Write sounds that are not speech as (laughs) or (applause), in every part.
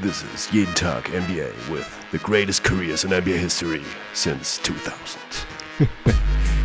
This is Jeden Tag NBA with the greatest careers in NBA history since 2000. (laughs)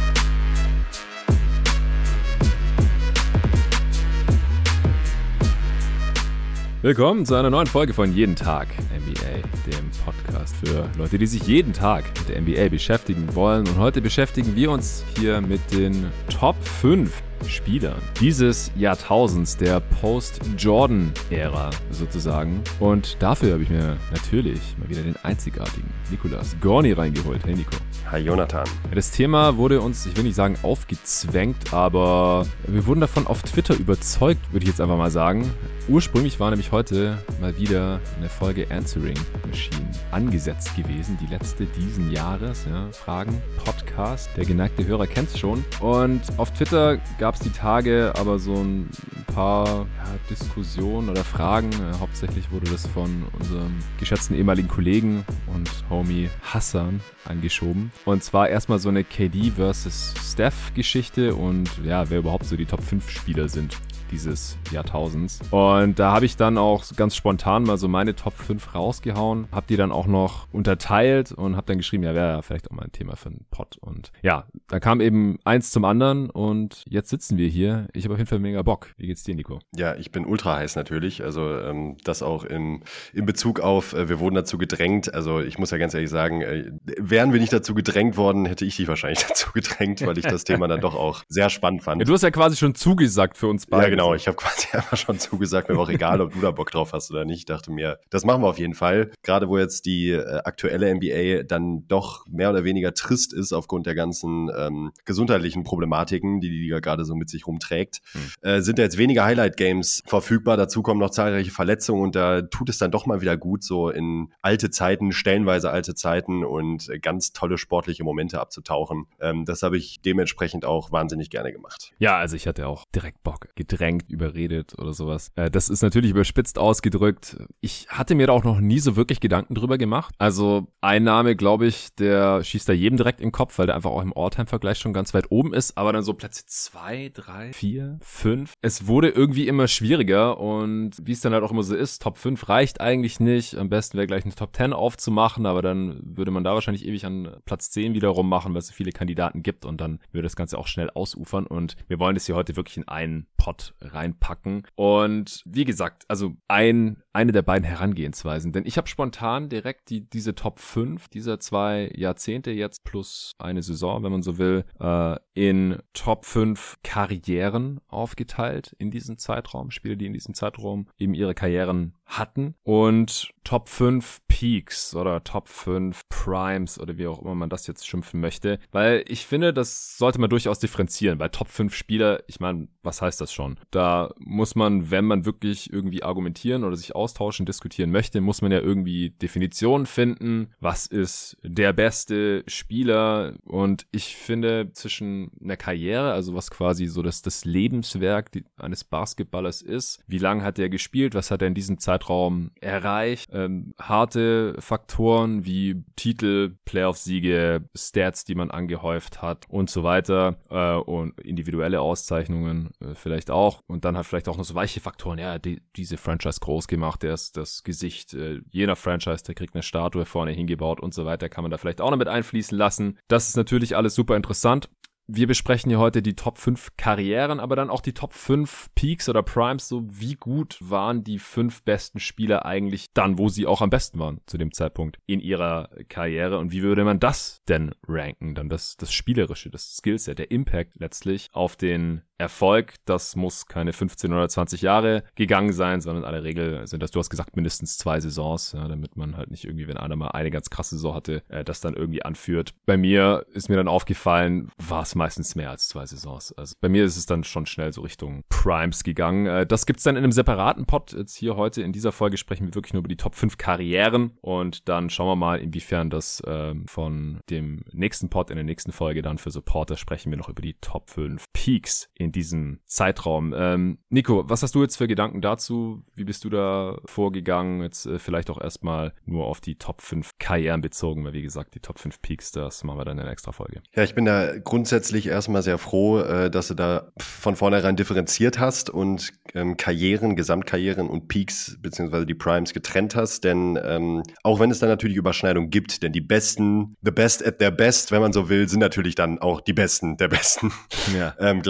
Willkommen zu einer neuen Folge von Jeden Tag NBA, dem Podcast für Leute, die sich jeden Tag mit der NBA beschäftigen wollen. Und heute beschäftigen wir uns hier mit den Top 5 Spielern dieses Jahrtausends, der Post-Jordan-Ära sozusagen. Und dafür habe ich mir natürlich mal wieder den einzigartigen Nikolas Gorni reingeholt. Hey Nico. Hi Jonathan. Das Thema wurde uns, ich will nicht sagen aufgezwängt, aber wir wurden davon auf Twitter überzeugt, würde ich jetzt einfach mal sagen. Ursprünglich war nämlich heute mal wieder eine Folge Answering Machine angesetzt gewesen, die letzte diesen Jahres. Ja, Fragen, Podcast. Der geneigte Hörer kennt es schon. Und auf Twitter gab es die Tage aber so ein paar ja, Diskussionen oder Fragen. Äh, hauptsächlich wurde das von unserem geschätzten ehemaligen Kollegen und Homie Hassan angeschoben. Und zwar erstmal so eine KD versus Steph Geschichte und ja, wer überhaupt so die Top 5 Spieler sind dieses Jahrtausends. Und da habe ich dann auch ganz spontan mal so meine Top 5 rausgehauen, habe die dann auch noch unterteilt und habe dann geschrieben, ja, wäre ja vielleicht auch mal ein Thema für einen Pod. Und ja, da kam eben eins zum anderen und jetzt sitzen wir hier. Ich habe auf jeden Fall mega Bock. Wie geht's dir, Nico? Ja, ich bin ultra heiß natürlich. Also ähm, das auch in, in Bezug auf, äh, wir wurden dazu gedrängt. Also ich muss ja ganz ehrlich sagen, äh, wären wir nicht dazu gedrängt worden, hätte ich dich wahrscheinlich (laughs) dazu gedrängt, weil ich das Thema dann doch auch sehr spannend fand. Ja, du hast ja quasi schon zugesagt für uns beide. Ja, genau. Ich habe quasi (laughs) einfach schon zugesagt, mir war auch egal, ob du da Bock drauf hast oder nicht. Ich dachte mir, das machen wir auf jeden Fall. Gerade wo jetzt die äh, aktuelle NBA dann doch mehr oder weniger trist ist aufgrund der ganzen ähm, gesundheitlichen Problematiken, die die Liga gerade so mit sich rumträgt, hm. äh, sind da jetzt weniger Highlight-Games verfügbar. Dazu kommen noch zahlreiche Verletzungen und da tut es dann doch mal wieder gut, so in alte Zeiten, stellenweise alte Zeiten und ganz tolle sportliche Momente abzutauchen. Ähm, das habe ich dementsprechend auch wahnsinnig gerne gemacht. Ja, also ich hatte auch direkt Bock, gedrängt, überredet oder sowas. Äh, das ist natürlich überspitzt ausgedrückt. Ich hatte mir da auch noch nie so wirklich Gedanken drüber gemacht. Also ein Name, glaube ich, der schießt da jedem direkt in den Kopf, weil der einfach auch im All-Time-Vergleich schon ganz weit oben ist, aber dann so Plätze zwei, drei, vier, fünf. Es wurde irgendwie immer schwieriger und wie es dann halt auch immer so ist, Top 5 reicht eigentlich nicht. Am besten wäre gleich eine Top 10 aufzumachen, aber dann würde man da wahrscheinlich ewig an Platz 10 wiederum machen, weil es so viele Kandidaten gibt und dann würde das Ganze auch schnell ausufern und wir wollen das hier heute wirklich in einen Pot reinpacken. Und wie gesagt, also ein, eine der beiden Herangehensweisen. Denn ich habe spontan direkt die, diese Top 5 dieser zwei Jahrzehnte jetzt plus eine Saison, wenn man so will, äh, in Top 5 Karrieren aufgeteilt in diesem Zeitraum. Spiele, die in diesem Zeitraum eben ihre Karrieren hatten. Und Top 5 Peaks oder Top 5 Primes oder wie auch immer man das jetzt schimpfen möchte. Weil ich finde, das sollte man durchaus differenzieren. Bei Top 5 Spieler, ich meine, was heißt das schon? Da muss man, wenn man wirklich irgendwie argumentieren oder sich austauschen, diskutieren möchte, muss man ja irgendwie Definitionen finden. Was ist der beste Spieler? Und ich finde, zwischen einer Karriere, also was quasi so das, das Lebenswerk eines Basketballers ist, wie lange hat er gespielt, was hat er in diesem Zeitraum erreicht, ähm, harte Faktoren wie Titel, Playoff-Siege, Stats, die man angehäuft hat und so weiter äh, und individuelle Auszeichnungen äh, vielleicht auch und dann halt vielleicht auch noch so weiche Faktoren, ja, die, diese Franchise groß gemacht, der ist das Gesicht äh, jener Franchise, der kriegt eine Statue vorne hingebaut und so weiter, kann man da vielleicht auch noch mit einfließen lassen. Das ist natürlich alles super interessant wir besprechen hier heute die Top 5 Karrieren, aber dann auch die Top 5 Peaks oder Primes. So wie gut waren die fünf besten Spieler eigentlich dann, wo sie auch am besten waren zu dem Zeitpunkt in ihrer Karriere und wie würde man das denn ranken? Dann das, das Spielerische, das Skillset, der Impact letztlich auf den Erfolg. Das muss keine 15 oder 20 Jahre gegangen sein, sondern in aller Regel sind das, du hast gesagt, mindestens zwei Saisons, ja, damit man halt nicht irgendwie, wenn einer mal eine ganz krasse Saison hatte, äh, das dann irgendwie anführt. Bei mir ist mir dann aufgefallen, war es meistens mehr als zwei Saisons. Also bei mir ist es dann schon schnell so Richtung Primes gegangen. Äh, das gibt's dann in einem separaten Pod. Jetzt hier heute in dieser Folge sprechen wir wirklich nur über die Top 5 Karrieren und dann schauen wir mal, inwiefern das ähm, von dem nächsten Pod in der nächsten Folge dann für Supporter sprechen wir noch über die Top 5 Peaks in in diesem Zeitraum. Ähm, Nico, was hast du jetzt für Gedanken dazu? Wie bist du da vorgegangen? Jetzt äh, vielleicht auch erstmal nur auf die Top 5 Karrieren bezogen, weil wie gesagt, die Top 5 Peaks, das machen wir dann in einer extra Folge. Ja, ich bin da grundsätzlich erstmal sehr froh, äh, dass du da von vornherein differenziert hast und ähm, Karrieren, Gesamtkarrieren und Peaks beziehungsweise die Primes getrennt hast, denn ähm, auch wenn es da natürlich Überschneidungen gibt, denn die Besten, the best at their best, wenn man so will, sind natürlich dann auch die Besten der Besten. Ja. (laughs) ähm,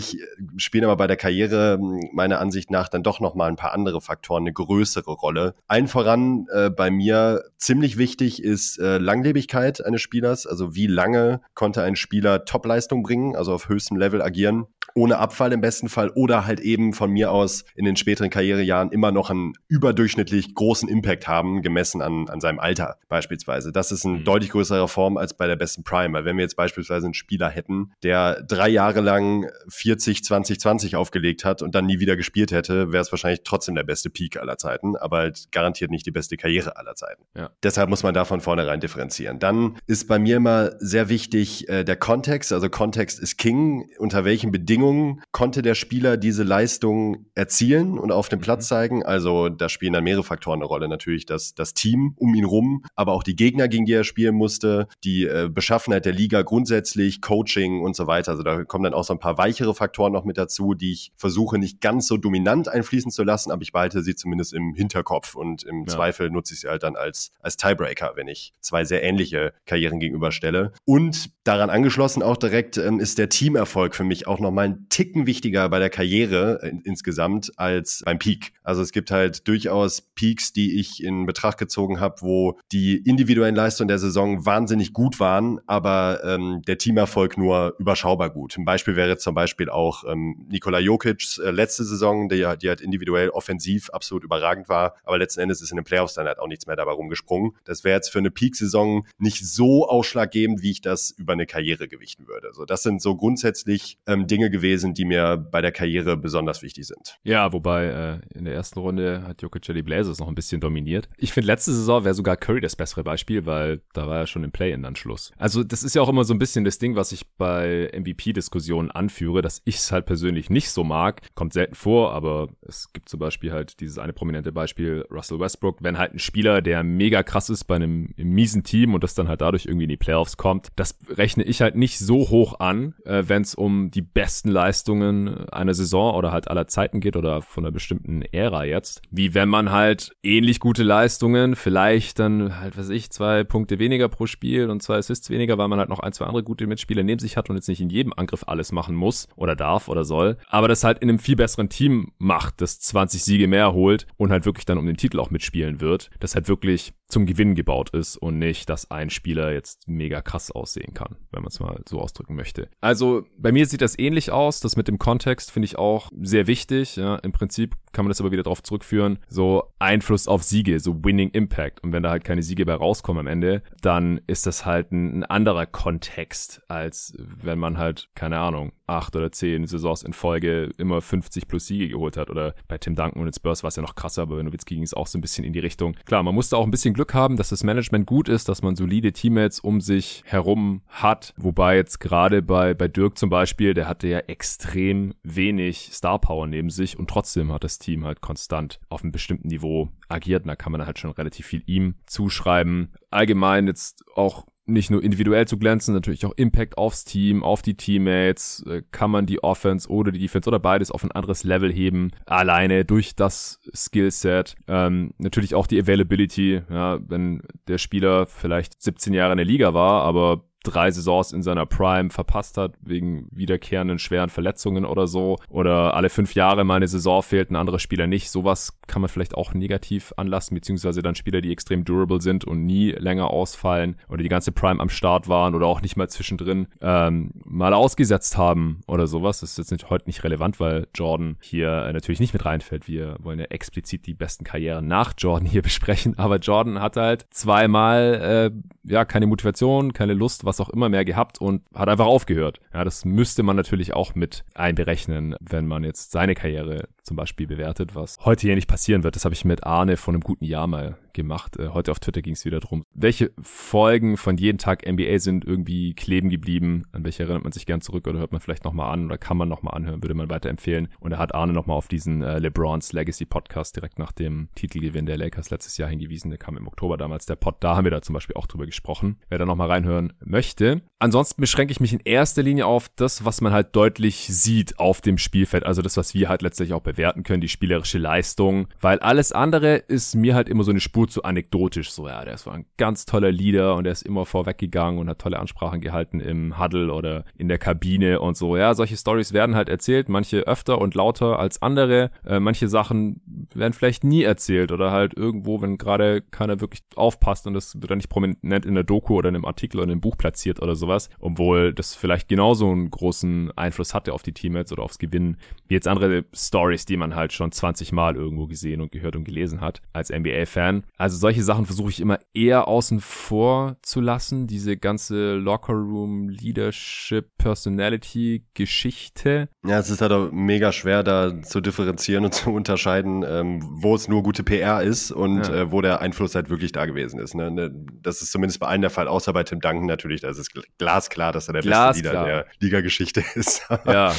gleichzeitig spielen aber bei der Karriere meiner Ansicht nach dann doch nochmal ein paar andere Faktoren eine größere Rolle. Allen voran äh, bei mir ziemlich wichtig ist äh, Langlebigkeit eines Spielers, also wie lange konnte ein Spieler Topleistung bringen, also auf höchstem Level agieren ohne Abfall im besten Fall oder halt eben von mir aus in den späteren Karrierejahren immer noch einen überdurchschnittlich großen Impact haben, gemessen an, an seinem Alter beispielsweise. Das ist eine mhm. deutlich größere Form als bei der besten Prime. Weil wenn wir jetzt beispielsweise einen Spieler hätten, der drei Jahre lang 40, 20, 20 aufgelegt hat und dann nie wieder gespielt hätte, wäre es wahrscheinlich trotzdem der beste Peak aller Zeiten, aber halt garantiert nicht die beste Karriere aller Zeiten. Ja. Deshalb muss man da von vornherein differenzieren. Dann ist bei mir immer sehr wichtig äh, der Kontext. Also Kontext ist King. Unter welchen Bedingungen Bedingungen konnte der Spieler diese Leistung erzielen und auf dem Platz mhm. zeigen. Also da spielen dann mehrere Faktoren eine Rolle. Natürlich das, das Team um ihn rum, aber auch die Gegner, gegen die er spielen musste, die äh, Beschaffenheit der Liga grundsätzlich, Coaching und so weiter. Also da kommen dann auch so ein paar weichere Faktoren noch mit dazu, die ich versuche nicht ganz so dominant einfließen zu lassen, aber ich behalte sie zumindest im Hinterkopf und im ja. Zweifel nutze ich sie halt dann als, als Tiebreaker, wenn ich zwei sehr ähnliche Karrieren gegenüberstelle. Und daran angeschlossen auch direkt ähm, ist der Teamerfolg für mich auch nochmal ein Ticken wichtiger bei der Karriere in, insgesamt als beim Peak. Also es gibt halt durchaus Peaks, die ich in Betracht gezogen habe, wo die individuellen Leistungen der Saison wahnsinnig gut waren, aber ähm, der Teamerfolg nur überschaubar gut. Ein Beispiel wäre jetzt zum Beispiel auch ähm, Nikola Jokic's äh, letzte Saison, die, die halt individuell offensiv absolut überragend war, aber letzten Endes ist in den Playoffs dann halt auch nichts mehr dabei rumgesprungen. Das wäre jetzt für eine Peak-Saison nicht so ausschlaggebend, wie ich das über eine Karriere gewichten würde. So, das sind so grundsätzlich ähm, Dinge gewesen, die mir bei der Karriere besonders wichtig sind. Ja, wobei äh, in der ersten Runde hat Jokic die Blazers noch ein bisschen dominiert. Ich finde, letzte Saison wäre sogar Curry das bessere Beispiel, weil da war ja schon im Play-In dann Schluss. Also das ist ja auch immer so ein bisschen das Ding, was ich bei MVP-Diskussionen anführe, dass ich es halt persönlich nicht so mag. Kommt selten vor, aber es gibt zum Beispiel halt dieses eine prominente Beispiel Russell Westbrook, wenn halt ein Spieler, der mega krass ist bei einem miesen Team und das dann halt dadurch irgendwie in die Playoffs kommt, das rechne ich halt nicht so hoch an, äh, wenn es um die besten Leistungen einer Saison oder halt aller Zeiten geht oder von einer bestimmten Ära jetzt, wie wenn man halt ähnlich gute Leistungen, vielleicht dann halt, weiß ich, zwei Punkte weniger pro Spiel und zwei Assists weniger, weil man halt noch ein, zwei andere gute Mitspieler neben sich hat und jetzt nicht in jedem Angriff alles machen muss oder darf oder soll, aber das halt in einem viel besseren Team macht, das 20 Siege mehr holt und halt wirklich dann um den Titel auch mitspielen wird, das halt wirklich zum Gewinn gebaut ist und nicht, dass ein Spieler jetzt mega krass aussehen kann, wenn man es mal so ausdrücken möchte. Also bei mir sieht das ähnlich aus aus. Das mit dem Kontext finde ich auch sehr wichtig. Ja, Im Prinzip kann man das aber wieder darauf zurückführen, so Einfluss auf Siege, so Winning Impact. Und wenn da halt keine Siege bei rauskommen am Ende, dann ist das halt ein, ein anderer Kontext, als wenn man halt, keine Ahnung, acht oder zehn Saisons in Folge immer 50 plus Siege geholt hat. Oder bei Tim Duncan und den Spurs war es ja noch krasser, aber bei Nowitzki ging es auch so ein bisschen in die Richtung. Klar, man musste auch ein bisschen Glück haben, dass das Management gut ist, dass man solide Teammates um sich herum hat. Wobei jetzt gerade bei, bei Dirk zum Beispiel, der hatte ja extrem wenig Star Power neben sich und trotzdem hat das Team halt konstant auf einem bestimmten Niveau agiert. Und da kann man halt schon relativ viel ihm zuschreiben. Allgemein jetzt auch nicht nur individuell zu glänzen, natürlich auch Impact aufs Team, auf die Teammates, äh, kann man die Offense oder die Defense oder beides auf ein anderes Level heben, alleine durch das Skillset. Ähm, natürlich auch die Availability, ja, wenn der Spieler vielleicht 17 Jahre in der Liga war, aber drei Saisons in seiner Prime verpasst hat, wegen wiederkehrenden schweren Verletzungen oder so. Oder alle fünf Jahre mal eine Saison fehlt, ein anderer Spieler nicht. Sowas kann man vielleicht auch negativ anlassen, beziehungsweise dann Spieler, die extrem durable sind und nie länger ausfallen oder die ganze Prime am Start waren oder auch nicht mal zwischendrin ähm, mal ausgesetzt haben oder sowas. Das ist jetzt nicht, heute nicht relevant, weil Jordan hier äh, natürlich nicht mit reinfällt. Wir wollen ja explizit die besten Karrieren nach Jordan hier (laughs) besprechen, aber Jordan hat halt zweimal äh, ja keine Motivation, keine Lust, was auch immer mehr gehabt und hat einfach aufgehört. Ja, das müsste man natürlich auch mit einberechnen, wenn man jetzt seine Karriere zum Beispiel bewertet, was heute hier nicht passieren wird. Das habe ich mit Arne von einem guten Jahr mal gemacht. Äh, heute auf Twitter ging es wieder drum. Welche Folgen von jeden Tag NBA sind irgendwie kleben geblieben? An welche erinnert man sich gern zurück oder hört man vielleicht nochmal an oder kann man nochmal anhören, würde man weiterempfehlen. Und da hat Arne nochmal auf diesen äh, LeBrons Legacy Podcast direkt nach dem Titelgewinn der Lakers letztes Jahr hingewiesen. Der kam im Oktober damals der Pod. Da haben wir da zum Beispiel auch drüber gesprochen. Wer da nochmal reinhören möchte. Ansonsten beschränke ich mich in erster Linie auf das, was man halt deutlich sieht auf dem Spielfeld. Also das, was wir halt letztlich auch bewerten können, die spielerische Leistung. Weil alles andere ist mir halt immer so eine Spur zu anekdotisch. So, ja, der ist ein ganz toller Leader und der ist immer vorweggegangen und hat tolle Ansprachen gehalten im Huddle oder in der Kabine und so. Ja, solche Stories werden halt erzählt, manche öfter und lauter als andere. Äh, manche Sachen werden vielleicht nie erzählt oder halt irgendwo, wenn gerade keiner wirklich aufpasst und das wird dann nicht prominent in der Doku oder in einem Artikel oder in einem Buch platziert oder sowas, obwohl das vielleicht genauso einen großen Einfluss hatte auf die Teammates oder aufs Gewinnen, wie jetzt andere Stories, die man halt schon 20 Mal irgendwo gesehen und gehört und gelesen hat als NBA-Fan. Also solche Sachen versuche ich immer eher außen vor zu lassen, diese ganze Locker-Room, Leadership, Personality-Geschichte. Ja, es ist halt auch mega schwer, da zu differenzieren und zu unterscheiden, ähm, wo es nur gute PR ist und ja. äh, wo der Einfluss halt wirklich da gewesen ist. Ne? ne das ist zumindest bei allen der Fall, außer bei Tim Duncan natürlich. Da ist es glasklar, dass er der glasklar. beste Leader der Liga-Geschichte (laughs) ist. ja,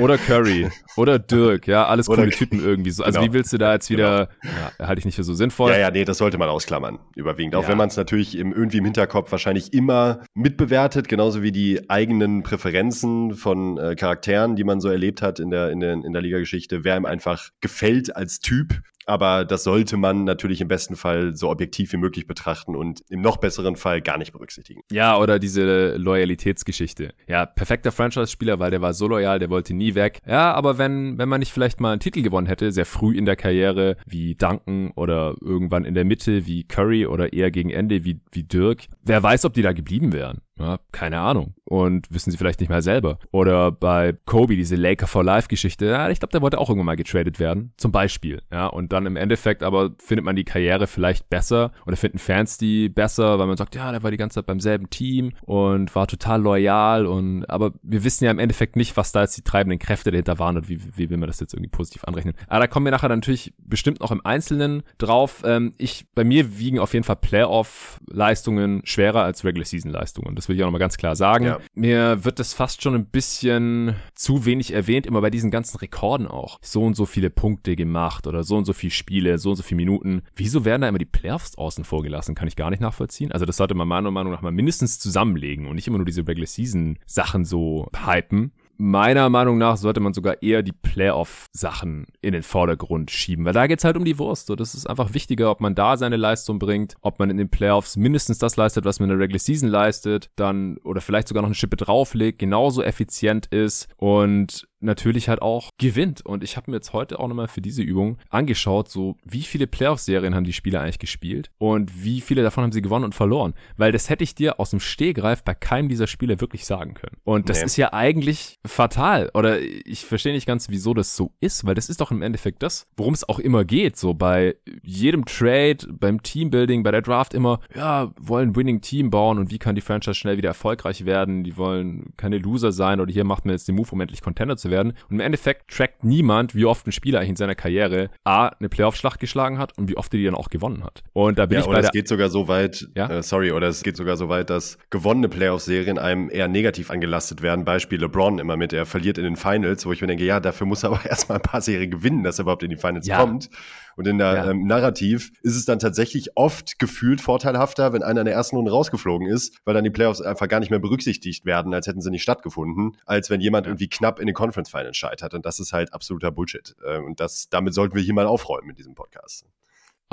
oder Curry, oder Dirk, ja, alles coole Typen irgendwie so. Also genau. wie willst du da jetzt wieder, genau. ja, halte ich nicht für so sinnvoll. Ja, ja, nee, das sollte man ausklammern, überwiegend. Auch ja. wenn man es natürlich im, irgendwie im Hinterkopf wahrscheinlich immer mitbewertet, genauso wie die eigenen Präferenzen von äh, Charakteren, die man so erlebt hat in der, in der, in der Liga-Geschichte, wer ihm einfach gefällt als Typ aber das sollte man natürlich im besten Fall so objektiv wie möglich betrachten und im noch besseren Fall gar nicht berücksichtigen. Ja, oder diese Loyalitätsgeschichte. Ja, perfekter Franchise-Spieler, weil der war so loyal, der wollte nie weg. Ja, aber wenn, wenn man nicht vielleicht mal einen Titel gewonnen hätte, sehr früh in der Karriere, wie Duncan oder irgendwann in der Mitte, wie Curry oder eher gegen Ende, wie, wie Dirk, wer weiß, ob die da geblieben wären. Ja, keine Ahnung. Und wissen sie vielleicht nicht mal selber. Oder bei Kobe, diese Laker for Life Geschichte. Ja, ich glaube, der wollte auch irgendwann mal getradet werden. Zum Beispiel. Ja, und dann im Endeffekt aber findet man die Karriere vielleicht besser oder finden Fans die besser, weil man sagt, ja, der war die ganze Zeit beim selben Team und war total loyal und, aber wir wissen ja im Endeffekt nicht, was da jetzt die treibenden Kräfte dahinter waren und wie, wie will man das jetzt irgendwie positiv anrechnen. Aber da kommen wir nachher natürlich bestimmt noch im Einzelnen drauf. Ähm, ich, bei mir wiegen auf jeden Fall Playoff-Leistungen schwerer als Regular-Season-Leistungen. Das will ich auch nochmal ganz klar sagen. Ja. Mir wird das fast schon ein bisschen zu wenig erwähnt, immer bei diesen ganzen Rekorden auch. So und so viele Punkte gemacht oder so und so viele Spiele, so und so viele Minuten. Wieso werden da immer die Playoffs außen vor gelassen? Kann ich gar nicht nachvollziehen. Also das sollte man meiner Meinung nach mal mindestens zusammenlegen und nicht immer nur diese Regular Season Sachen so hypen meiner Meinung nach sollte man sogar eher die Playoff-Sachen in den Vordergrund schieben, weil da geht's halt um die Wurst. So, das ist einfach wichtiger, ob man da seine Leistung bringt, ob man in den Playoffs mindestens das leistet, was man in der Regular Season leistet, dann oder vielleicht sogar noch eine Schippe drauflegt, genauso effizient ist und natürlich halt auch gewinnt. Und ich habe mir jetzt heute auch nochmal für diese Übung angeschaut, so wie viele Playoff-Serien haben die Spieler eigentlich gespielt und wie viele davon haben sie gewonnen und verloren. Weil das hätte ich dir aus dem Stehgreif bei keinem dieser Spiele wirklich sagen können. Und das nee. ist ja eigentlich fatal. Oder ich verstehe nicht ganz, wieso das so ist, weil das ist doch im Endeffekt das, worum es auch immer geht. So bei jedem Trade, beim Teambuilding, bei der Draft immer, ja, wollen Winning Team bauen und wie kann die Franchise schnell wieder erfolgreich werden. Die wollen keine Loser sein oder hier macht man jetzt den Move, um endlich Contender zu werden. Und im Endeffekt trackt niemand, wie oft ein Spieler eigentlich in seiner Karriere A, eine Playoff-Schlacht geschlagen hat und wie oft er die dann auch gewonnen hat. Und da bin ja, ich bei oder es geht sogar so weit, ja? äh, sorry, oder es geht sogar so weit, dass gewonnene Playoff-Serien einem eher negativ angelastet werden. Beispiel LeBron immer mit, er verliert in den Finals, wo ich mir denke, ja, dafür muss er aber (laughs) erstmal ein paar Serien gewinnen, dass er überhaupt in die Finals ja. kommt. Und in der ja. ähm, Narrativ ist es dann tatsächlich oft gefühlt vorteilhafter, wenn einer in der ersten Runde rausgeflogen ist, weil dann die Playoffs einfach gar nicht mehr berücksichtigt werden, als hätten sie nicht stattgefunden, als wenn jemand irgendwie knapp in den Conference Finals scheitert. Und das ist halt absoluter Bullshit. Äh, und das, damit sollten wir hier mal aufräumen in diesem Podcast.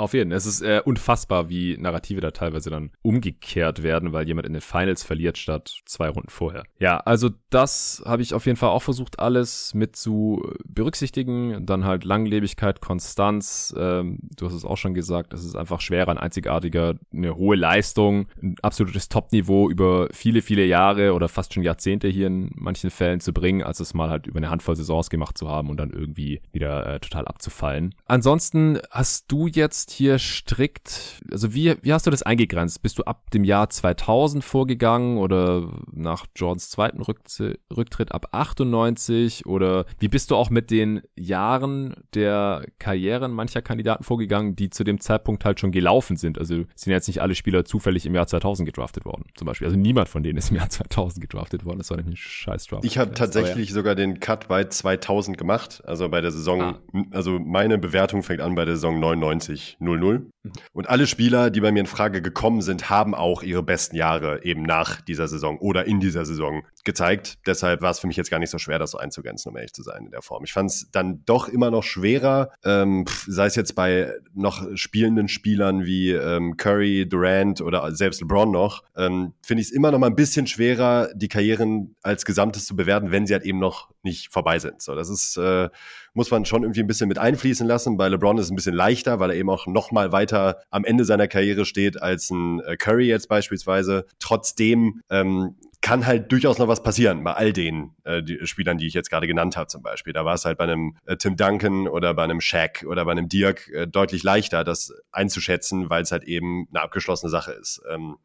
Auf jeden Fall. Es ist äh, unfassbar, wie Narrative da teilweise dann umgekehrt werden, weil jemand in den Finals verliert statt zwei Runden vorher. Ja, also das habe ich auf jeden Fall auch versucht, alles mit zu berücksichtigen. Dann halt Langlebigkeit, Konstanz. Ähm, du hast es auch schon gesagt, es ist einfach schwerer, ein einzigartiger, eine hohe Leistung, ein absolutes Top-Niveau über viele, viele Jahre oder fast schon Jahrzehnte hier in manchen Fällen zu bringen, als es mal halt über eine Handvoll Saisons gemacht zu haben und dann irgendwie wieder äh, total abzufallen. Ansonsten hast du jetzt jetzt hier strikt, also wie, wie hast du das eingegrenzt? Bist du ab dem Jahr 2000 vorgegangen oder nach Jordans zweiten Rücktritt ab 98 oder wie bist du auch mit den Jahren der Karrieren mancher Kandidaten vorgegangen, die zu dem Zeitpunkt halt schon gelaufen sind? Also sind jetzt nicht alle Spieler zufällig im Jahr 2000 gedraftet worden, zum Beispiel. Also niemand von denen ist im Jahr (laughs) 2000 gedraftet worden. Das war nämlich ein scheiß Draft. Ich habe tatsächlich ja. sogar den Cut bei 2000 gemacht, also bei der Saison, ah. also meine Bewertung fängt an bei der Saison 99 00. Mhm. Und alle Spieler, die bei mir in Frage gekommen sind, haben auch ihre besten Jahre eben nach dieser Saison oder in dieser Saison gezeigt. Deshalb war es für mich jetzt gar nicht so schwer, das so einzugrenzen, um ehrlich zu sein in der Form. Ich fand es dann doch immer noch schwerer, ähm, sei es jetzt bei noch spielenden Spielern wie ähm, Curry, Durant oder selbst LeBron noch, ähm, finde ich es immer noch mal ein bisschen schwerer, die Karrieren als Gesamtes zu bewerten, wenn sie halt eben noch nicht vorbei sind. So, das ist äh, muss man schon irgendwie ein bisschen mit einfließen lassen. Bei LeBron ist es ein bisschen leichter, weil er eben auch noch mal weiter am Ende seiner Karriere steht als ein äh, Curry jetzt beispielsweise. Trotzdem ähm, kann halt durchaus noch was passieren bei all den äh, die Spielern, die ich jetzt gerade genannt habe zum Beispiel. Da war es halt bei einem äh, Tim Duncan oder bei einem Shaq oder bei einem Dirk äh, deutlich leichter, das einzuschätzen, weil es halt eben eine abgeschlossene Sache ist. Ähm,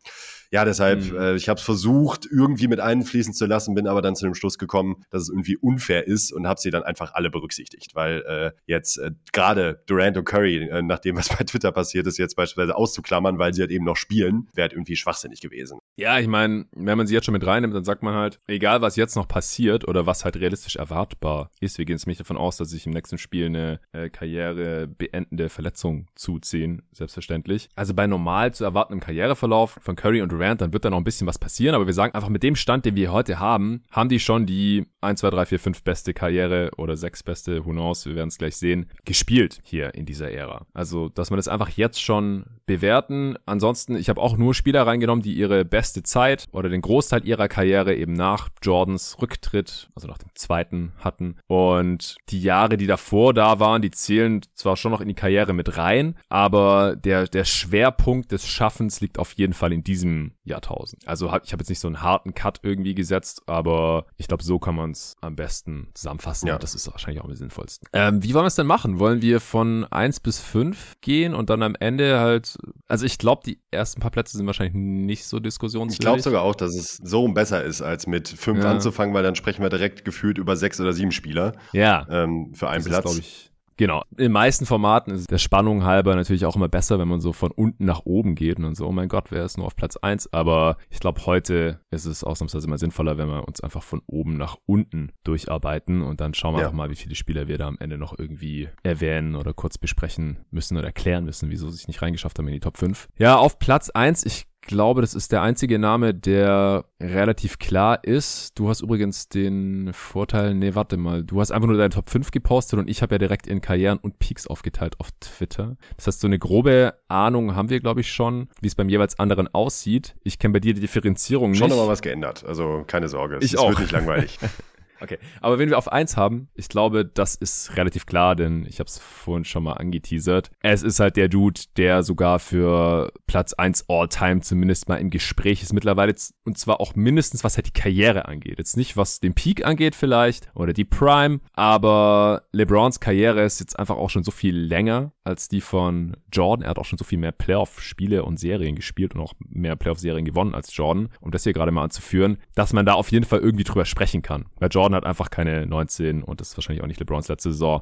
ja, deshalb, mhm. äh, ich habe es versucht, irgendwie mit einfließen zu lassen, bin aber dann zu dem Schluss gekommen, dass es irgendwie unfair ist und habe sie dann einfach alle berücksichtigt, weil äh, jetzt äh, gerade Durant und Curry, äh, nach dem, was bei Twitter passiert ist, jetzt beispielsweise auszuklammern, weil sie halt eben noch spielen, wäre halt irgendwie schwachsinnig gewesen. Ja, ich meine, wenn man sie jetzt schon mit reinnimmt, dann sagt man halt, egal was jetzt noch passiert oder was halt realistisch erwartbar ist, wir gehen jetzt nicht davon aus, dass sich im nächsten Spiel eine äh, Karriere beendende Verletzung zuziehen, selbstverständlich. Also bei normal zu erwartendem Karriereverlauf von Curry und Durant, dann wird da noch ein bisschen was passieren, aber wir sagen einfach mit dem Stand, den wir heute haben, haben die schon die 1, 2, 3, 4, 5 beste Karriere oder 6 beste, who knows, wir werden es gleich sehen, gespielt hier in dieser Ära. Also, dass man das einfach jetzt schon bewerten. Ansonsten, ich habe auch nur Spieler reingenommen, die ihre beste Zeit oder den Großteil ihrer Karriere eben nach Jordans Rücktritt, also nach dem zweiten hatten. Und die Jahre, die davor da waren, die zählen zwar schon noch in die Karriere mit rein, aber der, der Schwerpunkt des Schaffens liegt auf jeden Fall in diesem Jahrtausend. Also ich habe jetzt nicht so einen harten Cut irgendwie gesetzt, aber ich glaube, so kann man es am besten zusammenfassen. Ja. Das ist wahrscheinlich auch am sinnvollsten. Ähm, wie wollen wir es denn machen? Wollen wir von eins bis fünf gehen und dann am Ende halt, also ich glaube, die ersten paar Plätze sind wahrscheinlich nicht so diskussionswürdig. Ich glaube sogar auch, dass es so besser ist, als mit fünf ja. anzufangen, weil dann sprechen wir direkt gefühlt über sechs oder sieben Spieler. Ja. Ähm, für einen das Platz. Ist, Genau. In den meisten Formaten ist der Spannung halber natürlich auch immer besser, wenn man so von unten nach oben geht und so, oh mein Gott, wer ist nur auf Platz eins? Aber ich glaube, heute ist es ausnahmsweise immer sinnvoller, wenn wir uns einfach von oben nach unten durcharbeiten und dann schauen wir ja. auch mal, wie viele Spieler wir da am Ende noch irgendwie erwähnen oder kurz besprechen müssen oder erklären müssen, wieso sie sich nicht reingeschafft haben in die Top 5. Ja, auf Platz eins ich glaube, das ist der einzige Name, der relativ klar ist. Du hast übrigens den Vorteil, nee, warte mal, du hast einfach nur deine Top 5 gepostet und ich habe ja direkt in Karrieren und Peaks aufgeteilt auf Twitter. Das heißt, so eine grobe Ahnung haben wir, glaube ich, schon, wie es beim jeweils anderen aussieht. Ich kenne bei dir die Differenzierung nicht. Schon aber was geändert, also keine Sorge, es, ich es auch. wird nicht langweilig. (laughs) Okay, aber wenn wir auf eins haben, ich glaube, das ist relativ klar, denn ich habe es vorhin schon mal angeteasert. Es ist halt der Dude, der sogar für Platz eins All-Time zumindest mal im Gespräch ist mittlerweile und zwar auch mindestens was halt die Karriere angeht. Jetzt nicht was den Peak angeht vielleicht oder die Prime, aber LeBrons Karriere ist jetzt einfach auch schon so viel länger als die von Jordan. Er hat auch schon so viel mehr Playoff-Spiele und Serien gespielt und auch mehr Playoff-Serien gewonnen als Jordan, um das hier gerade mal anzuführen, dass man da auf jeden Fall irgendwie drüber sprechen kann. Weil Jordan Jordan hat einfach keine 19 und das ist wahrscheinlich auch nicht LeBrons letzte Saison,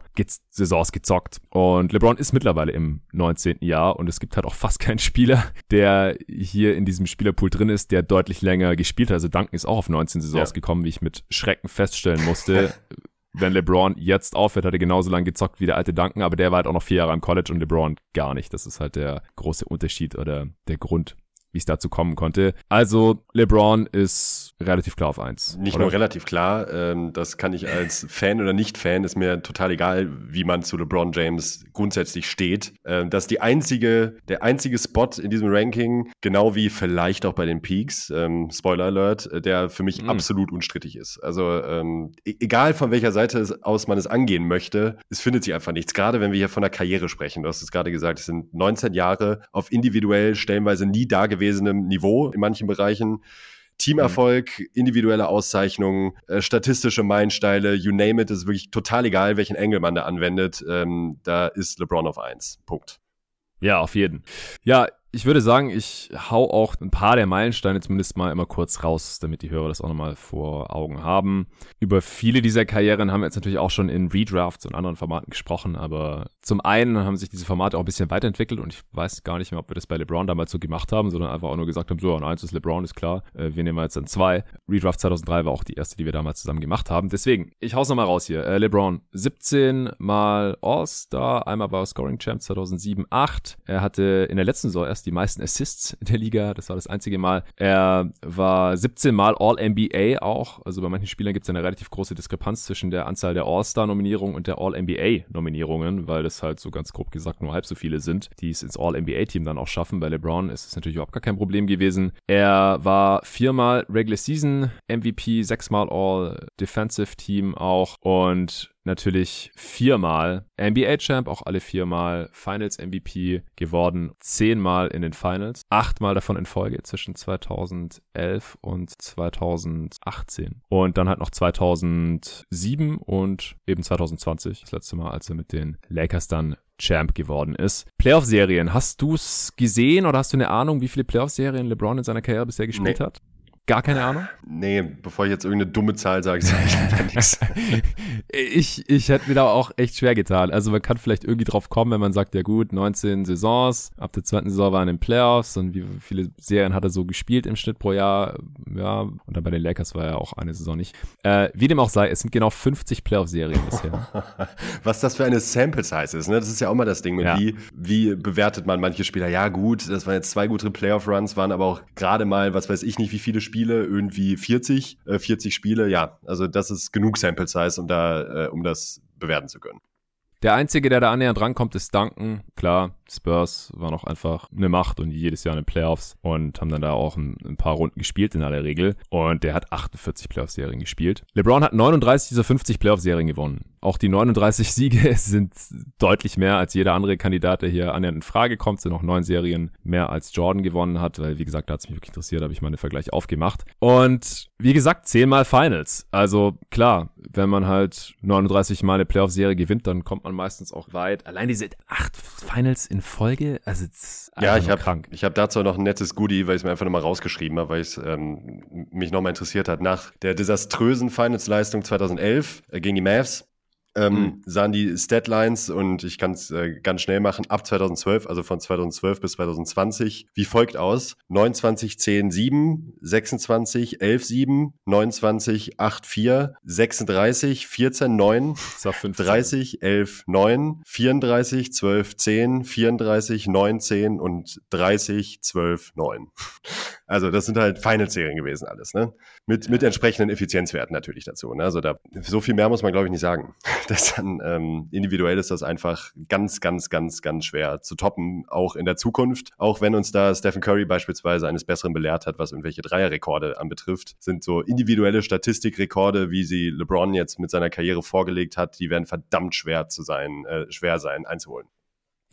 Saisons gezockt. Und LeBron ist mittlerweile im 19. Jahr und es gibt halt auch (laughs) fast keinen Spieler, der hier in diesem Spielerpool drin ist, der deutlich länger gespielt hat. Also Duncan ist auch auf 19 Saisons ja. gekommen, wie ich mit Schrecken feststellen musste. (laughs) wenn LeBron jetzt aufhört, hat er genauso lange gezockt wie der alte Duncan, aber der war halt auch noch vier Jahre im College und LeBron gar nicht. Das ist halt der große Unterschied oder der Grund, wie es dazu kommen konnte. Also LeBron ist relativ klar auf eins. Nicht oder? nur relativ klar, ähm, das kann ich als (laughs) Fan oder Nicht-Fan, ist mir total egal, wie man zu LeBron James grundsätzlich steht. Ähm, das ist die einzige, der einzige Spot in diesem Ranking, genau wie vielleicht auch bei den Peaks, ähm, Spoiler Alert, äh, der für mich mhm. absolut unstrittig ist. Also ähm, e-, egal von welcher Seite aus man es angehen möchte, es findet sich einfach nichts. Gerade wenn wir hier von der Karriere sprechen, du hast es gerade gesagt, es sind 19 Jahre auf individuell stellenweise nie dagewesenem gewesenem Niveau in manchen Bereichen. Teamerfolg, individuelle Auszeichnungen, äh, statistische Meilensteine, you name it, ist wirklich total egal, welchen Engel man da anwendet. Ähm, da ist LeBron auf eins. Punkt. Ja, auf jeden. Ja, ich würde sagen, ich hau auch ein paar der Meilensteine zumindest mal immer kurz raus, damit die Hörer das auch nochmal vor Augen haben. Über viele dieser Karrieren haben wir jetzt natürlich auch schon in Redrafts und anderen Formaten gesprochen, aber zum einen haben sich diese Formate auch ein bisschen weiterentwickelt und ich weiß gar nicht mehr, ob wir das bei LeBron damals so gemacht haben, sondern einfach auch nur gesagt haben, so, an eins ist LeBron, ist klar, äh, wir nehmen jetzt dann zwei. Redraft 2003 war auch die erste, die wir damals zusammen gemacht haben. Deswegen, ich hau's nochmal raus hier. Äh, LeBron, 17 mal All-Star, einmal war er Scoring Champ 2007, 8. Er hatte in der letzten Saison erst die meisten Assists in der Liga. Das war das einzige Mal. Er war 17 Mal All-NBA auch. Also bei manchen Spielern gibt es eine relativ große Diskrepanz zwischen der Anzahl der All-Star-Nominierungen und der All-NBA-Nominierungen, weil das halt so ganz grob gesagt nur halb so viele sind, die es ins All-NBA-Team dann auch schaffen. Bei LeBron ist es natürlich überhaupt gar kein Problem gewesen. Er war viermal Regular Season MVP, sechsmal All-Defensive Team auch und natürlich viermal NBA-Champ, auch alle viermal Finals-MVP geworden, zehnmal in den Finals, achtmal davon in Folge zwischen 2011 und 2018. Und dann halt noch 2007 und eben 2020, das letzte Mal, als er mit den Lakers dann Champ geworden ist. Playoff-Serien, hast du es gesehen oder hast du eine Ahnung, wie viele Playoff-Serien LeBron in seiner Karriere bisher gespielt nee. hat? Gar keine Ahnung? Nee, bevor ich jetzt irgendeine dumme Zahl sage, sage ich leider (laughs) nichts. Ich, ich hätte mir da auch echt schwer getan. Also man kann vielleicht irgendwie drauf kommen, wenn man sagt, ja gut, 19 Saisons, ab der zweiten Saison waren in den Playoffs und wie viele Serien hat er so gespielt im Schnitt pro Jahr? Ja, und dann bei den Lakers war er auch eine Saison nicht. Äh, wie dem auch sei, es sind genau 50 Playoff-Serien bisher. (laughs) Was das für eine Sample-Size ist, ne? Das ist ja auch mal das Ding mit ja. wie, wie bewertet man manche Spieler? Ja gut, das waren jetzt zwei gute Playoff-Runs, waren aber auch gerade mal, was weiß ich nicht, wie viele Spiele Spiele, irgendwie 40, äh, 40 Spiele, ja, also das ist genug Sample Size, um da, äh, um das bewerten zu können. Der Einzige, der da annähernd rankommt, ist Duncan. Klar, Spurs war noch einfach eine Macht und jedes Jahr in den Playoffs und haben dann da auch ein, ein paar Runden gespielt in aller Regel. Und der hat 48 Playoff-Serien gespielt. LeBron hat 39 dieser 50 Playoff-Serien gewonnen. Auch die 39 Siege (laughs) sind deutlich mehr als jeder andere Kandidat, der hier annähernd in Frage kommt. Sind noch neun Serien mehr als Jordan gewonnen hat, weil wie gesagt, da hat es mich wirklich interessiert, habe ich mal einen Vergleich aufgemacht. Und wie gesagt, zehnmal Finals. Also klar, wenn man halt 39 Mal eine Playoff-Serie gewinnt, dann kommt man meistens auch weit. Allein diese acht Finals in Folge, also ja, ich habe ich habe dazu noch ein nettes Goodie, weil ich es mir einfach nochmal rausgeschrieben habe, weil es ähm, mich nochmal interessiert hat. Nach der desaströsen Finals-Leistung 2011 äh, gegen die Mavs ähm, mhm. sahen die Statlines und ich kann es äh, ganz schnell machen, ab 2012, also von 2012 bis 2020, wie folgt aus. 29, 10, 7, 26, 11, 7, 29, 8, 4, 36, 14, 9, 30, 11, 9, 34, 12, 10, 34, 9, 10 und 30, 12, 9. Also das sind halt Final-Serien gewesen alles, ne? Mit, mit entsprechenden Effizienzwerten natürlich dazu. Ne? Also da so viel mehr muss man, glaube ich, nicht sagen. (laughs) Das dann ähm, individuell ist das einfach ganz, ganz, ganz, ganz schwer zu toppen, auch in der Zukunft. Auch wenn uns da Stephen Curry beispielsweise eines Besseren belehrt hat, was irgendwelche Dreierrekorde anbetrifft, sind so individuelle Statistikrekorde, wie sie LeBron jetzt mit seiner Karriere vorgelegt hat, die werden verdammt schwer zu sein, äh, schwer sein einzuholen.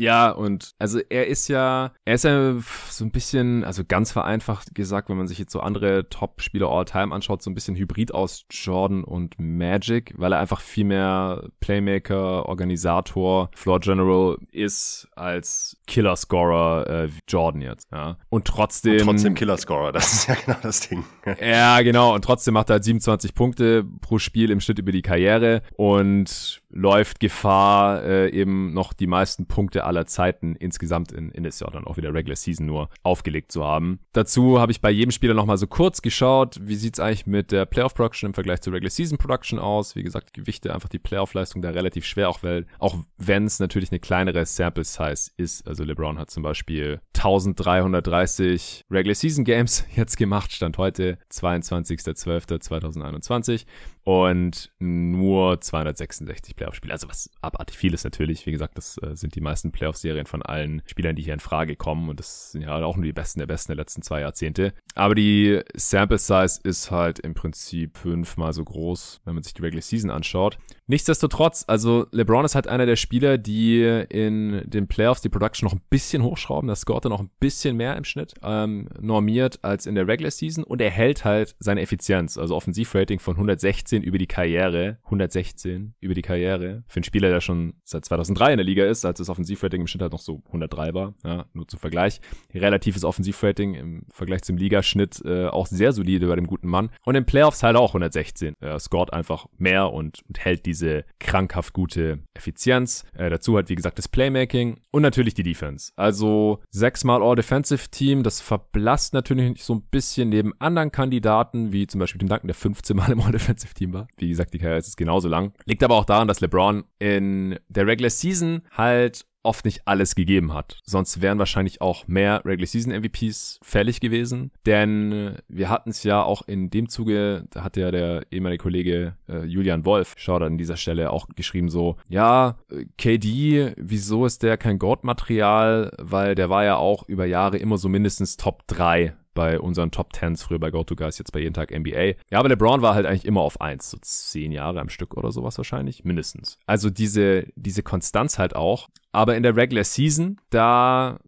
Ja, und also er ist ja, er ist ja so ein bisschen, also ganz vereinfacht gesagt, wenn man sich jetzt so andere Top-Spieler all-time anschaut, so ein bisschen Hybrid aus Jordan und Magic, weil er einfach viel mehr Playmaker, Organisator, Floor General ist als Killer-Scorer äh, Jordan jetzt, ja. Und trotzdem. Und trotzdem Killer-Scorer, das ist ja genau das Ding. (laughs) ja, genau, und trotzdem macht er halt 27 Punkte pro Spiel im Schnitt über die Karriere und läuft Gefahr, äh, eben noch die meisten Punkte aller Zeiten insgesamt in, in das Jahr dann auch wieder Regular Season nur aufgelegt zu haben. Dazu habe ich bei jedem Spieler nochmal so kurz geschaut, wie sieht's eigentlich mit der Playoff Production im Vergleich zur Regular Season Production aus. Wie gesagt, Gewichte einfach die Playoff Leistung da relativ schwer, auch weil, auch wenn es natürlich eine kleinere Sample Size ist. Also LeBron hat zum Beispiel 1330 Regular Season Games (laughs) jetzt gemacht, stand heute 22.12.2021 und nur 266 Playoff-Spiele. Also was abartig viel ist natürlich. Wie gesagt, das äh, sind die meisten Playoff-Serien von allen Spielern, die hier in Frage kommen. Und das sind ja auch nur die besten der besten der letzten zwei Jahrzehnte. Aber die Sample Size ist halt im Prinzip fünfmal so groß, wenn man sich die Regular Season anschaut. Nichtsdestotrotz, also LeBron ist halt einer der Spieler, die in den Playoffs die Production noch ein bisschen hochschrauben. Das scoret noch ein bisschen mehr im Schnitt ähm, normiert als in der Regular Season und er hält halt seine Effizienz, also Offensivrating von 116 über die Karriere. 116 über die Karriere. Für einen Spieler, der schon seit 2003 in der Liga ist, als das Offensivrating im Schnitt halt noch so 103 war. Ja, nur zum Vergleich. Relatives Offensivrating im Vergleich zum Ligaschnitt äh, auch sehr solide bei dem guten Mann. Und in Playoffs halt auch 116. Er scoret einfach mehr und, und hält diese diese krankhaft gute Effizienz. Äh, dazu halt, wie gesagt, das Playmaking und natürlich die Defense. Also sechsmal All-Defensive Team, das verblasst natürlich so ein bisschen neben anderen Kandidaten, wie zum Beispiel dem Duncan, der 15 Mal im All-Defensive Team war. Wie gesagt, die Karriere ist genauso lang. Liegt aber auch daran, dass LeBron in der Regular Season halt oft nicht alles gegeben hat. Sonst wären wahrscheinlich auch mehr Regular Season MVPs fällig gewesen. Denn äh, wir hatten es ja auch in dem Zuge, da hat ja der ehemalige Kollege äh, Julian Wolf, schaut an dieser Stelle auch geschrieben so, ja, äh, KD, wieso ist der kein Goat-Material? Weil der war ja auch über Jahre immer so mindestens Top 3 bei unseren Top Tens, früher bei GoToGuys, jetzt bei jeden Tag NBA. Ja, aber der Brown war halt eigentlich immer auf eins, so zehn Jahre am Stück oder sowas wahrscheinlich, mindestens. Also diese, diese Konstanz halt auch. Aber in der Regular Season, da,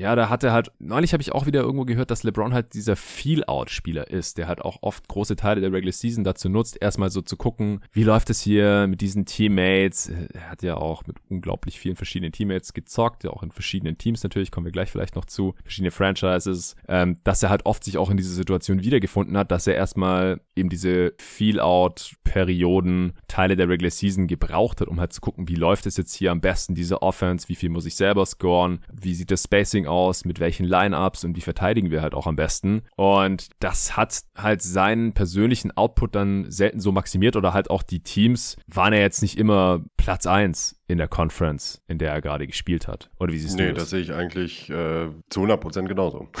ja, da hat er halt, neulich habe ich auch wieder irgendwo gehört, dass LeBron halt dieser Feel-Out-Spieler ist, der halt auch oft große Teile der Regular Season dazu nutzt, erstmal so zu gucken, wie läuft es hier mit diesen Teammates. Er hat ja auch mit unglaublich vielen verschiedenen Teammates gezockt, ja auch in verschiedenen Teams natürlich, kommen wir gleich vielleicht noch zu, verschiedene Franchises, ähm, dass er halt oft sich auch in diese Situation wiedergefunden hat, dass er erstmal eben diese Feel-Out-Perioden, Teile der Regular Season gebraucht hat, um halt zu gucken, wie läuft es jetzt hier am besten, diese Off Offense, wie viel muss ich selber scoren, wie sieht das Spacing aus, mit welchen Lineups und wie verteidigen wir halt auch am besten. Und das hat halt seinen persönlichen Output dann selten so maximiert oder halt auch die Teams waren ja jetzt nicht immer Platz eins in der Conference, in der er gerade gespielt hat. Oder wie siehst nee, du das? Nee, das sehe ich eigentlich äh, zu 100% genauso. (laughs)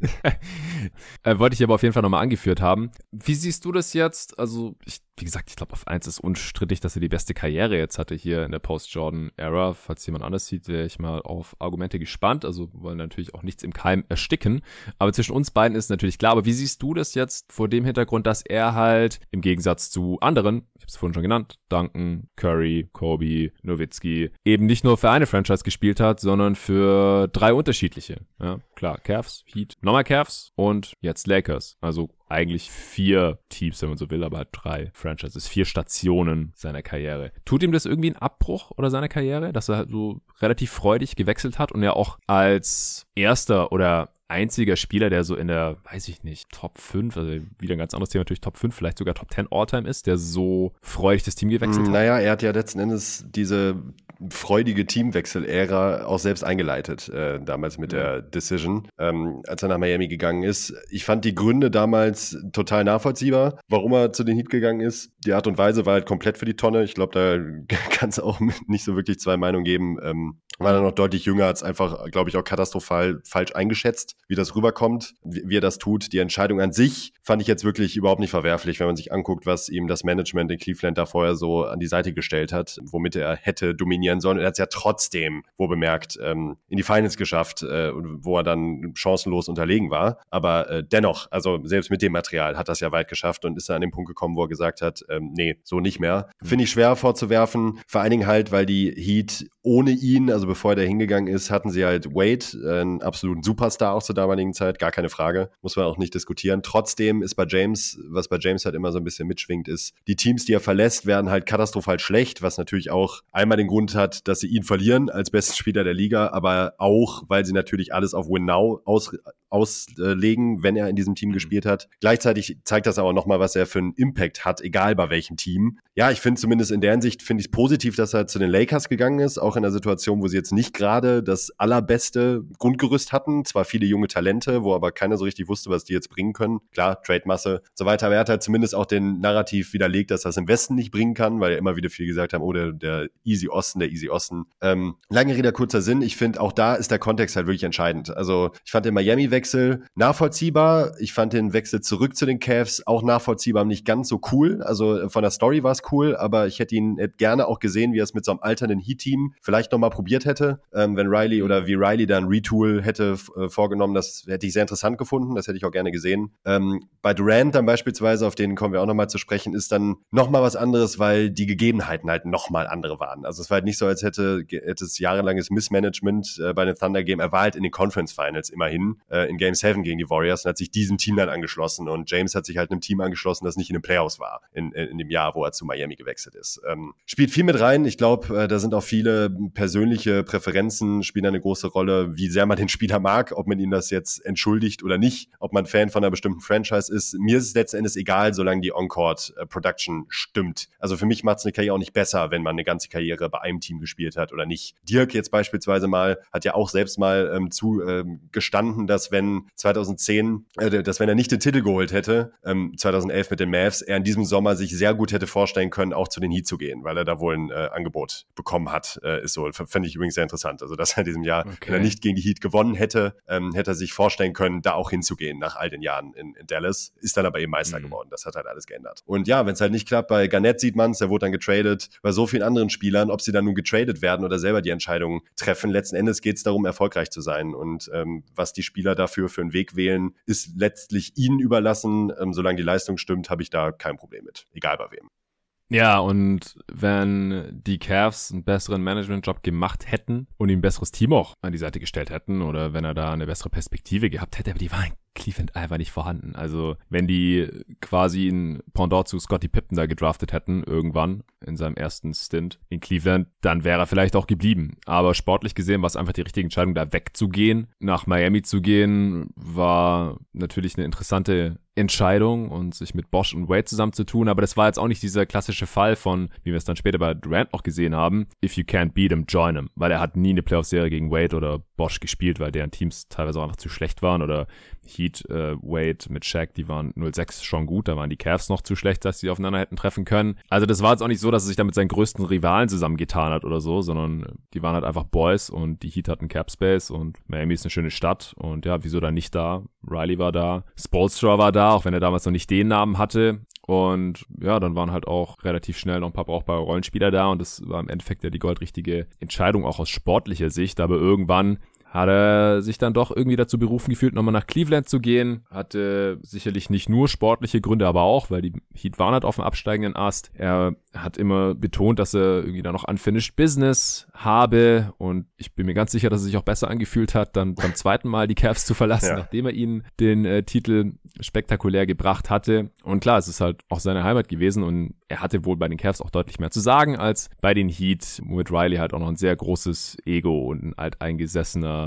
(laughs) äh, wollte ich aber auf jeden Fall nochmal angeführt haben. Wie siehst du das jetzt? Also, ich wie gesagt, ich glaube, auf eins ist unstrittig, dass er die beste Karriere jetzt hatte hier in der Post-Jordan-Era. Falls jemand anders sieht, wäre ich mal auf Argumente gespannt. Also wollen natürlich auch nichts im Keim ersticken. Aber zwischen uns beiden ist natürlich klar. Aber wie siehst du das jetzt vor dem Hintergrund, dass er halt im Gegensatz zu anderen, ich habe es vorhin schon genannt, Duncan, Curry, Kobe, Nowitzki, eben nicht nur für eine Franchise gespielt hat, sondern für drei unterschiedliche. Ja, klar, Cavs, Heat, nochmal Cavs und jetzt Lakers. Also eigentlich vier Teams, wenn man so will, aber halt drei Franchises, vier Stationen seiner Karriere. Tut ihm das irgendwie einen Abbruch oder seiner Karriere, dass er halt so relativ freudig gewechselt hat und er auch als erster oder einziger Spieler, der so in der, weiß ich nicht, Top 5, also wieder ein ganz anderes Thema, natürlich Top 5, vielleicht sogar Top 10 All-Time ist, der so freudig das Team gewechselt hat? Naja, er hat ja letzten Endes diese freudige Teamwechsel-Ära auch selbst eingeleitet, äh, damals mit der Decision, ähm, als er nach Miami gegangen ist. Ich fand die Gründe damals total nachvollziehbar, warum er zu den Heat gegangen ist. Die Art und Weise war halt komplett für die Tonne. Ich glaube, da (laughs) kann es auch nicht so wirklich zwei Meinungen geben. Ähm, war er noch deutlich jünger, hat es einfach, glaube ich, auch katastrophal falsch eingeschätzt, wie das rüberkommt, wie, wie, er das tut. Die Entscheidung an sich fand ich jetzt wirklich überhaupt nicht verwerflich, wenn man sich anguckt, was ihm das Management in Cleveland da vorher so an die Seite gestellt hat, womit er hätte dominieren sollen. Er hat es ja trotzdem, wo bemerkt, ähm, in die Finals geschafft, äh, wo er dann chancenlos unterlegen war. Aber äh, dennoch, also selbst mit dem Material hat das ja weit geschafft und ist da an den Punkt gekommen, wo er gesagt hat, ähm, nee, so nicht mehr. Finde ich schwer vorzuwerfen, vor allen Dingen halt, weil die Heat ohne ihn, also bevor er hingegangen ist, hatten sie halt Wade, einen absoluten Superstar auch zur damaligen Zeit, gar keine Frage, muss man auch nicht diskutieren. Trotzdem ist bei James, was bei James halt immer so ein bisschen mitschwingt, ist, die Teams, die er verlässt, werden halt katastrophal schlecht, was natürlich auch einmal den Grund hat, dass sie ihn verlieren als besten Spieler der Liga, aber auch, weil sie natürlich alles auf Win Now aus, auslegen, wenn er in diesem Team mhm. gespielt hat. Gleichzeitig zeigt das aber nochmal, was er für einen Impact hat, egal bei welchem Team. Ja, ich finde zumindest in der Hinsicht, finde ich es positiv, dass er zu den Lakers gegangen ist, auch in einer Situation, wo sie jetzt nicht gerade das allerbeste Grundgerüst hatten. Zwar viele junge Talente, wo aber keiner so richtig wusste, was die jetzt bringen können. Klar, Trade-Masse so weiter. Aber er hat halt zumindest auch den Narrativ widerlegt, dass er es im Westen nicht bringen kann, weil ja immer wieder viele gesagt haben, oh, der, der Easy Osten, der Easy Osten. Ähm, lange Rede, kurzer Sinn. Ich finde, auch da ist der Kontext halt wirklich entscheidend. Also ich fand den Miami weg Wechsel nachvollziehbar. Ich fand den Wechsel zurück zu den Cavs auch nachvollziehbar, nicht ganz so cool. Also von der Story war es cool, aber ich hätte ihn hätte gerne auch gesehen, wie er es mit so einem alternden Heat-Team vielleicht nochmal probiert hätte. Ähm, wenn Riley oder wie Riley da ein Retool hätte äh, vorgenommen, das hätte ich sehr interessant gefunden. Das hätte ich auch gerne gesehen. Ähm, bei Durant dann beispielsweise, auf den kommen wir auch nochmal zu sprechen, ist dann nochmal was anderes, weil die Gegebenheiten halt nochmal andere waren. Also es war halt nicht so, als hätte, hätte es jahrelanges Missmanagement äh, bei den Thunder Game. Er war halt in den Conference Finals immerhin, äh, in Game 7 gegen die Warriors und hat sich diesem Team dann angeschlossen. Und James hat sich halt einem Team angeschlossen, das nicht in den Playoffs war, in, in dem Jahr, wo er zu Miami gewechselt ist. Ähm, spielt viel mit rein. Ich glaube, äh, da sind auch viele persönliche Präferenzen, spielen eine große Rolle, wie sehr man den Spieler mag, ob man ihn das jetzt entschuldigt oder nicht, ob man Fan von einer bestimmten Franchise ist. Mir ist es letzten Endes egal, solange die On-Court äh, Production stimmt. Also für mich macht es eine Karriere auch nicht besser, wenn man eine ganze Karriere bei einem Team gespielt hat oder nicht. Dirk jetzt beispielsweise mal hat ja auch selbst mal ähm, zu ähm, dass wenn 2010, äh, dass wenn er nicht den Titel geholt hätte, ähm, 2011 mit den Mavs, er in diesem Sommer sich sehr gut hätte vorstellen können, auch zu den Heat zu gehen, weil er da wohl ein äh, Angebot bekommen hat. Äh, ist so, fände ich übrigens sehr interessant. Also dass er in diesem Jahr, okay. wenn er nicht gegen die Heat gewonnen hätte, ähm, hätte er sich vorstellen können, da auch hinzugehen nach all den Jahren in, in Dallas. Ist dann aber eben Meister mhm. geworden. Das hat halt alles geändert. Und ja, wenn es halt nicht klappt, bei Garnett sieht man es, der wurde dann getradet, bei so vielen anderen Spielern, ob sie dann nun getradet werden oder selber die Entscheidung treffen. Letzten Endes geht es darum, erfolgreich zu sein. Und ähm, was die Spieler dafür für einen Weg wählen, ist letztlich ihnen überlassen. Ähm, solange die Leistung stimmt, habe ich da kein Problem mit. Egal bei wem. Ja, und wenn die Cavs einen besseren Management-Job gemacht hätten und ihm ein besseres Team auch an die Seite gestellt hätten oder wenn er da eine bessere Perspektive gehabt hätte, aber die waren Cleveland einfach nicht vorhanden. Also wenn die quasi ein Pendant zu Scotty Pippen da gedraftet hätten, irgendwann in seinem ersten Stint in Cleveland, dann wäre er vielleicht auch geblieben. Aber sportlich gesehen war es einfach die richtige Entscheidung, da wegzugehen. Nach Miami zu gehen, war natürlich eine interessante Entscheidung und sich mit Bosch und Wade zusammenzutun, aber das war jetzt auch nicht dieser klassische Fall von, wie wir es dann später bei Durant noch gesehen haben, if you can't beat him, join him, weil er hat nie eine Playoff-Serie gegen Wade oder Bosch gespielt, weil deren Teams teilweise auch einfach zu schlecht waren oder Heat, äh, Wade mit Shaq, die waren 0-6 schon gut, da waren die Cavs noch zu schlecht, dass sie aufeinander hätten treffen können. Also das war jetzt auch nicht so, dass er sich da mit seinen größten Rivalen zusammengetan hat oder so, sondern die waren halt einfach Boys und die Heat hatten Cap Space und Miami ist eine schöne Stadt und ja, wieso da nicht da? Riley war da, Spolstra war da, auch wenn er damals noch nicht den Namen hatte. Und ja, dann waren halt auch relativ schnell noch ein paar brauchbare Rollenspieler da und das war im Endeffekt ja die goldrichtige Entscheidung auch aus sportlicher Sicht. Aber irgendwann hat er sich dann doch irgendwie dazu berufen gefühlt, nochmal nach Cleveland zu gehen. Hatte sicherlich nicht nur sportliche Gründe, aber auch, weil die Heat waren halt auf dem absteigenden Ast. Er hat immer betont, dass er irgendwie da noch unfinished Business habe und ich bin mir ganz sicher, dass es sich auch besser angefühlt hat, dann beim zweiten Mal die Cavs zu verlassen, ja. nachdem er ihnen den äh, Titel spektakulär gebracht hatte. Und klar, es ist halt auch seine Heimat gewesen und er hatte wohl bei den Cavs auch deutlich mehr zu sagen als bei den Heat, womit Riley halt auch noch ein sehr großes Ego und ein alteingesessener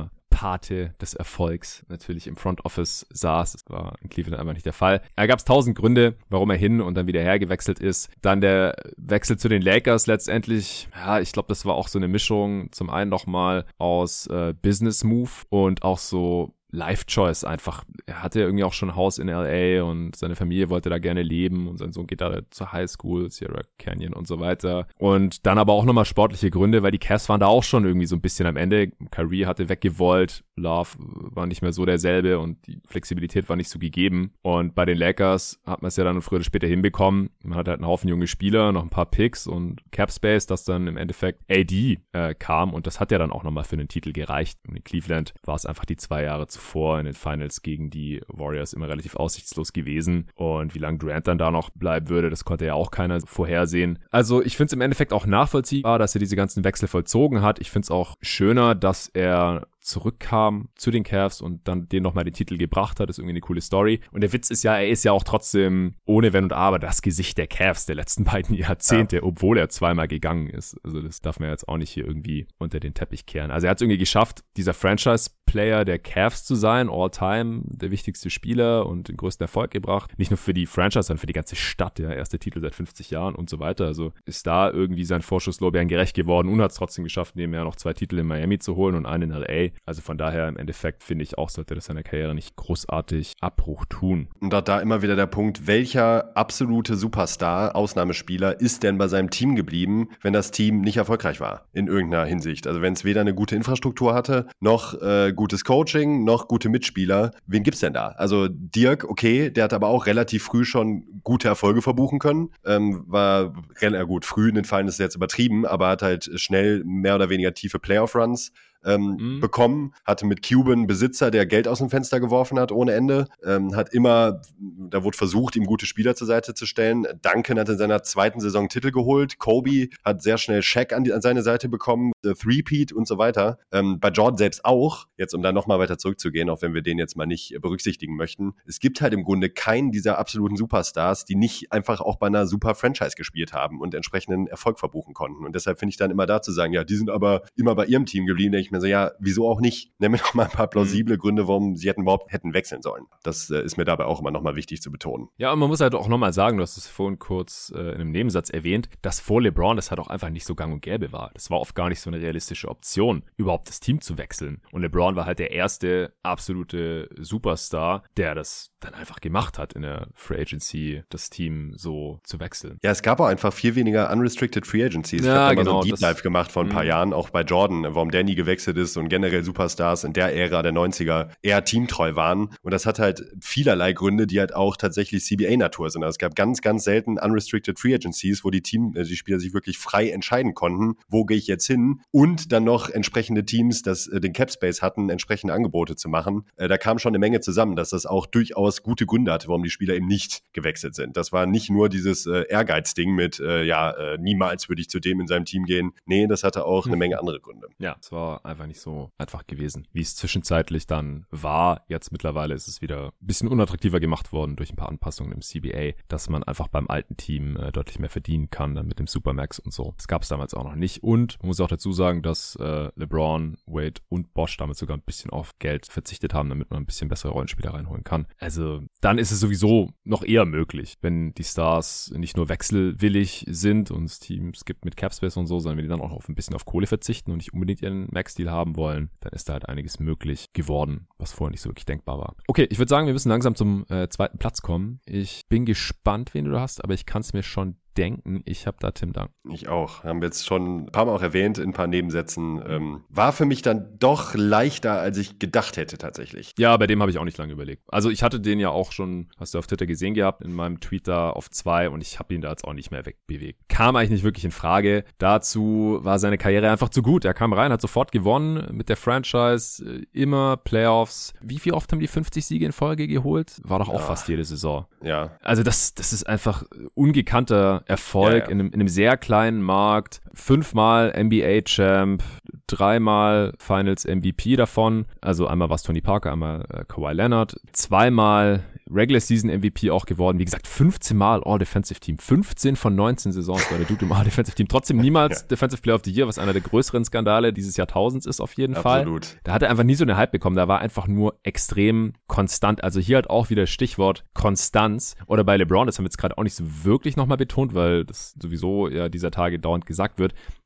Pate des Erfolgs natürlich im Front Office saß. Das war in Cleveland einfach nicht der Fall. Da gab es tausend Gründe, warum er hin und dann wieder hergewechselt ist. Dann der Wechsel zu den Lakers letztendlich. Ja, ich glaube, das war auch so eine Mischung. Zum einen nochmal aus äh, Business Move und auch so Life Choice einfach. Er hatte irgendwie auch schon ein Haus in LA und seine Familie wollte da gerne leben und sein Sohn geht da zur High School, Sierra Canyon und so weiter. Und dann aber auch nochmal sportliche Gründe, weil die Cavs waren da auch schon irgendwie so ein bisschen am Ende. Kyrie hatte weggewollt, Love war nicht mehr so derselbe und die Flexibilität war nicht so gegeben. Und bei den Lakers hat man es ja dann früher oder später hinbekommen. Man hat halt einen Haufen junge Spieler, noch ein paar Picks und Cap Space, dass dann im Endeffekt AD äh, kam und das hat ja dann auch nochmal für den Titel gereicht. Und in Cleveland war es einfach die zwei Jahre zu zuvor in den Finals gegen die Warriors immer relativ aussichtslos gewesen. Und wie lange Durant dann da noch bleiben würde, das konnte ja auch keiner vorhersehen. Also ich finde es im Endeffekt auch nachvollziehbar, dass er diese ganzen Wechsel vollzogen hat. Ich finde es auch schöner, dass er zurückkam zu den Cavs und dann den nochmal den Titel gebracht hat, ist irgendwie eine coole Story. Und der Witz ist ja, er ist ja auch trotzdem ohne Wenn und Aber das Gesicht der Cavs der letzten (laughs) beiden Jahrzehnte, ja. obwohl er zweimal gegangen ist. Also das darf man jetzt auch nicht hier irgendwie unter den Teppich kehren. Also er hat es irgendwie geschafft, dieser Franchise-Player der Cavs zu sein, all time, der wichtigste Spieler und den größten Erfolg gebracht. Nicht nur für die Franchise, sondern für die ganze Stadt, der erste Titel seit 50 Jahren und so weiter. Also ist da irgendwie sein Vorschusslorbeeren gerecht geworden und hat es trotzdem geschafft, nebenher noch zwei Titel in Miami zu holen und einen in LA. Also von daher im Endeffekt finde ich auch, sollte das seiner Karriere nicht großartig Abbruch tun. Und auch da immer wieder der Punkt, welcher absolute Superstar, Ausnahmespieler ist denn bei seinem Team geblieben, wenn das Team nicht erfolgreich war in irgendeiner Hinsicht? Also wenn es weder eine gute Infrastruktur hatte, noch äh, gutes Coaching, noch gute Mitspieler, wen gibt's denn da? Also Dirk, okay, der hat aber auch relativ früh schon gute Erfolge verbuchen können, ähm, war relativ gut, früh in den Fallen ist jetzt übertrieben, aber hat halt schnell mehr oder weniger tiefe Playoff-Runs ähm, mhm. bekommen, hatte mit Cuban Besitzer, der Geld aus dem Fenster geworfen hat ohne Ende, ähm, hat immer, da wurde versucht, ihm gute Spieler zur Seite zu stellen. Duncan hat in seiner zweiten Saison Titel geholt, Kobe hat sehr schnell Shaq an, die, an seine Seite bekommen, The Three-Peat und so weiter. Ähm, bei Jordan selbst auch, jetzt um da nochmal weiter zurückzugehen, auch wenn wir den jetzt mal nicht berücksichtigen möchten, es gibt halt im Grunde keinen dieser absoluten Superstars, die nicht einfach auch bei einer super Franchise gespielt haben und entsprechenden Erfolg verbuchen konnten. Und deshalb finde ich dann immer da zu sagen, ja, die sind aber immer bei ihrem Team geblieben, denke ich mir so, ja, wieso auch nicht? Nenn mir doch mal ein paar plausible mhm. Gründe, warum sie hätten überhaupt hätten wechseln sollen. Das äh, ist mir dabei auch immer nochmal wichtig zu betonen. Ja, und man muss halt auch nochmal sagen, du hast es vorhin kurz äh, in einem Nebensatz erwähnt, dass vor LeBron das halt auch einfach nicht so gang und gäbe war. Das war oft gar nicht so eine realistische Option, überhaupt das Team zu wechseln. Und LeBron war halt der erste absolute Superstar, der das dann einfach gemacht hat in der Free Agency, das Team so zu wechseln. Ja, es gab auch einfach viel weniger unrestricted Free Agencies. Ja, ich habe genau, mal so ein Deep Dive gemacht vor ein paar mhm. Jahren, auch bei Jordan, warum der nie gewechselt ist und generell Superstars in der Ära der 90er eher teamtreu waren. Und das hat halt vielerlei Gründe, die halt auch tatsächlich CBA-Natur sind. Also es gab ganz, ganz selten unrestricted Free Agencies, wo die Team, äh, die Spieler sich wirklich frei entscheiden konnten, wo gehe ich jetzt hin und dann noch entsprechende Teams, das äh, den Cap Space hatten, entsprechende Angebote zu machen. Äh, da kam schon eine Menge zusammen, dass das auch durchaus gute Gründe hatte, warum die Spieler eben nicht gewechselt sind. Das war nicht nur dieses äh, Ehrgeiz-Ding mit, äh, ja, äh, niemals würde ich zu dem in seinem Team gehen. Nee, das hatte auch eine Menge andere Gründe. Ja, es war einfach nicht so einfach gewesen, wie es zwischenzeitlich dann war. Jetzt mittlerweile ist es wieder ein bisschen unattraktiver gemacht worden durch ein paar Anpassungen im CBA, dass man einfach beim alten Team äh, deutlich mehr verdienen kann, dann mit dem Supermax und so. Das gab es damals auch noch nicht. Und man muss auch dazu sagen, dass äh, LeBron, Wade und Bosch damit sogar ein bisschen auf Geld verzichtet haben, damit man ein bisschen bessere Rollenspieler reinholen kann. Also dann ist es sowieso noch eher möglich, wenn die Stars nicht nur wechselwillig sind und es Teams gibt mit Capspace und so, sondern wenn die dann auch auf ein bisschen auf Kohle verzichten und nicht unbedingt ihren Max-Deal haben wollen, dann ist da halt einiges möglich geworden, was vorher nicht so wirklich denkbar war. Okay, ich würde sagen, wir müssen langsam zum äh, zweiten Platz kommen. Ich bin gespannt, wen du da hast, aber ich kann es mir schon denken, ich habe da Tim Dank. Ich auch. Haben wir jetzt schon ein paar Mal auch erwähnt in ein paar Nebensätzen. Ähm, war für mich dann doch leichter, als ich gedacht hätte tatsächlich. Ja, bei dem habe ich auch nicht lange überlegt. Also ich hatte den ja auch schon, hast du auf Twitter gesehen gehabt, in meinem Tweet da auf zwei und ich habe ihn da jetzt auch nicht mehr wegbewegt. Kam eigentlich nicht wirklich in Frage. Dazu war seine Karriere einfach zu gut. Er kam rein, hat sofort gewonnen mit der Franchise, äh, immer Playoffs. Wie viel oft haben die 50 Siege in Folge geholt? War doch auch ja. fast jede Saison. Ja. Also das, das ist einfach ungekannter Erfolg ja, ja. In, einem, in einem sehr kleinen Markt. Fünfmal NBA-Champ, dreimal Finals MVP davon. Also einmal war es Tony Parker, einmal äh, Kawhi Leonard. Zweimal Regular Season MVP auch geworden. Wie gesagt, 15 Mal All-Defensive Team. 15 von 19 Saisons war der Dude im All-Defensive Team. Trotzdem niemals (laughs) ja. Defensive Player of the Year, was einer der größeren Skandale dieses Jahrtausends ist auf jeden Absolut. Fall. Da hat er einfach nie so eine Hype bekommen. Da war einfach nur extrem konstant. Also hier halt auch wieder Stichwort Konstanz. Oder bei LeBron, das haben wir jetzt gerade auch nicht so wirklich nochmal betont, weil das sowieso ja dieser Tage dauernd gesagt wird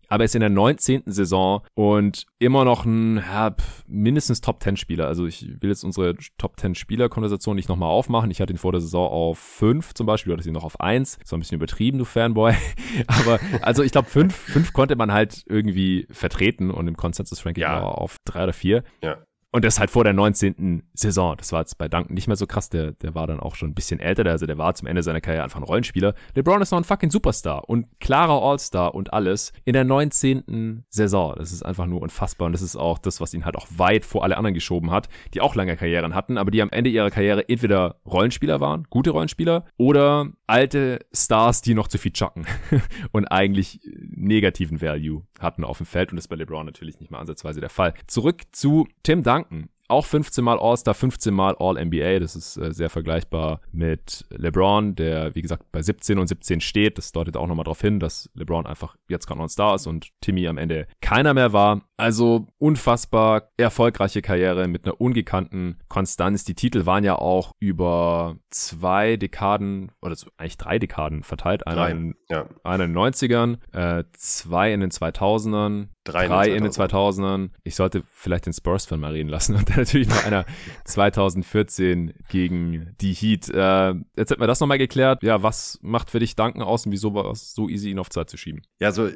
aber ist in der 19. Saison und immer noch ein ja, mindestens Top 10 Spieler. Also ich will jetzt unsere Top 10 Spieler Konversation nicht nochmal aufmachen. Ich hatte ihn vor der Saison auf 5 zum Beispiel, du hattest ihn noch auf 1. So ein bisschen übertrieben, du Fanboy. (laughs) Aber also ich glaube 5, 5 konnte man halt irgendwie vertreten und im Consensus Ranking ja. war auf 3 oder 4. Ja. Und das halt vor der 19. Saison. Das war jetzt bei Duncan nicht mehr so krass. Der, der war dann auch schon ein bisschen älter. Also der war zum Ende seiner Karriere einfach ein Rollenspieler. LeBron ist noch ein fucking Superstar und klarer All-Star und alles in der 19. Saison. Das ist einfach nur unfassbar. Und das ist auch das, was ihn halt auch weit vor alle anderen geschoben hat, die auch lange Karrieren hatten, aber die am Ende ihrer Karriere entweder Rollenspieler waren, gute Rollenspieler, oder alte Stars, die noch zu viel chucken (laughs) und eigentlich negativen Value hatten auf dem Feld. Und das ist bei LeBron natürlich nicht mal ansatzweise der Fall. Zurück zu Tim Duncan auch 15 Mal All-Star, 15 Mal All-NBA. Das ist äh, sehr vergleichbar mit LeBron, der, wie gesagt, bei 17 und 17 steht. Das deutet auch nochmal darauf hin, dass LeBron einfach jetzt gerade noch ein Star ist und Timmy am Ende keiner mehr war. Also unfassbar erfolgreiche Karriere mit einer ungekannten Konstanz. Die Titel waren ja auch über zwei Dekaden, oder so, eigentlich drei Dekaden verteilt. Einer, in, ja. einer in den 90ern, äh, zwei in den 2000ern, drei, drei in den 2000ern. Ich sollte vielleicht den Spurs-Fan mal reden lassen und dann natürlich noch einer (laughs) 2014 gegen die Heat. Äh, jetzt hätten wir das nochmal geklärt. Ja, was macht für dich Duncan aus und wieso war es so easy, ihn auf Zeit zu schieben? Ja, also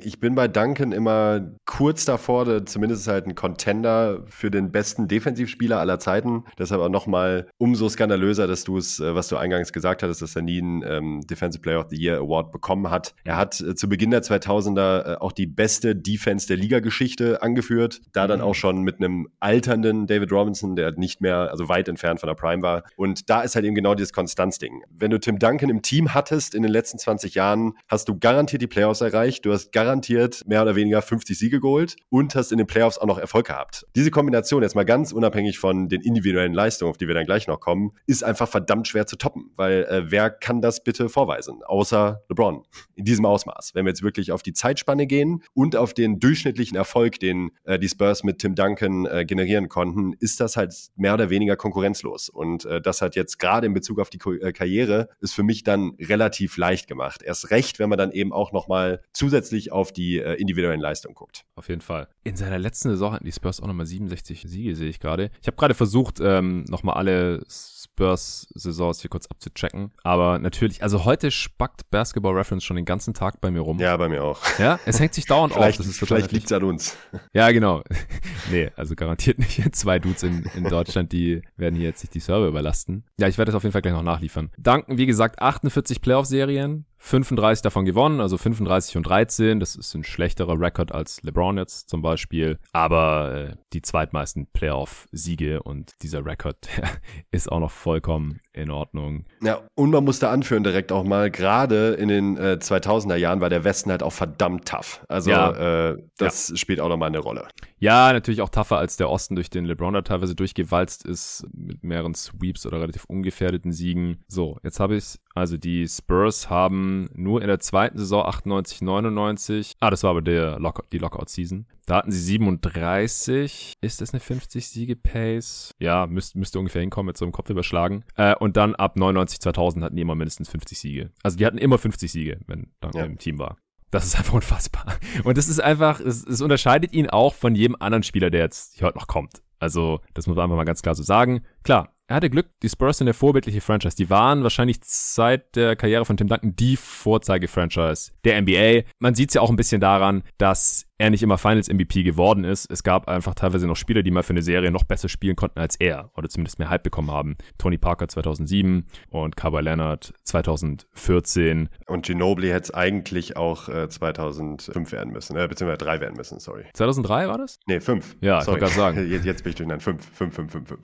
ich bin bei Duncan immer kurz davor, zumindest halt ein Contender für den besten Defensivspieler aller Zeiten. Deshalb auch nochmal umso skandalöser, dass du es, äh, was du eingangs gesagt hattest, dass er nie einen ähm, Defensive Player of the Year Award bekommen hat. Er hat äh, zu Beginn der 2000er äh, auch die beste Defense der Liga-Geschichte angeführt. Da dann mhm. auch schon mit einem alternden David Robinson, der nicht mehr, also weit entfernt von der Prime war. Und da ist halt eben genau dieses Konstanzding. Wenn du Tim Duncan im Team hattest in den letzten 20 Jahren, hast du garantiert die Playoffs erreicht. Du hast garantiert mehr oder weniger 50 Siege geholt und hast in den Playoffs auch noch Erfolg gehabt. Diese Kombination, jetzt mal ganz unabhängig von den individuellen Leistungen, auf die wir dann gleich noch kommen, ist einfach verdammt schwer zu toppen, weil äh, wer kann das bitte vorweisen, außer LeBron in diesem Ausmaß? Wenn wir jetzt wirklich auf die Zeitspanne gehen und auf den durchschnittlichen Erfolg, den äh, die Spurs mit Tim Duncan äh, generieren konnten, ist das halt mehr oder weniger konkurrenzlos. Und äh, das hat jetzt gerade in Bezug auf die Ko äh, Karriere ist für mich dann relativ leicht gemacht. Erst recht, wenn man dann eben auch nochmal zusätzlich auf die äh, individuellen Leistungen guckt. Auf jeden Fall. In seiner letzten Saison hatten die Spurs auch nochmal 67 Siege, sehe ich gerade. Ich habe gerade versucht, ähm, nochmal alle Spurs-Saisons hier kurz abzuchecken. Aber natürlich, also heute spackt Basketball Reference schon den ganzen Tag bei mir rum. Ja, bei mir auch. Ja, es hängt sich dauernd vielleicht, auf. vielleicht liegt es an uns. (laughs) Ja, genau. (laughs) nee, also garantiert nicht. (laughs) Zwei Dudes in, in Deutschland, die werden hier jetzt sich die Server überlasten. Ja, ich werde das auf jeden Fall gleich noch nachliefern. Danken, wie gesagt, 48 Playoff-Serien, 35 davon gewonnen, also 35 und 13. Das ist ein schlechterer Rekord als LeBron jetzt zum Beispiel. Aber äh, die zweitmeisten Playoff-Siege und dieser Rekord (laughs) ist auch noch vollkommen in Ordnung. Ja, und man muss da anführen direkt auch mal, gerade in den äh, 2000er Jahren war der Westen halt auch verdammt tough. Also ja. äh, das ja. spielt auch nochmal eine Rolle. Ja, natürlich auch tougher als der Osten, durch den LeBron da teilweise durchgewalzt ist, mit mehreren Sweeps oder relativ ungefährdeten Siegen. So, jetzt habe ich also die Spurs haben nur in der zweiten Saison 98, 99, ah, das war aber der Lock die Lockout-Season. Da hatten sie 37. Ist das eine 50-Siege-Pace? Ja, müsst, müsste ungefähr hinkommen mit so einem Kopf überschlagen. Äh, und dann ab 99, 2000 hatten die immer mindestens 50 Siege. Also die hatten immer 50 Siege, wenn Duncan ja. im Team war. Das ist (laughs) einfach unfassbar. Und das ist einfach, es, es unterscheidet ihn auch von jedem anderen Spieler, der jetzt hier heute noch kommt. Also, das muss man einfach mal ganz klar so sagen. Klar, er hatte Glück, die Spurs sind eine vorbildliche Franchise. Die waren wahrscheinlich seit der Karriere von Tim Duncan die Vorzeige-Franchise der NBA. Man sieht es ja auch ein bisschen daran, dass er nicht immer Finals-MVP geworden ist. Es gab einfach teilweise noch Spieler, die mal für eine Serie noch besser spielen konnten als er oder zumindest mehr Hype bekommen haben. Tony Parker 2007 und Kawhi Leonard 2014. Und Ginobili hätte es eigentlich auch äh, 2005 werden müssen, äh, beziehungsweise 3 werden müssen, sorry. 2003 war das? Nee, 5. Ja, sorry. ich wollte gerade sagen. (laughs) Jetzt, jetzt bin ich durcheinander. 5, 5, 5, 5, 5.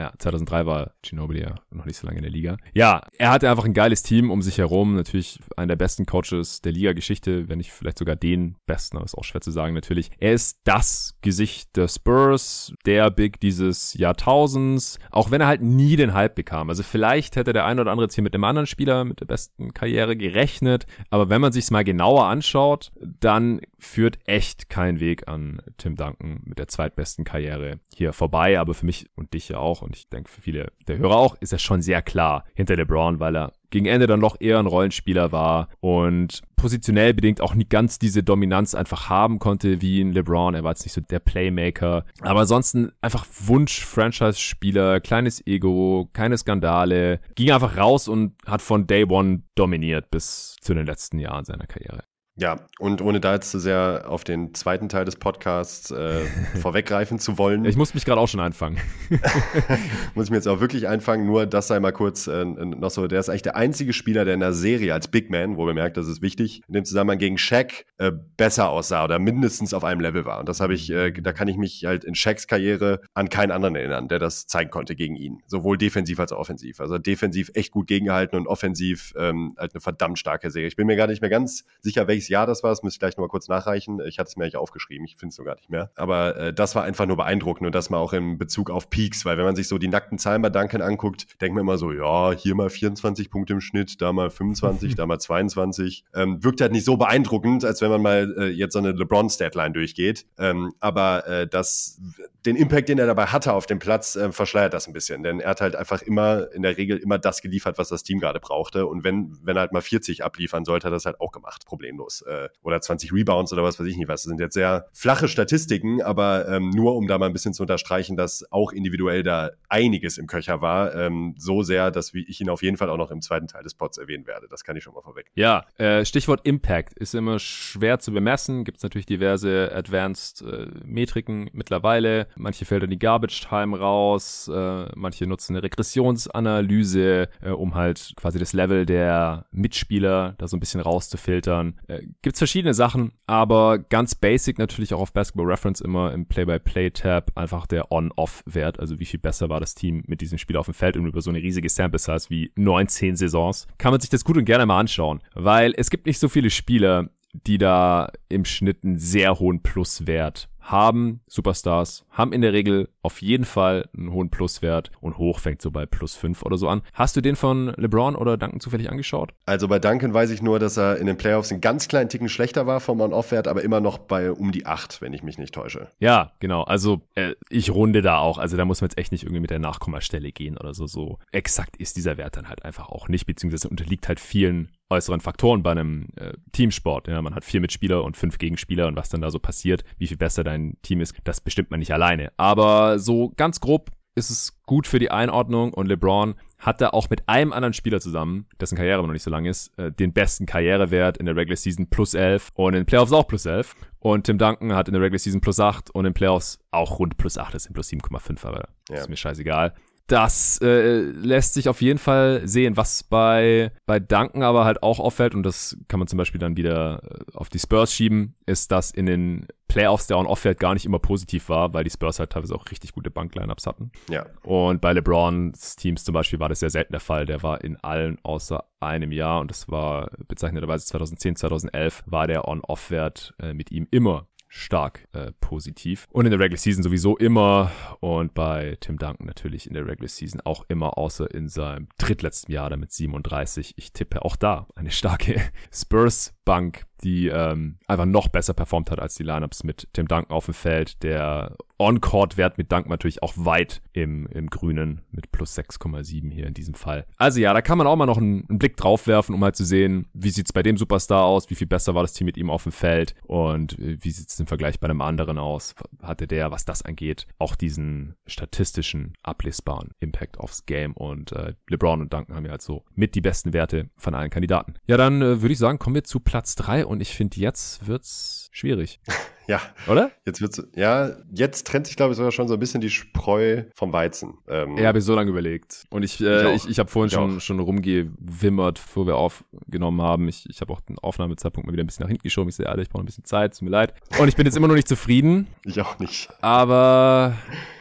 Ja, 2003 war Ginobili ja noch nicht so lange in der Liga. Ja, er hatte einfach ein geiles Team um sich herum. Natürlich einer der besten Coaches der Liga-Geschichte, wenn nicht vielleicht sogar den besten, aber ist auch schwer zu sagen natürlich. Er ist das Gesicht der Spurs, der Big dieses Jahrtausends, auch wenn er halt nie den Hype bekam. Also vielleicht hätte der ein oder andere jetzt hier mit einem anderen Spieler mit der besten Karriere gerechnet, aber wenn man sich's mal genauer anschaut, dann führt echt kein Weg an Tim Duncan mit der zweitbesten Karriere hier vorbei, aber für mich und dich ja auch und ich denke für viele der Hörer auch, ist er schon sehr klar hinter LeBron, weil er gegen Ende dann noch eher ein Rollenspieler war und positionell bedingt auch nicht ganz diese Dominanz einfach haben konnte wie ein LeBron. Er war jetzt nicht so der Playmaker. Aber ansonsten einfach Wunsch-Franchise-Spieler, kleines Ego, keine Skandale. Ging einfach raus und hat von Day One dominiert bis zu den letzten Jahren seiner Karriere. Ja, und ohne da jetzt zu sehr auf den zweiten Teil des Podcasts äh, (laughs) vorweggreifen zu wollen. Ich muss mich gerade auch schon einfangen. (laughs) muss ich mir jetzt auch wirklich einfangen, nur das sei mal kurz äh, noch so. Der ist eigentlich der einzige Spieler, der in der Serie als Big Man, wo bemerkt, das ist wichtig, in dem Zusammenhang gegen Shaq äh, besser aussah oder mindestens auf einem Level war. Und das habe ich, äh, da kann ich mich halt in Shaqs Karriere an keinen anderen erinnern, der das zeigen konnte gegen ihn. Sowohl defensiv als auch offensiv. Also defensiv echt gut gegengehalten und offensiv ähm, halt eine verdammt starke Serie. Ich bin mir gar nicht mehr ganz sicher, welches Jahr das war, das müsste ich gleich nochmal kurz nachreichen. Ich hatte es mir eigentlich aufgeschrieben, ich finde es so gar nicht mehr. Aber äh, das war einfach nur beeindruckend und das mal auch in Bezug auf Peaks, weil wenn man sich so die nackten Zahlen bei Duncan anguckt, denkt man immer so, ja, hier mal 24 Punkte im Schnitt, da mal 25, (laughs) da mal 22. Ähm, wirkt halt nicht so beeindruckend, als wenn man mal äh, jetzt so eine LeBron-Statline durchgeht. Ähm, aber äh, das, den Impact, den er dabei hatte auf dem Platz, äh, verschleiert das ein bisschen. Denn er hat halt einfach immer, in der Regel immer das geliefert, was das Team gerade brauchte. Und wenn, wenn er halt mal 40 abliefern sollte, hat er das halt auch gemacht, problemlos. Äh, oder 20 Rebounds oder was weiß ich nicht was. Das sind jetzt sehr flache Statistiken, aber ähm, nur um da mal ein bisschen zu unterstreichen, dass auch individuell da einiges im Köcher war. Ähm, so sehr, dass ich ihn auf jeden Fall auch noch im zweiten Teil des Pods erwähnen werde. Das kann ich schon mal vorweg. Ja, äh, Stichwort Impact ist immer schwer zu bemessen. Gibt es natürlich diverse Advanced äh, Metriken mittlerweile. Manche fällt in die Garbage Time raus, äh, manche nutzen eine Regressionsanalyse, äh, um halt quasi das Level der Mitspieler da so ein bisschen rauszufiltern. Äh, gibt's verschiedene Sachen, aber ganz basic natürlich auch auf Basketball Reference immer im Play-by-Play-Tab einfach der On-Off-Wert, also wie viel besser war das Team mit diesem Spiel auf dem Feld und über so eine riesige Sample Size wie 19 Saisons, kann man sich das gut und gerne mal anschauen, weil es gibt nicht so viele Spieler, die da im Schnitt einen sehr hohen Pluswert haben Superstars, haben in der Regel auf jeden Fall einen hohen Pluswert und hoch fängt so bei plus 5 oder so an. Hast du den von LeBron oder Duncan zufällig angeschaut? Also bei Duncan weiß ich nur, dass er in den Playoffs einen ganz kleinen Ticken schlechter war vom On-Off-Wert, aber immer noch bei um die 8, wenn ich mich nicht täusche. Ja, genau. Also äh, ich runde da auch. Also da muss man jetzt echt nicht irgendwie mit der Nachkommastelle gehen oder so. So exakt ist dieser Wert dann halt einfach auch nicht, beziehungsweise unterliegt halt vielen äußeren Faktoren bei einem äh, Teamsport. Ja, man hat vier Mitspieler und fünf Gegenspieler und was dann da so passiert, wie viel besser dein Team ist, das bestimmt man nicht alleine. Aber so ganz grob ist es gut für die Einordnung und LeBron hat da auch mit einem anderen Spieler zusammen, dessen Karriere noch nicht so lang ist, äh, den besten Karrierewert in der Regular Season plus 11 und in den Playoffs auch plus 11. Und Tim Duncan hat in der Regular Season plus 8 und in den Playoffs auch rund plus 8, das sind plus 7,5, aber ja. ist mir scheißegal das äh, lässt sich auf jeden Fall sehen. Was bei, bei Duncan aber halt auch auffällt, und das kann man zum Beispiel dann wieder äh, auf die Spurs schieben, ist, dass in den Playoffs der On-Off-Wert gar nicht immer positiv war, weil die Spurs halt teilweise auch richtig gute Bank-Lineups hatten. Ja. Und bei LeBrons Teams zum Beispiel war das sehr selten der Fall. Der war in allen außer einem Jahr, und das war bezeichneterweise 2010, 2011, war der On-Off-Wert äh, mit ihm immer stark äh, positiv. Und in der Regular Season sowieso immer. Und bei Tim Duncan natürlich in der Regular Season auch immer, außer in seinem drittletzten Jahr damit 37. Ich tippe auch da eine starke (laughs) Spurs Bank, die ähm, einfach noch besser performt hat als die Lineups mit Tim Duncan auf dem Feld. Der On-Court-Wert mit Duncan natürlich auch weit im, im Grünen mit plus 6,7 hier in diesem Fall. Also ja, da kann man auch mal noch einen, einen Blick drauf werfen, um halt zu sehen, wie sieht's bei dem Superstar aus, wie viel besser war das Team mit ihm auf dem Feld und äh, wie sieht's im Vergleich bei einem anderen aus. Hatte der, was das angeht, auch diesen statistischen, ablesbaren Impact aufs Game und äh, LeBron und Duncan haben ja halt so mit die besten Werte von allen Kandidaten. Ja, dann äh, würde ich sagen, kommen wir zu Platz 3 und ich finde, jetzt wird's schwierig. (laughs) Ja. Oder? Jetzt wird's, ja, jetzt trennt sich, glaube ich, sogar schon so ein bisschen die Spreu vom Weizen. Ähm, ja, habe ich so lange überlegt. Und ich, äh, ich, ich, ich habe vorhin ich schon, schon rumgewimmert, bevor wir aufgenommen haben. Ich, ich habe auch den Aufnahmezeitpunkt mal wieder ein bisschen nach hinten geschoben. Ich sehe, Alter, ich brauche ein bisschen Zeit, tut mir leid. Und ich bin jetzt immer noch nicht zufrieden. Ich auch nicht. Aber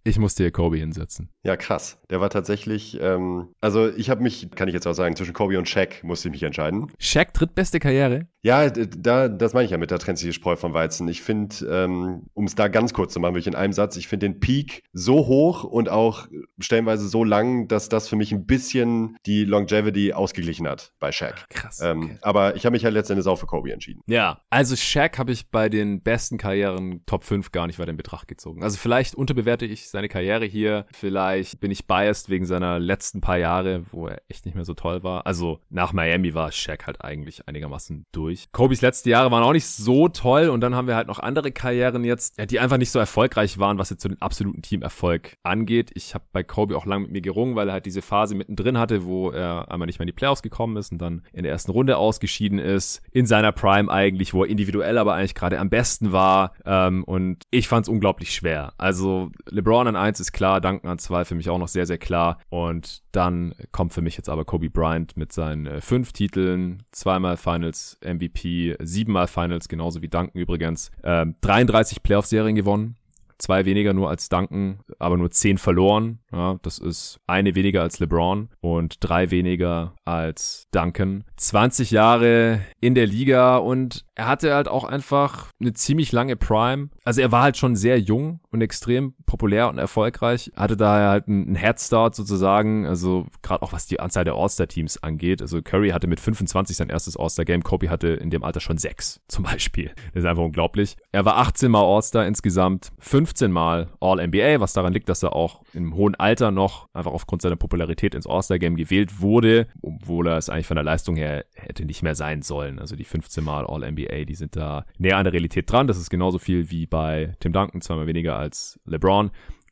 ich musste hier Kobe hinsetzen. Ja, krass. Der war tatsächlich, ähm, also ich habe mich, kann ich jetzt auch sagen, zwischen Kobe und Shaq musste ich mich entscheiden. Shaq drittbeste Karriere? Ja, da, das meine ich ja mit der trennt sich die Spreu vom Weizen. Ich finde, ähm, um es da ganz kurz zu machen, wirklich in einem Satz, ich finde den Peak so hoch und auch stellenweise so lang, dass das für mich ein bisschen die Longevity ausgeglichen hat bei Shaq. Krass. Ähm, okay. Aber ich habe mich halt letztendlich auch für Kobe entschieden. Ja, also Shaq habe ich bei den besten Karrieren Top 5 gar nicht weiter in Betracht gezogen. Also vielleicht unterbewerte ich seine Karriere hier, vielleicht bin ich biased wegen seiner letzten paar Jahre, wo er echt nicht mehr so toll war. Also nach Miami war Shaq halt eigentlich einigermaßen durch. Kobe's letzte Jahre waren auch nicht so toll und dann haben wir halt noch andere Karrieren jetzt, die einfach nicht so erfolgreich waren, was jetzt so den absoluten Teamerfolg angeht. Ich habe bei Kobe auch lang mit mir gerungen, weil er halt diese Phase mittendrin hatte, wo er einmal nicht mehr in die Playoffs gekommen ist und dann in der ersten Runde ausgeschieden ist. In seiner Prime eigentlich, wo er individuell aber eigentlich gerade am besten war. Ähm, und ich fand es unglaublich schwer. Also LeBron an 1 ist klar, Duncan an 2 für mich auch noch sehr, sehr klar. Und dann kommt für mich jetzt aber Kobe Bryant mit seinen äh, fünf Titeln, zweimal Finals MVP, siebenmal Finals, genauso wie Duncan übrigens. Ähm, 33 Playoff-Serien gewonnen. Zwei weniger nur als Duncan, aber nur zehn verloren. Ja, das ist eine weniger als LeBron und drei weniger als Duncan. 20 Jahre in der Liga und er hatte halt auch einfach eine ziemlich lange Prime. Also er war halt schon sehr jung und extrem populär und erfolgreich. Hatte daher halt einen Headstart sozusagen. Also gerade auch was die Anzahl der All-Star-Teams angeht. Also Curry hatte mit 25 sein erstes All-Star-Game. Kobe hatte in dem Alter schon sechs zum Beispiel. Das ist einfach unglaublich. Er war 18 Mal All-Star insgesamt. Fünf 15 Mal All-NBA, was daran liegt, dass er auch im hohen Alter noch einfach aufgrund seiner Popularität ins All-Star-Game gewählt wurde, obwohl er es eigentlich von der Leistung her hätte nicht mehr sein sollen. Also die 15 Mal All-NBA, die sind da näher an der Realität dran. Das ist genauso viel wie bei Tim Duncan, zweimal weniger als LeBron.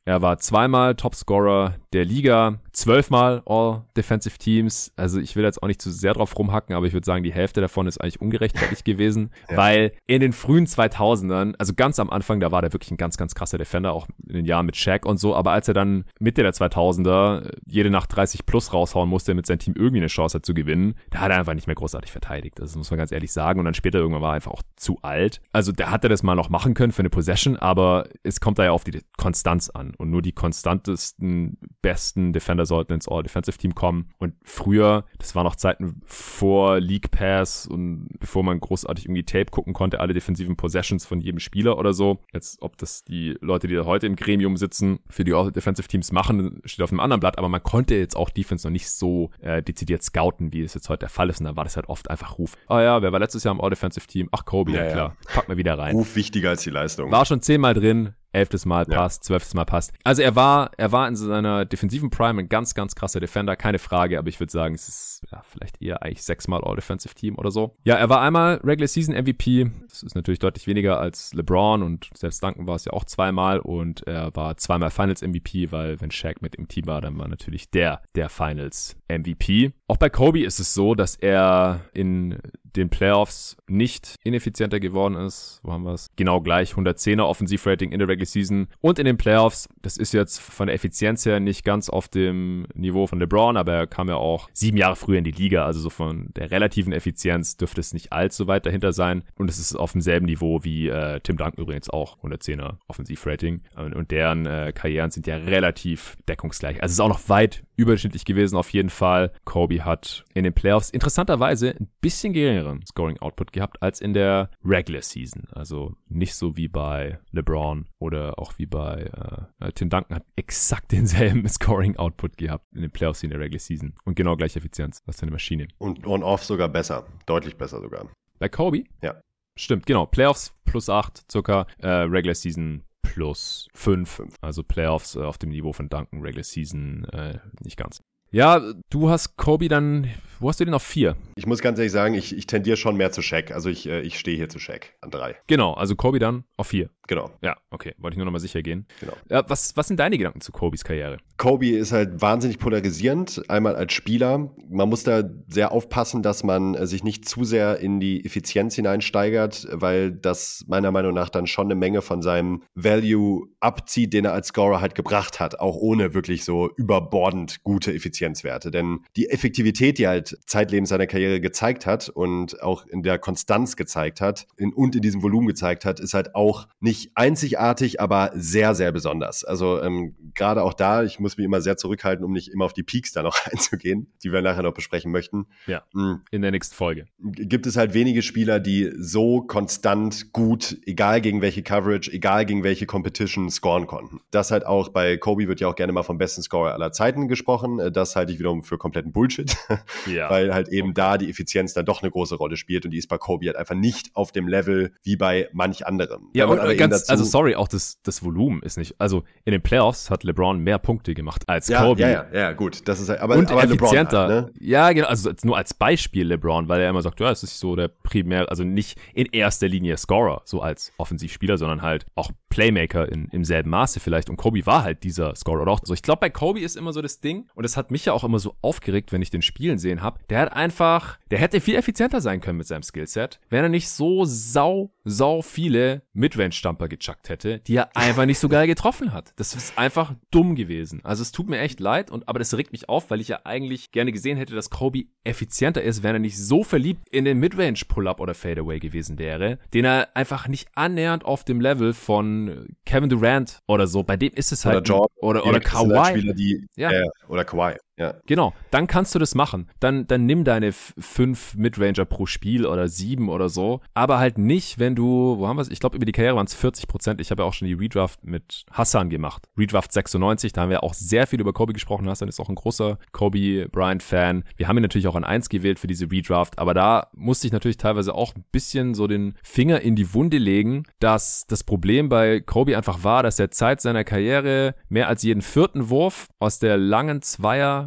Er war zweimal Topscorer der Liga, zwölfmal All Defensive Teams. Also ich will jetzt auch nicht zu sehr drauf rumhacken, aber ich würde sagen, die Hälfte davon ist eigentlich ungerechtfertigt (laughs) gewesen, ja. weil in den frühen 2000ern, also ganz am Anfang, da war der wirklich ein ganz, ganz krasser Defender, auch in den Jahren mit Shaq und so. Aber als er dann Mitte der 2000er jede Nacht 30 plus raushauen musste, mit seinem Team irgendwie eine Chance hat zu gewinnen, da hat er einfach nicht mehr großartig verteidigt. Das muss man ganz ehrlich sagen. Und dann später irgendwann war er einfach auch zu alt. Also der hatte das mal noch machen können für eine Possession, aber es kommt da ja auf die Konstanz an und nur die konstantesten, besten Defender sollten ins All-Defensive-Team kommen. Und früher, das war noch Zeiten vor League Pass und bevor man großartig irgendwie Tape gucken konnte, alle defensiven Possessions von jedem Spieler oder so. Jetzt, ob das die Leute, die da heute im Gremium sitzen, für die All-Defensive-Teams machen, steht auf einem anderen Blatt, aber man konnte jetzt auch Defense noch nicht so äh, dezidiert scouten, wie es jetzt heute der Fall ist. Und da war das halt oft einfach Ruf. Ah oh ja, wer war letztes Jahr im All-Defensive-Team? Ach, Kobe, ja, ja klar. Pack mal wieder rein. Ruf wichtiger als die Leistung. War schon zehnmal drin, elftes Mal passt, ja. zwölftes Mal passt. Also er war, er war in seiner defensiven Prime ein ganz, ganz krasser Defender, keine Frage, aber ich würde sagen, es ist ja, vielleicht eher eigentlich sechsmal All-Defensive Team oder so. Ja, er war einmal Regular Season MVP. Das ist natürlich deutlich weniger als LeBron und selbst Duncan war es ja auch zweimal und er war zweimal Finals MVP, weil wenn Shaq mit im Team war, dann war natürlich der der Finals MVP. Auch bei Kobe ist es so, dass er in den Playoffs nicht ineffizienter geworden ist. Wo haben wir es? Genau gleich 110er Offensivrating in der Regular Season und in den Playoffs. Das ist jetzt von der Effizienz her nicht ganz auf dem Niveau von LeBron, aber er kam ja auch sieben Jahre früher in die Liga. Also so von der relativen Effizienz dürfte es nicht allzu weit dahinter sein. Und es ist auf demselben Niveau wie äh, Tim Duncan übrigens auch 110er Offensivrating. Und, deren äh, Karrieren sind ja relativ deckungsgleich. Also es ist auch noch weit überdurchschnittlich gewesen auf jeden Fall. Kobe hat in den Playoffs interessanterweise ein bisschen geringeren Scoring Output gehabt als in der Regular Season. Also nicht so wie bei LeBron oder auch wie bei äh, Tim Duncan hat exakt (laughs) denselben Scoring Output gehabt in den Playoffs in der Regular Season und genau gleiche Effizienz. Was für eine Maschine. Und on-off sogar besser, deutlich besser sogar. Bei Kobe? Ja. Stimmt, genau. Playoffs plus 8 circa, äh, Regular Season plus 5. Also Playoffs äh, auf dem Niveau von Duncan, Regular Season äh, nicht ganz. Ja, du hast Kobe dann, wo hast du den auf vier? Ich muss ganz ehrlich sagen, ich, ich tendiere schon mehr zu Shaq. Also ich, äh, ich stehe hier zu Shaq an drei. Genau, also Kobe dann auf vier. Genau. Ja, okay, wollte ich nur nochmal sicher gehen. Genau. Ja, was, was sind deine Gedanken zu Kobes Karriere? Kobe ist halt wahnsinnig polarisierend, einmal als Spieler. Man muss da sehr aufpassen, dass man äh, sich nicht zu sehr in die Effizienz hineinsteigert, weil das meiner Meinung nach dann schon eine Menge von seinem Value abzieht, den er als Scorer halt gebracht hat, auch ohne wirklich so überbordend gute Effizienzwerte. Denn die Effektivität, die er halt zeitlebens seiner Karriere gezeigt hat und auch in der Konstanz gezeigt hat in, und in diesem Volumen gezeigt hat, ist halt auch nicht nicht einzigartig, aber sehr, sehr besonders. Also ähm, gerade auch da, ich muss mich immer sehr zurückhalten, um nicht immer auf die Peaks da noch (laughs) einzugehen, die wir nachher noch besprechen möchten. Ja, mhm. in der nächsten Folge. Gibt es halt wenige Spieler, die so konstant gut, egal gegen welche Coverage, egal gegen welche Competition, scoren konnten. Das halt auch bei Kobe wird ja auch gerne mal vom besten Scorer aller Zeiten gesprochen. Äh, das halte ich wiederum für kompletten Bullshit, (laughs) ja. weil halt eben da die Effizienz dann doch eine große Rolle spielt und die ist bei Kobe halt einfach nicht auf dem Level wie bei manch anderem. Ja, und, ganz, dazu, also sorry, auch das, das Volumen ist nicht. Also in den Playoffs hat LeBron mehr Punkte gemacht als ja, Kobe. Ja, ja, ja, gut. Das ist aber, und aber effizienter. Halt, ne? Ja, genau. Also nur als Beispiel LeBron, weil er immer sagt, ja, es ist so der primär, also nicht in erster Linie Scorer, so als Offensivspieler, sondern halt auch Playmaker in, im selben Maße vielleicht. Und Kobe war halt dieser Scorer. Oder auch so. Ich glaube, bei Kobe ist immer so das Ding, und das hat mich ja auch immer so aufgeregt, wenn ich den Spielen sehen habe. Der hat einfach, der hätte viel effizienter sein können mit seinem Skillset, wenn er nicht so sau, sau viele Midrange-Stamper gechuckt hätte, die er einfach nicht so geil getroffen hat. Das ist einfach dumm gewesen. Also es tut mir echt leid, und aber das regt mich auf, weil ich ja eigentlich gerne gesehen hätte, dass Kobe effizienter ist, wenn er nicht so verliebt in den Midrange-Pull-Up oder Fadeaway gewesen wäre, den er einfach nicht annähernd auf dem Level von Kevin Durant oder so, bei dem ist es halt. Oder Jordan. Oder, oder Kawhi. Spieler, die, ja. Äh, oder Kawhi. Ja. Genau, dann kannst du das machen. Dann, dann nimm deine fünf Midranger pro Spiel oder sieben oder so. Aber halt nicht, wenn du, wo haben wir es? Ich glaube, über die Karriere waren es 40 Prozent. Ich habe ja auch schon die Redraft mit Hassan gemacht. Redraft 96, da haben wir auch sehr viel über Kobe gesprochen. Hassan ist auch ein großer Kobe Bryant-Fan. Wir haben ihn natürlich auch an eins gewählt für diese Redraft, aber da musste ich natürlich teilweise auch ein bisschen so den Finger in die Wunde legen, dass das Problem bei Kobe einfach war, dass er Zeit seiner Karriere mehr als jeden vierten Wurf aus der langen Zweier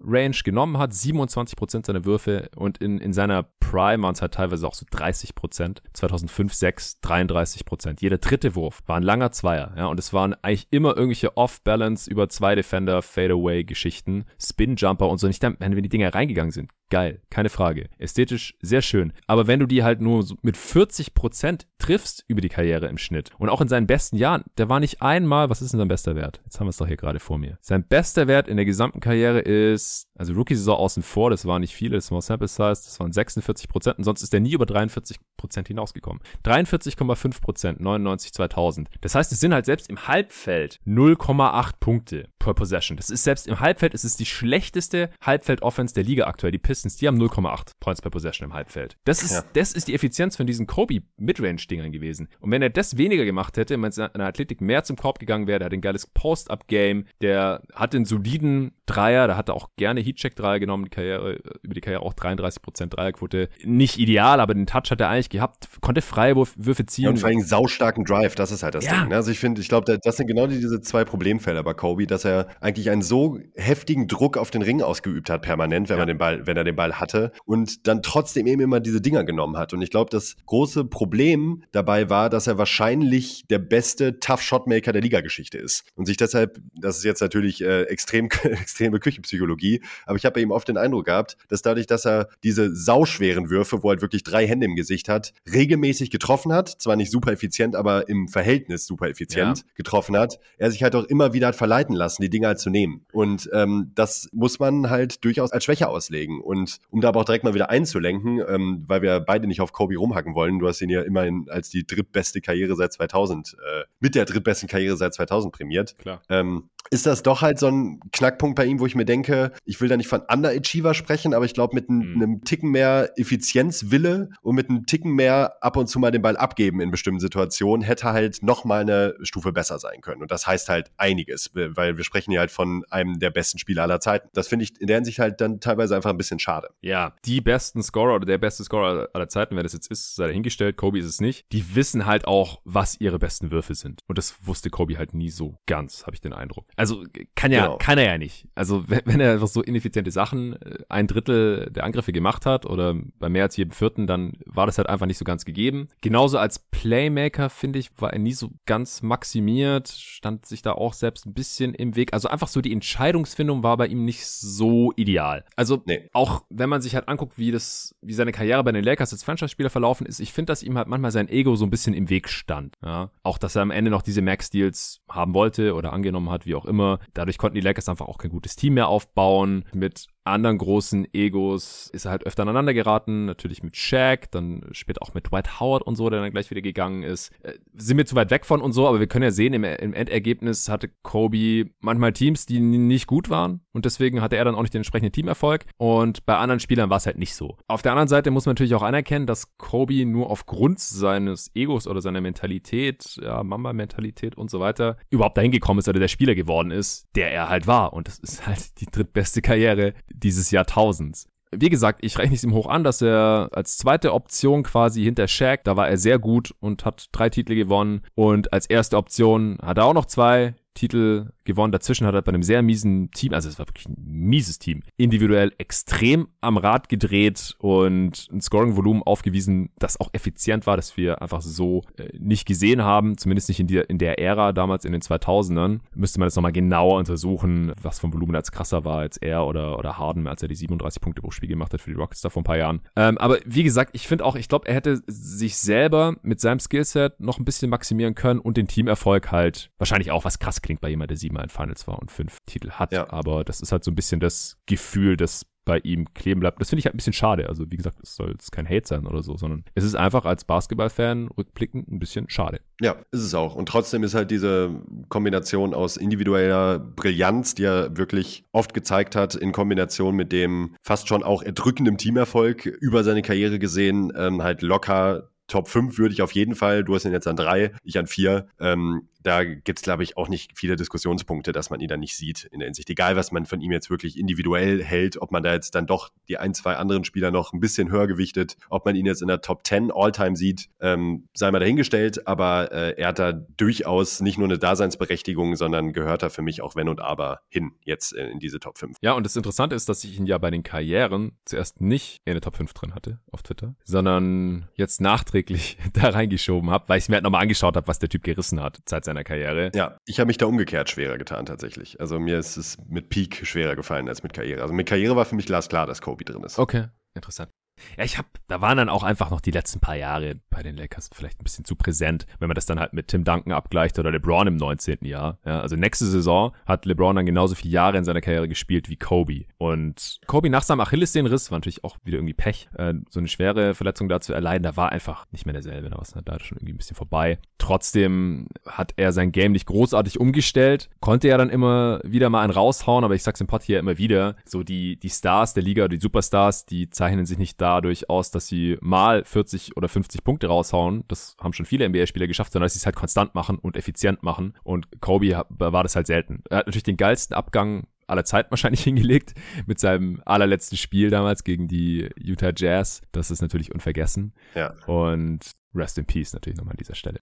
Range genommen hat, 27% seiner Würfe und in, in seiner Prime waren es halt teilweise auch so 30%. 2005, 6, 33%. Jeder dritte Wurf war ein langer Zweier, ja, und es waren eigentlich immer irgendwelche Off-Balance über zwei Defender, Fadeaway-Geschichten, Spin-Jumper und so. Nicht, wenn die Dinger reingegangen sind, geil, keine Frage. Ästhetisch sehr schön. Aber wenn du die halt nur so mit 40% triffst über die Karriere im Schnitt und auch in seinen besten Jahren, der war nicht einmal, was ist denn sein bester Wert? Jetzt haben wir es doch hier gerade vor mir. Sein bester Wert in der gesamten Karriere ist, was also Rookie-Saison außen vor, das waren nicht viele, das war Sample Size, das waren 46% und sonst ist er nie über 43% hinausgekommen. 43,5%, 99 2000. Das heißt, es sind halt selbst im Halbfeld 0,8 Punkte per Possession. Das ist selbst im Halbfeld, es ist die schlechteste Halbfeld-Offense der Liga aktuell. Die Pistons, die haben 0,8 Points per Possession im Halbfeld. Das ist, ja. das ist die Effizienz von diesen Kobe Midrange-Dingern gewesen. Und wenn er das weniger gemacht hätte, wenn seine Athletik mehr zum Korb gegangen wäre, der hat ein geiles Post-Up-Game, der hat einen soliden Dreier, da hat er auch gerne Heatcheck-Dreier genommen, die Karriere, über die Karriere auch 33% Dreierquote. Nicht ideal, aber den Touch hat er eigentlich gehabt, konnte Freiwürfe ziehen. Ja, und vor allem saustarken Drive, das ist halt das ja. Ding. Ne? Also ich finde, ich glaube, das sind genau diese zwei Problemfelder bei Kobe, dass er eigentlich einen so heftigen Druck auf den Ring ausgeübt hat, permanent, wenn ja. man den Ball, wenn er den Ball hatte und dann trotzdem eben immer diese Dinger genommen hat. Und ich glaube, das große Problem dabei war, dass er wahrscheinlich der beste Tough Shotmaker der Liga-Geschichte ist und sich deshalb, das ist jetzt natürlich äh, extrem, (laughs) extreme Küchenpsychologie, aber ich habe bei ihm oft den Eindruck gehabt, dass dadurch, dass er diese sauschweren Würfe, wo er halt wirklich drei Hände im Gesicht hat, regelmäßig getroffen hat, zwar nicht super effizient, aber im Verhältnis super effizient ja. getroffen hat, er sich halt auch immer wieder hat verleiten lassen, die Dinger halt zu nehmen. Und ähm, das muss man halt durchaus als Schwäche auslegen. Und um da aber auch direkt mal wieder einzulenken, ähm, weil wir beide nicht auf Kobe rumhacken wollen, du hast ihn ja immerhin als die drittbeste Karriere seit 2000, äh, mit der drittbesten Karriere seit 2000 prämiert. Klar. Ähm, ist das doch halt so ein Knackpunkt bei ihm, wo ich mir denke, ich will da nicht von Underachiever sprechen, aber ich glaube, mit mhm. einem Ticken mehr Effizienzwille und mit einem Ticken mehr ab und zu mal den Ball abgeben in bestimmten Situationen, hätte halt noch mal eine Stufe besser sein können. Und das heißt halt einiges, weil wir sprechen hier halt von einem der besten Spieler aller Zeiten. Das finde ich in der Hinsicht halt dann teilweise einfach ein bisschen schade. Ja, die besten Scorer oder der beste Scorer aller Zeiten, wer das jetzt ist, sei dahingestellt, Kobe ist es nicht. Die wissen halt auch, was ihre besten Würfe sind. Und das wusste Kobe halt nie so ganz, habe ich den Eindruck. Also kann ja, genau. kann er ja nicht. Also wenn, wenn er einfach so ineffiziente Sachen äh, ein Drittel der Angriffe gemacht hat oder bei mehr als jedem vierten, dann war das halt einfach nicht so ganz gegeben. Genauso als Playmaker, finde ich, war er nie so ganz maximiert, stand sich da auch selbst ein bisschen im Weg. Also einfach so die Entscheidungsfindung war bei ihm nicht so ideal. Also nee. auch wenn man sich halt anguckt, wie das, wie seine Karriere bei den Lakers als Franchise-Spieler verlaufen ist, ich finde, dass ihm halt manchmal sein Ego so ein bisschen im Weg stand. Ja? Auch, dass er am Ende noch diese Max-Deals haben wollte oder angenommen hat, wie auch immer. Dadurch konnten die Lakers einfach auch kein gutes Team mehr aufbauen. Mit anderen großen Egos ist er halt öfter aneinander geraten. Natürlich mit Shaq, dann später auch mit Dwight Howard und so, der dann gleich wieder gegangen ist. Äh, sind wir zu weit weg von und so, aber wir können ja sehen, im, im Endergebnis hatte Kobe manchmal Teams, die nicht gut waren und deswegen hatte er dann auch nicht den entsprechenden Teamerfolg und bei anderen Spielern war es halt nicht so. Auf der anderen Seite muss man natürlich auch anerkennen, dass Kobe nur aufgrund seines Egos oder seiner Mentalität, ja, Mamba-Mentalität und so weiter, überhaupt dahin gekommen ist oder der Spieler geworden ist, der er halt war und das ist halt die drittbeste Karriere, dieses Jahrtausends. Wie gesagt, ich rechne es ihm hoch an, dass er als zweite Option quasi hinter Shaq, da war er sehr gut und hat drei Titel gewonnen. Und als erste Option hat er auch noch zwei Titel gewonnen. Dazwischen hat er bei einem sehr miesen Team, also es war wirklich ein mieses Team, individuell extrem am Rad gedreht und ein Scoring-Volumen aufgewiesen, das auch effizient war, das wir einfach so äh, nicht gesehen haben, zumindest nicht in, die, in der Ära damals in den 2000ern. Müsste man das nochmal genauer untersuchen, was vom Volumen als krasser war als er oder, oder Harden, als er die 37 Punkte pro Spiel gemacht hat für die Rockets da vor ein paar Jahren. Ähm, aber wie gesagt, ich finde auch, ich glaube, er hätte sich selber mit seinem Skillset noch ein bisschen maximieren können und den Teamerfolg halt wahrscheinlich auch was krass klingt bei jemand, der sieben siebenmal in Finals war und fünf Titel hat. Ja. Aber das ist halt so ein bisschen das Gefühl, das bei ihm kleben bleibt. Das finde ich halt ein bisschen schade. Also wie gesagt, es soll jetzt kein Hate sein oder so, sondern es ist einfach als Basketballfan rückblickend ein bisschen schade. Ja, ist es auch. Und trotzdem ist halt diese Kombination aus individueller Brillanz, die er wirklich oft gezeigt hat, in Kombination mit dem fast schon auch erdrückenden Teamerfolg über seine Karriere gesehen, ähm, halt locker Top 5 würde ich auf jeden Fall, du hast ihn jetzt an drei, ich an vier, ähm, da gibt es, glaube ich, auch nicht viele Diskussionspunkte, dass man ihn dann nicht sieht in der Hinsicht. Egal, was man von ihm jetzt wirklich individuell hält, ob man da jetzt dann doch die ein, zwei anderen Spieler noch ein bisschen höher gewichtet, ob man ihn jetzt in der Top 10 All-Time sieht, ähm, sei mal dahingestellt, aber äh, er hat da durchaus nicht nur eine Daseinsberechtigung, sondern gehört da für mich auch wenn und aber hin, jetzt in, in diese Top 5. Ja, und das Interessante ist, dass ich ihn ja bei den Karrieren zuerst nicht in der Top 5 drin hatte auf Twitter, sondern jetzt nachträglich (laughs) da reingeschoben habe, weil ich mir halt nochmal angeschaut habe, was der Typ gerissen hat seit seiner seiner Karriere. Ja, ich habe mich da umgekehrt schwerer getan tatsächlich. Also mir ist es mit Peak schwerer gefallen als mit Karriere. Also mit Karriere war für mich glasklar, dass Kobe drin ist. Okay, interessant. Ja, ich habe, da waren dann auch einfach noch die letzten paar Jahre bei den Lakers vielleicht ein bisschen zu präsent, wenn man das dann halt mit Tim Duncan abgleicht oder LeBron im 19. Jahr. Ja, also nächste Saison hat LeBron dann genauso viele Jahre in seiner Karriere gespielt wie Kobe. Und Kobe nach seinem Achillessehnenriss war natürlich auch wieder irgendwie Pech, äh, so eine schwere Verletzung da zu erleiden. Da war einfach nicht mehr derselbe. Da war es da schon irgendwie ein bisschen vorbei. Trotzdem hat er sein Game nicht großartig umgestellt, konnte er dann immer wieder mal einen raushauen, aber ich sag's im Pod hier immer wieder, so die, die Stars der Liga, die Superstars, die zeichnen sich nicht dadurch aus, dass sie mal 40 oder 50 Punkte raushauen. Das haben schon viele NBA-Spieler geschafft, sondern dass sie es halt konstant machen und effizient machen. Und Kobe war das halt selten. Er hat natürlich den geilsten Abgang aller Zeit (laughs) wahrscheinlich hingelegt mit seinem allerletzten Spiel damals gegen die Utah Jazz. Das ist natürlich unvergessen. Ja. Und Rest in Peace natürlich nochmal an dieser Stelle.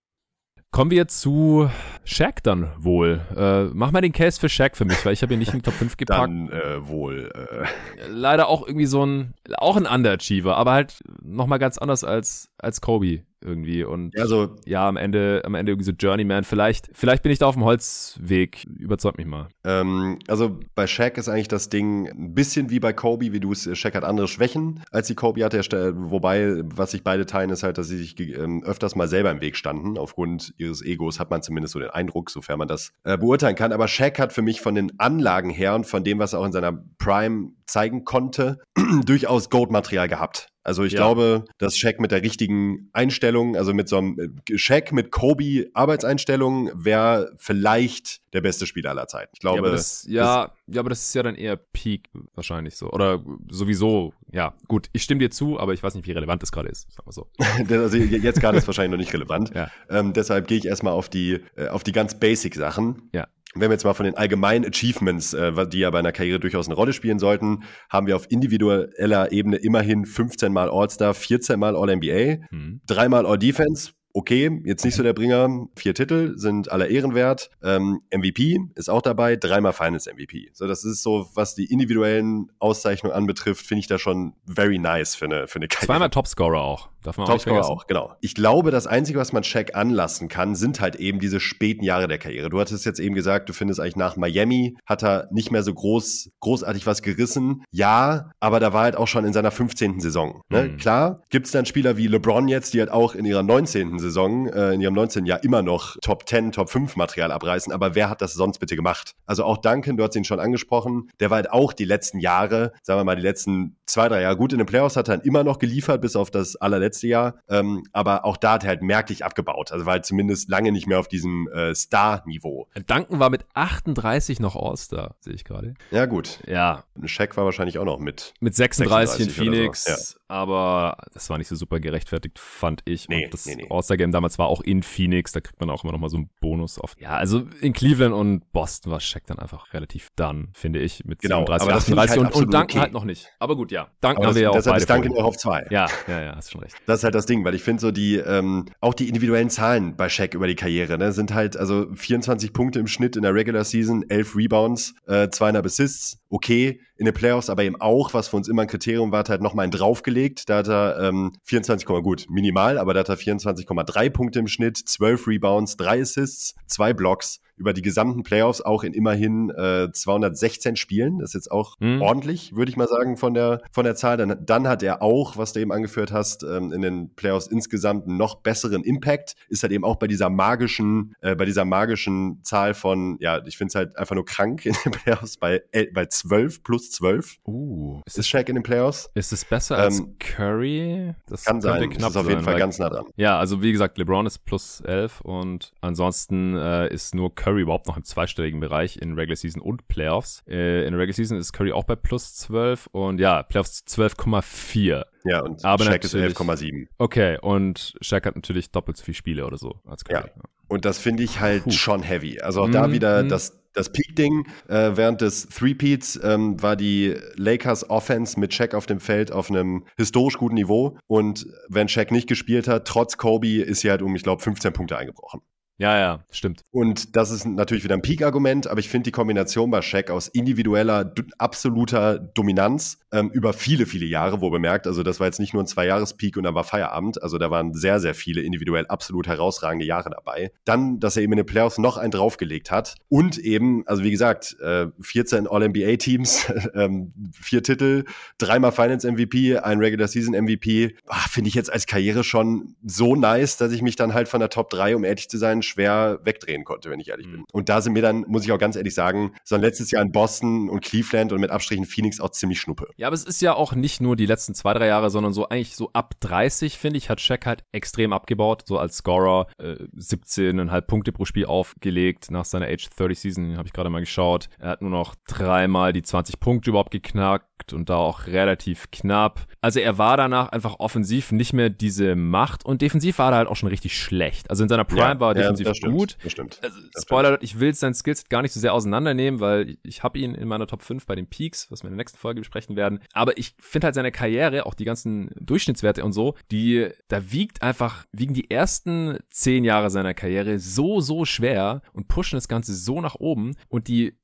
Kommen wir zu Shaq dann wohl. Äh, mach mal den Case für Shaq für mich, weil ich habe ihn nicht in die Top 5 gepackt. Dann äh, wohl. Äh. Leider auch irgendwie so ein, auch ein Underachiever, aber halt nochmal ganz anders als, als Kobe irgendwie und also, ja, am Ende, am Ende irgendwie so Journeyman. Vielleicht, vielleicht bin ich da auf dem Holzweg. Überzeug mich mal. Ähm, also bei Shaq ist eigentlich das Ding ein bisschen wie bei Kobe, wie du es. Shaq hat andere Schwächen, als die Kobe hatte. Wobei, was sich beide teilen, ist halt, dass sie sich ähm, öfters mal selber im Weg standen. Aufgrund ihres Egos hat man zumindest so den Eindruck, sofern man das äh, beurteilen kann. Aber Shaq hat für mich von den Anlagen her und von dem, was er auch in seiner Prime zeigen konnte, (clears throat) durchaus Gold-Material gehabt. Also ich ja. glaube, dass Shaq mit der richtigen Einstellung, also mit so einem äh, Shaq mit Kobe Arbeitseinstellung, wäre vielleicht der beste Spieler aller Zeiten. Ich glaube. Ja aber, das, ja, ja, aber das ist ja dann eher Peak wahrscheinlich so. Oder sowieso, ja. Gut, ich stimme dir zu, aber ich weiß nicht, wie relevant das gerade ist. Sagen wir so. (laughs) also jetzt gerade ist wahrscheinlich noch nicht relevant. (laughs) Ja. Ähm, deshalb gehe ich erstmal auf die, äh, auf die ganz Basic Sachen. Ja wenn wir jetzt mal von den allgemeinen Achievements, äh, die ja bei einer Karriere durchaus eine Rolle spielen sollten, haben wir auf individueller Ebene immerhin 15 Mal All-Star, 14 Mal All-NBA, mhm. dreimal All-Defense, okay, jetzt nicht so der Bringer. Vier Titel sind aller Ehrenwert. Ähm, MVP ist auch dabei, dreimal Finals MVP. So, das ist so, was die individuellen Auszeichnungen anbetrifft, finde ich da schon very nice für eine, für eine Karriere. Zweimal Topscorer auch. Darf man Topscorer auch, auch, genau. Ich glaube, das Einzige, was man Shaq anlassen kann, sind halt eben diese späten Jahre der Karriere. Du hattest jetzt eben gesagt, du findest eigentlich nach Miami hat er nicht mehr so groß, großartig was gerissen. Ja, aber da war halt auch schon in seiner 15. Saison. Ne? Mhm. Klar, gibt es dann Spieler wie LeBron jetzt, die halt auch in ihrer 19. Saison, äh, in ihrem 19. Jahr immer noch Top 10, Top 5 Material abreißen. Aber wer hat das sonst bitte gemacht? Also auch Duncan, du hast ihn schon angesprochen, der war halt auch die letzten Jahre, sagen wir mal, die letzten zwei, drei Jahre gut in den Playoffs hat er dann immer noch geliefert, bis auf das allerletzte letzte Jahr. Ähm, aber auch da hat er halt merklich abgebaut. Also war halt zumindest lange nicht mehr auf diesem äh, Star-Niveau. Duncan war mit 38 noch All-Star, sehe ich gerade. Ja, gut. Ja. Shaq war wahrscheinlich auch noch mit. Mit 36, 36 in Phoenix. So. Ja aber das war nicht so super gerechtfertigt, fand ich. Nee, und das nee, nee. All-Star-Game damals war auch in Phoenix, da kriegt man auch immer noch mal so einen Bonus auf. Ja, also in Cleveland und Boston war Shaq dann einfach relativ done, finde ich, mit genau, 37, 38 halt und, und Duncan okay. halt noch nicht. Aber gut, ja. Duncan aber haben wir ja auch beide. Das Duncan auch auf zwei. Ja, ja, ja, hast schon recht. Das ist halt das Ding, weil ich finde so die, ähm, auch die individuellen Zahlen bei Shaq über die Karriere, ne, sind halt also 24 Punkte im Schnitt in der Regular Season, 11 Rebounds, äh, 200 Assists, okay, in den Playoffs aber eben auch, was für uns immer ein Kriterium war, halt nochmal einen draufgelegt. Da hat er ähm, 24, gut, minimal, aber da hat er 24,3 Punkte im Schnitt, 12 Rebounds, 3 Assists, 2 Blocks. Über die gesamten Playoffs auch in immerhin äh, 216 Spielen. Das ist jetzt auch mhm. ordentlich, würde ich mal sagen, von der, von der Zahl. Dann, dann hat er auch, was du eben angeführt hast, ähm, in den Playoffs insgesamt einen noch besseren Impact. Ist halt eben auch bei dieser magischen, äh, bei dieser magischen Zahl von, ja, ich finde es halt einfach nur krank in den Playoffs bei, äh, bei 12 plus 12. Uh, ist es Shaq in den Playoffs? Ist es besser als ähm, Curry? Das kann sein. Knapp das ist auf jeden sein, Fall ganz nah dran. Ja, also wie gesagt, LeBron ist plus 11 und ansonsten äh, ist nur Curry überhaupt noch im zweistelligen Bereich in Regular Season und Playoffs. Äh, in Regular Season ist Curry auch bei plus 12 und ja, Playoffs 12,4. Ja, und Aber Shaq ist 11,7. Okay, und Shaq hat natürlich doppelt so viele Spiele oder so als Curry. Ja. Und das finde ich halt Puh. schon heavy. Also auch mm, da wieder mm. das das Peak-Ding äh, während des Three-Peats ähm, war die Lakers Offense mit Shaq auf dem Feld auf einem historisch guten Niveau. Und wenn Shaq nicht gespielt hat, trotz Kobe, ist sie halt um, ich glaube, 15 Punkte eingebrochen. Ja, ja, stimmt. Und das ist natürlich wieder ein Peak-Argument, aber ich finde die Kombination bei Shaq aus individueller, absoluter Dominanz ähm, über viele, viele Jahre, wo bemerkt, also das war jetzt nicht nur ein Zwei-Jahres-Peak und dann war Feierabend, also da waren sehr, sehr viele individuell absolut herausragende Jahre dabei. Dann, dass er eben in den Playoffs noch einen draufgelegt hat und eben, also wie gesagt, äh, 14 All-NBA-Teams, (laughs) ähm, vier Titel, dreimal Finance-MVP, ein Regular-Season-MVP, ah, finde ich jetzt als Karriere schon so nice, dass ich mich dann halt von der Top 3, um ehrlich zu sein, schwer wegdrehen konnte, wenn ich ehrlich mhm. bin. Und da sind mir dann, muss ich auch ganz ehrlich sagen, so ein letztes Jahr in Boston und Cleveland und mit Abstrichen Phoenix auch ziemlich schnuppe. Ja, aber es ist ja auch nicht nur die letzten zwei, drei Jahre, sondern so eigentlich so ab 30, finde ich, hat Shaq halt extrem abgebaut, so als Scorer, äh, 17,5 Punkte pro Spiel aufgelegt nach seiner Age 30 Season, habe ich gerade mal geschaut. Er hat nur noch dreimal die 20 Punkte überhaupt geknackt und da auch relativ knapp. Also er war danach einfach offensiv nicht mehr diese Macht und defensiv war er halt auch schon richtig schlecht. Also in seiner Prime ja, war er defensiv das gut. Das stimmt. Also, Spoiler, stimmt. ich will sein Skillset gar nicht so sehr auseinandernehmen, weil ich, ich habe ihn in meiner Top 5 bei den Peaks, was wir in der nächsten Folge besprechen werden. Aber ich finde halt seine Karriere, auch die ganzen Durchschnittswerte und so, die, da wiegt einfach, wiegen die ersten zehn Jahre seiner Karriere so, so schwer und pushen das Ganze so nach oben und die,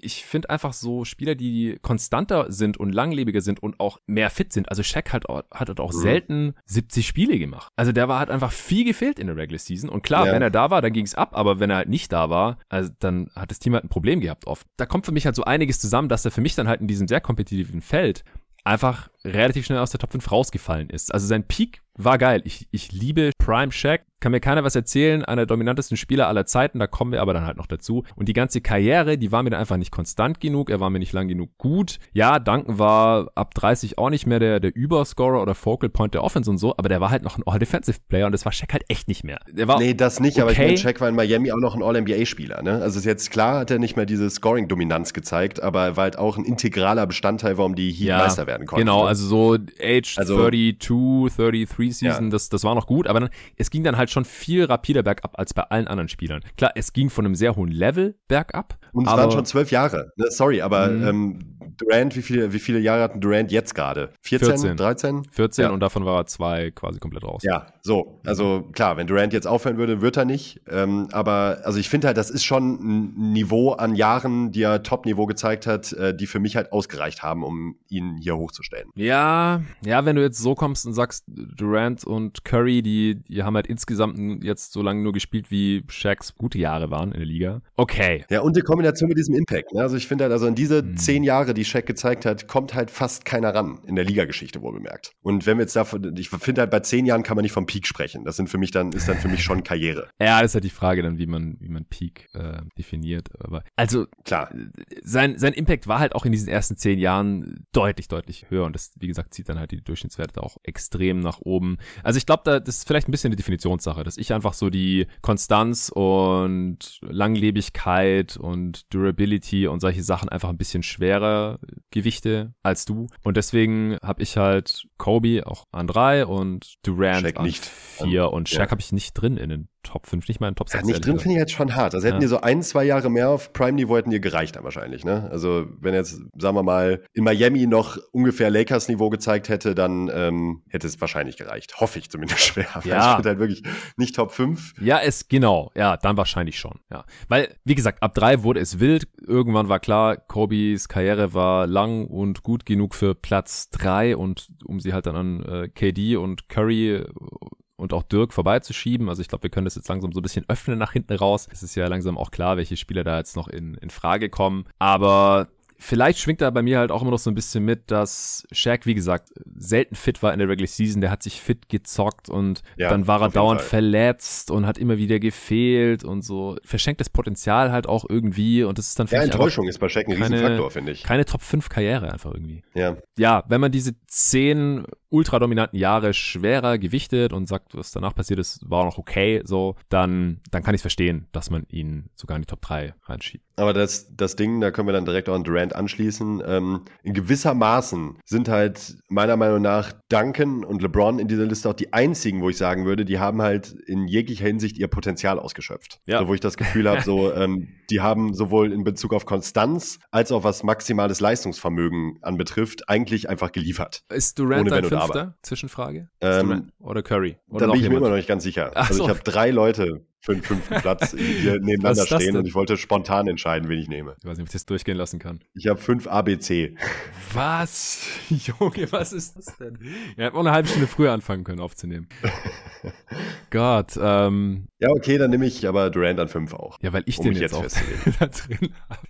ich finde einfach so Spieler, die konstanter sind und langlebiger sind und auch mehr fit sind. Also Shaq hat, hat halt auch mhm. selten 70 Spiele gemacht. Also der war hat einfach viel gefehlt in der Regular Season. Und klar, ja. wenn er da war, dann ging es ab, aber wenn er halt nicht da war, also dann hat das Team halt ein Problem gehabt oft. Da kommt für mich halt so einiges zusammen, dass er für mich dann halt in diesem sehr kompetitiven Feld einfach relativ schnell aus der Top 5 rausgefallen ist. Also sein Peak war geil. Ich, ich liebe Prime Shaq. Kann mir keiner was erzählen. Einer der dominantesten Spieler aller Zeiten. Da kommen wir aber dann halt noch dazu. Und die ganze Karriere, die war mir dann einfach nicht konstant genug. Er war mir nicht lang genug gut. Ja, Duncan war ab 30 auch nicht mehr der, der Überscorer oder Focal Point der Offense und so. Aber der war halt noch ein All-Defensive Player und das war Shaq halt echt nicht mehr. Der war nee, das nicht. Okay. Aber ich meine, Shaq war in Miami auch noch ein All-NBA-Spieler. Ne? Also ist jetzt klar, hat er nicht mehr diese Scoring-Dominanz gezeigt. Aber er war halt auch ein integraler Bestandteil, warum die Heat ja, Meister werden konnten. Genau, ne? also so Age also, 32, 33 Season, ja. das, das war noch gut, aber dann, es ging dann halt schon viel rapider bergab als bei allen anderen Spielern. Klar, es ging von einem sehr hohen Level bergab. Und es waren schon zwölf Jahre. Ne? Sorry, aber mhm. ähm, Durant, wie viele, wie viele Jahre hat Durant jetzt gerade? 14, 14, 13? 14 ja. und davon war er zwei quasi komplett raus. Ja, so. Also klar, wenn Durant jetzt aufhören würde, wird er nicht. Ähm, aber also ich finde halt, das ist schon ein Niveau an Jahren, die er Top-Niveau gezeigt hat, äh, die für mich halt ausgereicht haben, um ihn hier hochzustellen. Ja, ja, wenn du jetzt so kommst und sagst, Durant und Curry, die, die haben halt insgesamt jetzt so lange nur gespielt, wie Shaqs gute Jahre waren in der Liga. Okay. Ja, und die Kombination mit diesem Impact. Ne? Also ich finde halt, also in diese hm. zehn Jahre, die Shaq gezeigt hat, kommt halt fast keiner ran in der Ligageschichte wohl bemerkt. Und wenn wir jetzt davon, ich finde halt bei zehn Jahren kann man nicht vom Peak sprechen. Das sind für mich dann, ist dann für mich schon Karriere. (laughs) ja, das ist halt die Frage dann, wie man, wie man Peak äh, definiert. Aber also klar, sein, sein Impact war halt auch in diesen ersten zehn Jahren deutlich, deutlich höher. Und das, wie gesagt, zieht dann halt die Durchschnittswerte auch extrem nach oben. Also ich glaube, da, das ist vielleicht ein bisschen eine Definitionssache, dass ich einfach so die Konstanz und Langlebigkeit und Durability und solche Sachen einfach ein bisschen schwerer Gewichte als du. Und deswegen habe ich halt Kobe auch an drei und Durant Shaq an vier. Und Shaq ja. habe ich nicht drin in den Top 5, nicht mal in Top 6. Ja, nicht drin finde ich jetzt schon hart. Also hätten ja. die so ein, zwei Jahre mehr auf Prime-Niveau hätten dir gereicht dann wahrscheinlich, ne? Also wenn jetzt, sagen wir mal, in Miami noch ungefähr Lakers-Niveau gezeigt hätte, dann ähm, hätte es wahrscheinlich gereicht. Hoffe ich zumindest (laughs) schwer. Ja. Ich halt wirklich nicht Top 5. Ja, es, genau. Ja, dann wahrscheinlich schon. Ja. Weil, wie gesagt, ab drei wurde es wild. Irgendwann war klar, Kobes Karriere war lang und gut genug für Platz drei und um sie halt dann an äh, KD und Curry und auch Dirk vorbeizuschieben. Also ich glaube, wir können das jetzt langsam so ein bisschen (laughs) öffnen nach hinten raus. Es ist ja langsam auch klar, welche Spieler da jetzt noch in, in Frage kommen. Aber Vielleicht schwingt da bei mir halt auch immer noch so ein bisschen mit, dass Shaq, wie gesagt, selten fit war in der Regular Season. Der hat sich fit gezockt und ja, dann war er dauernd Fall. verletzt und hat immer wieder gefehlt und so. Verschenktes Potenzial halt auch irgendwie und das ist dann Ja, Enttäuschung ist bei Shaq ein keine, Riesenfaktor, finde ich. Keine Top 5 Karriere einfach irgendwie. Ja. Ja, wenn man diese zehn ultradominanten Jahre schwerer gewichtet und sagt, was danach passiert ist, war noch okay, so, dann, dann kann ich verstehen, dass man ihn sogar in die Top 3 reinschiebt. Aber das, das Ding, da können wir dann direkt auch an Durant anschließen. Ähm, in gewisser Maßen sind halt meiner Meinung nach Duncan und LeBron in dieser Liste auch die einzigen, wo ich sagen würde, die haben halt in jeglicher Hinsicht ihr Potenzial ausgeschöpft. Ja. So, wo ich das Gefühl habe, so, (laughs) ähm, die haben sowohl in Bezug auf Konstanz als auch was maximales Leistungsvermögen anbetrifft, eigentlich einfach geliefert. Ist Durant dein Fünfter? Zwischenfrage? Ähm, oder Curry? Oder da bin ich mir immer noch nicht ganz sicher. Ach also so. ich habe drei Leute für den fünften Platz hier nebeneinander stehen und ich wollte spontan entscheiden, wen ich nehme. Ich weiß nicht, ob ich das durchgehen lassen kann. Ich habe fünf ABC. Was? (laughs) Junge, was ist das denn? Ihr hättet auch eine halbe Stunde früher anfangen können aufzunehmen. (laughs) Gott, ähm. Ja, okay, dann nehme ich aber Durant an fünf auch. Ja, weil ich um den jetzt, jetzt auch (laughs) da drin habe.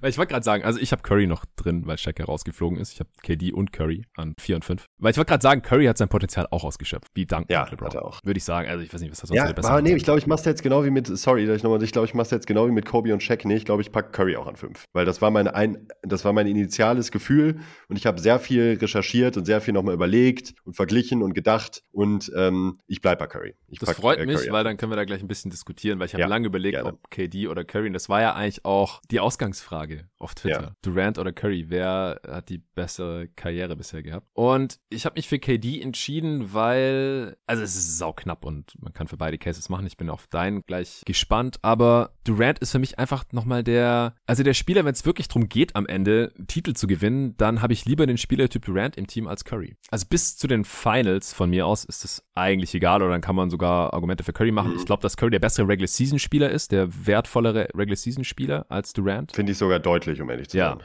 Weil ich wollte gerade sagen, also ich habe Curry noch drin, weil Shaq herausgeflogen ist. Ich habe KD und Curry an vier und fünf. Weil ich wollte gerade sagen, Curry hat sein Potenzial auch ausgeschöpft. Wie Dank ja, LeBron. Hat er auch. Würde ich sagen. Also ich weiß nicht, was das sonst ja, besser aber nee, ich glaube, ich mache jetzt genau wie mit, sorry, ich nochmal, ich glaube, ich mache jetzt genau wie mit Kobe und Shaq. Nee, ich glaube, ich packe Curry auch an fünf. Weil das war meine ein, das war mein initiales Gefühl und ich habe sehr viel recherchiert und sehr viel nochmal überlegt und verglichen und gedacht und ähm, ich bleibe bei Curry. Ich das pack, freut äh, mich, Curry weil dann können wir da gleich ein bisschen diskutieren, weil ich habe ja, lange überlegt, gerne. ob KD oder Curry, und das war ja eigentlich auch die Ausgangsfrage auf Twitter. Ja. Durant oder Curry, wer hat die bessere Karriere bisher gehabt? Und ich habe mich für KD entschieden, weil, also es ist sau knapp und man kann für beide Cases machen. Ich bin auf deinen gleich gespannt, aber Durant ist für mich einfach nochmal der, also der Spieler, wenn es wirklich darum geht, am Ende Titel zu gewinnen, dann habe ich lieber den Spielertyp Durant im Team als Curry. Also bis zu den Finals von mir aus ist es eigentlich egal oder dann kann man sogar Argumente für Curry machen. Mhm. Ich glaube, dass Curry der bessere Regular Season Spieler ist, der wertvollere Regular Season Spieler als Durant. Finde ich sogar deutlich, um ehrlich zu sein.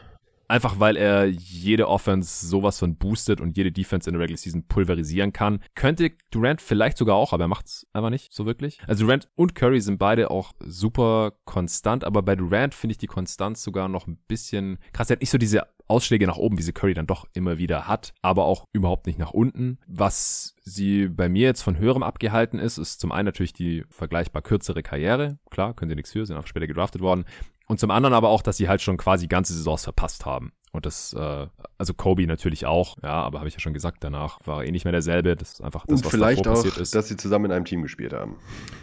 Einfach weil er jede Offense sowas von boostet und jede Defense in der Regular Season pulverisieren kann. Könnte Durant vielleicht sogar auch, aber er macht es einfach nicht so wirklich. Also Durant und Curry sind beide auch super konstant, aber bei Durant finde ich die Konstanz sogar noch ein bisschen krass. Er hat nicht so diese Ausschläge nach oben, wie sie Curry dann doch immer wieder hat, aber auch überhaupt nicht nach unten. Was sie bei mir jetzt von höherem abgehalten ist, ist zum einen natürlich die vergleichbar kürzere Karriere. Klar, können sie nichts für, sind auch später gedraftet worden. Und zum anderen aber auch, dass sie halt schon quasi ganze Saisons verpasst haben. Und das, äh, also Kobe natürlich auch, ja, aber habe ich ja schon gesagt, danach war er eh nicht mehr derselbe. Das ist einfach das, Und was vielleicht auch, passiert ist. dass sie zusammen in einem Team gespielt haben.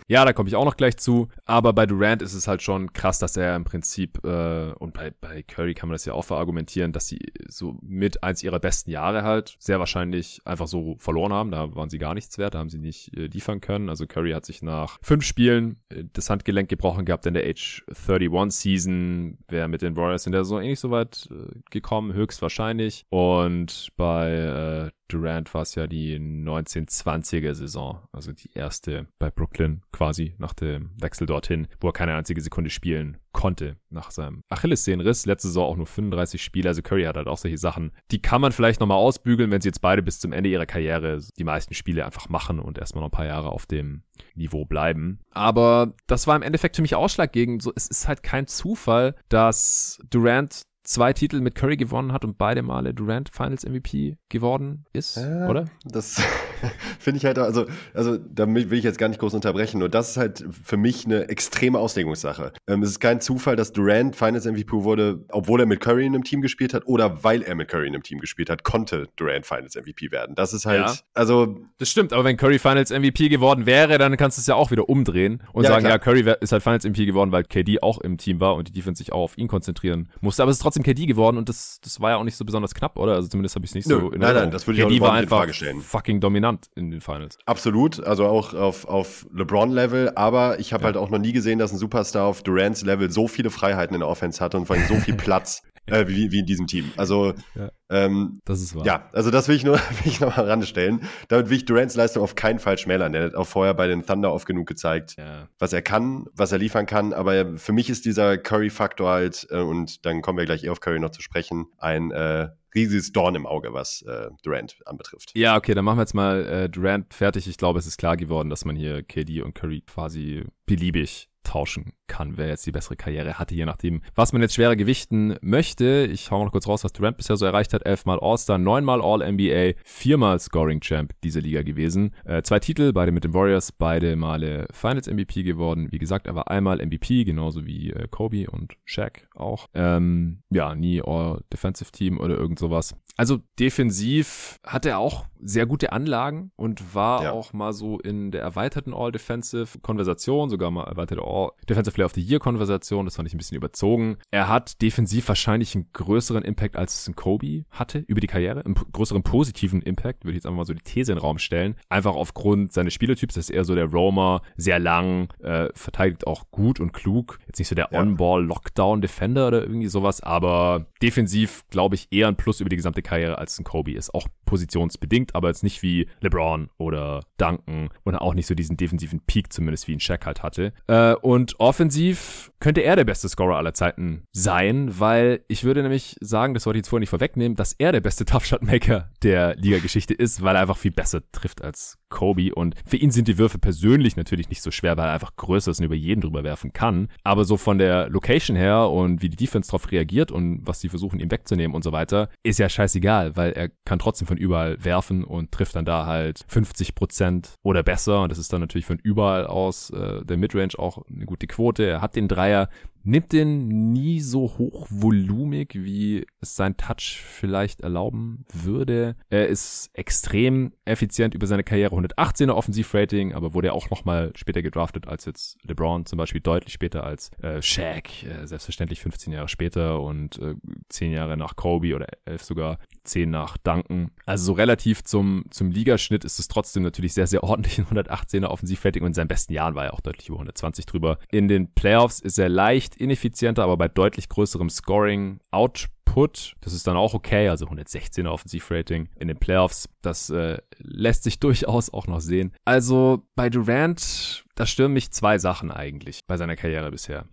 Ja, da komme ich auch noch gleich zu. Aber bei Durant ist es halt schon krass, dass er im Prinzip, äh, und bei, bei Curry kann man das ja auch verargumentieren, dass sie so mit eins ihrer besten Jahre halt sehr wahrscheinlich einfach so verloren haben. Da waren sie gar nichts wert, da haben sie nicht äh, liefern können. Also Curry hat sich nach fünf Spielen äh, das Handgelenk gebrochen gehabt in der Age 31 Season. Wer mit den Warriors in der Saison eh nicht so weit äh, gekommen, höchstwahrscheinlich. Und bei äh, Durant war es ja die 1920er Saison, also die erste bei Brooklyn quasi nach dem Wechsel dorthin, wo er keine einzige Sekunde spielen konnte nach seinem Achillessehnenriss. Letzte Saison auch nur 35 Spiele, also Curry hat halt auch solche Sachen. Die kann man vielleicht nochmal ausbügeln, wenn sie jetzt beide bis zum Ende ihrer Karriere die meisten Spiele einfach machen und erstmal noch ein paar Jahre auf dem Niveau bleiben. Aber das war im Endeffekt für mich ausschlaggebend. So, es ist halt kein Zufall, dass Durant zwei Titel mit Curry gewonnen hat und beide Male Durant Finals MVP geworden ist, äh, oder? Das (laughs) finde ich halt, also, also da will ich jetzt gar nicht groß unterbrechen, nur das ist halt für mich eine extreme Auslegungssache. Ähm, es ist kein Zufall, dass Durant Finals MVP wurde, obwohl er mit Curry in einem Team gespielt hat oder weil er mit Curry in einem Team gespielt hat, konnte Durant Finals MVP werden. Das ist halt, ja. also. Das stimmt, aber wenn Curry Finals MVP geworden wäre, dann kannst du es ja auch wieder umdrehen und ja, sagen, klar. ja, Curry ist halt Finals MVP geworden, weil KD auch im Team war und die Defense sich auch auf ihn konzentrieren musste. Aber es ist trotzdem trotzdem KD geworden und das, das war ja auch nicht so besonders knapp, oder? Also zumindest habe ich es nicht Nö, so in Nein, nein, das würde ich KD auch war einfach fucking dominant in den Finals. Absolut, also auch auf, auf LeBron-Level, aber ich habe ja. halt auch noch nie gesehen, dass ein Superstar auf Durants Level so viele Freiheiten in der Offense hatte und vor allem so viel (laughs) Platz. Äh, wie, wie in diesem Team. Also Ja. ähm, Das ist wahr. ja, also das will ich nur (laughs) will ich noch mal ranstellen. Damit will ich Durants Leistung auf keinen Fall schmälern. Der hat auch vorher bei den Thunder oft genug gezeigt, Ja. was er kann, was er liefern kann. Aber für mich ist dieser Curry-Faktor halt, äh, und dann kommen wir gleich eh auf Curry noch zu sprechen, ein äh, riesiges Dorn im Auge, was äh, Durant anbetrifft. Ja, okay, dann machen wir jetzt mal äh, Durant fertig. Ich glaube, es ist klar geworden, dass man hier KD und Curry quasi beliebig tauschen kann, wer jetzt die bessere Karriere hatte, je nachdem, was man jetzt schwerer gewichten möchte. Ich hau noch kurz raus, was Durant bisher so erreicht hat. Elfmal All-Star, neunmal All-NBA, viermal Scoring-Champ dieser Liga gewesen. Äh, zwei Titel, beide mit den Warriors, beide Male Finals-MVP geworden. Wie gesagt, er war einmal MVP, genauso wie äh, Kobe und Shaq auch. Ähm, ja, nie All-Defensive-Team oder irgend sowas. Also defensiv hat er auch sehr gute Anlagen und war Ja. auch mal so in der erweiterten All-Defensive-Konversation, sogar mal erweiterte All-Defensive Player of the Year-Konversation. Das fand ich ein bisschen überzogen. Er hat defensiv wahrscheinlich einen größeren Impact, als es ein Kobe hatte über die Karriere. Einen größeren positiven Impact, würde ich jetzt einfach mal so die These in den Raum stellen. Einfach aufgrund seines Spielertyps. Das ist eher so der Roamer, sehr lang, äh, verteidigt auch gut und klug. Jetzt nicht so der Ja. On-Ball-Lockdown-Defender oder irgendwie sowas, aber defensiv glaube ich eher ein Plus über die gesamte Karriere als ein Kobe ist. Auch positionsbedingt, aber jetzt nicht wie LeBron oder Duncan und auch nicht so diesen defensiven Peak zumindest wie ein Shaq halt hatte. Äh, und offensiv könnte er der beste Scorer aller Zeiten sein, weil ich würde nämlich sagen, das wollte ich jetzt vorher nicht vorwegnehmen, dass er der beste (laughs) Tough Shot Maker der Liga-Geschichte ist, weil er einfach viel besser trifft als Kobe. Und für ihn sind die Würfe persönlich natürlich nicht so schwer, weil er einfach größer ist und über jeden drüber werfen kann, aber so von der Location her und wie die Defense darauf reagiert und was sie versuchen ihm wegzunehmen und so weiter, ist ja scheißegal, weil er kann trotzdem von überall werfen und trifft dann da halt 50 Prozent oder besser. Und das ist dann natürlich von überall aus äh, der Midrange auch eine gute Quote. Er hat den Dreier nimmt den nie so hochvolumig, wie es sein Touch vielleicht erlauben würde. Er ist extrem effizient über seine Karriere. 118er Offensivrating, aber wurde ja auch nochmal später gedraftet als jetzt LeBron, zum Beispiel deutlich später als äh, Shaq, äh, selbstverständlich 15 Jahre später und äh, 10 Jahre nach Kobe oder 11 sogar, 10 nach Duncan. Also so relativ zum, zum Ligaschnitt ist es trotzdem natürlich sehr, sehr ordentlich in 118er Offensivrating und in seinen besten Jahren war er auch deutlich über 120 drüber. In den Playoffs ist er leicht ineffizienter, aber bei deutlich größerem Scoring Output, das ist dann auch okay, also 116er Offensivrating in den Playoffs, das äh, lässt sich (laughs) durchaus auch noch sehen. Also bei Durant, da stören mich zwei Sachen eigentlich bei seiner Karriere bisher.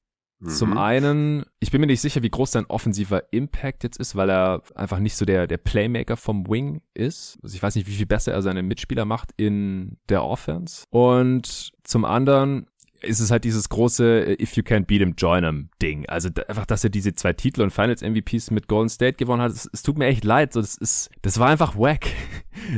Zum Mhm. einen, ich bin mir nicht sicher, wie groß sein offensiver Impact jetzt ist, weil er einfach nicht so der, der Playmaker vom Wing ist. Also ich weiß nicht, wie viel besser er seine Mitspieler macht in der Offense. Und zum anderen ist es halt dieses große äh, If you can't beat him, join him Ding. Also einfach, dass er diese zwei Titel und Finals MVPs mit Golden State gewonnen hat, es, es tut mir echt leid. So, das ist, das war einfach wack.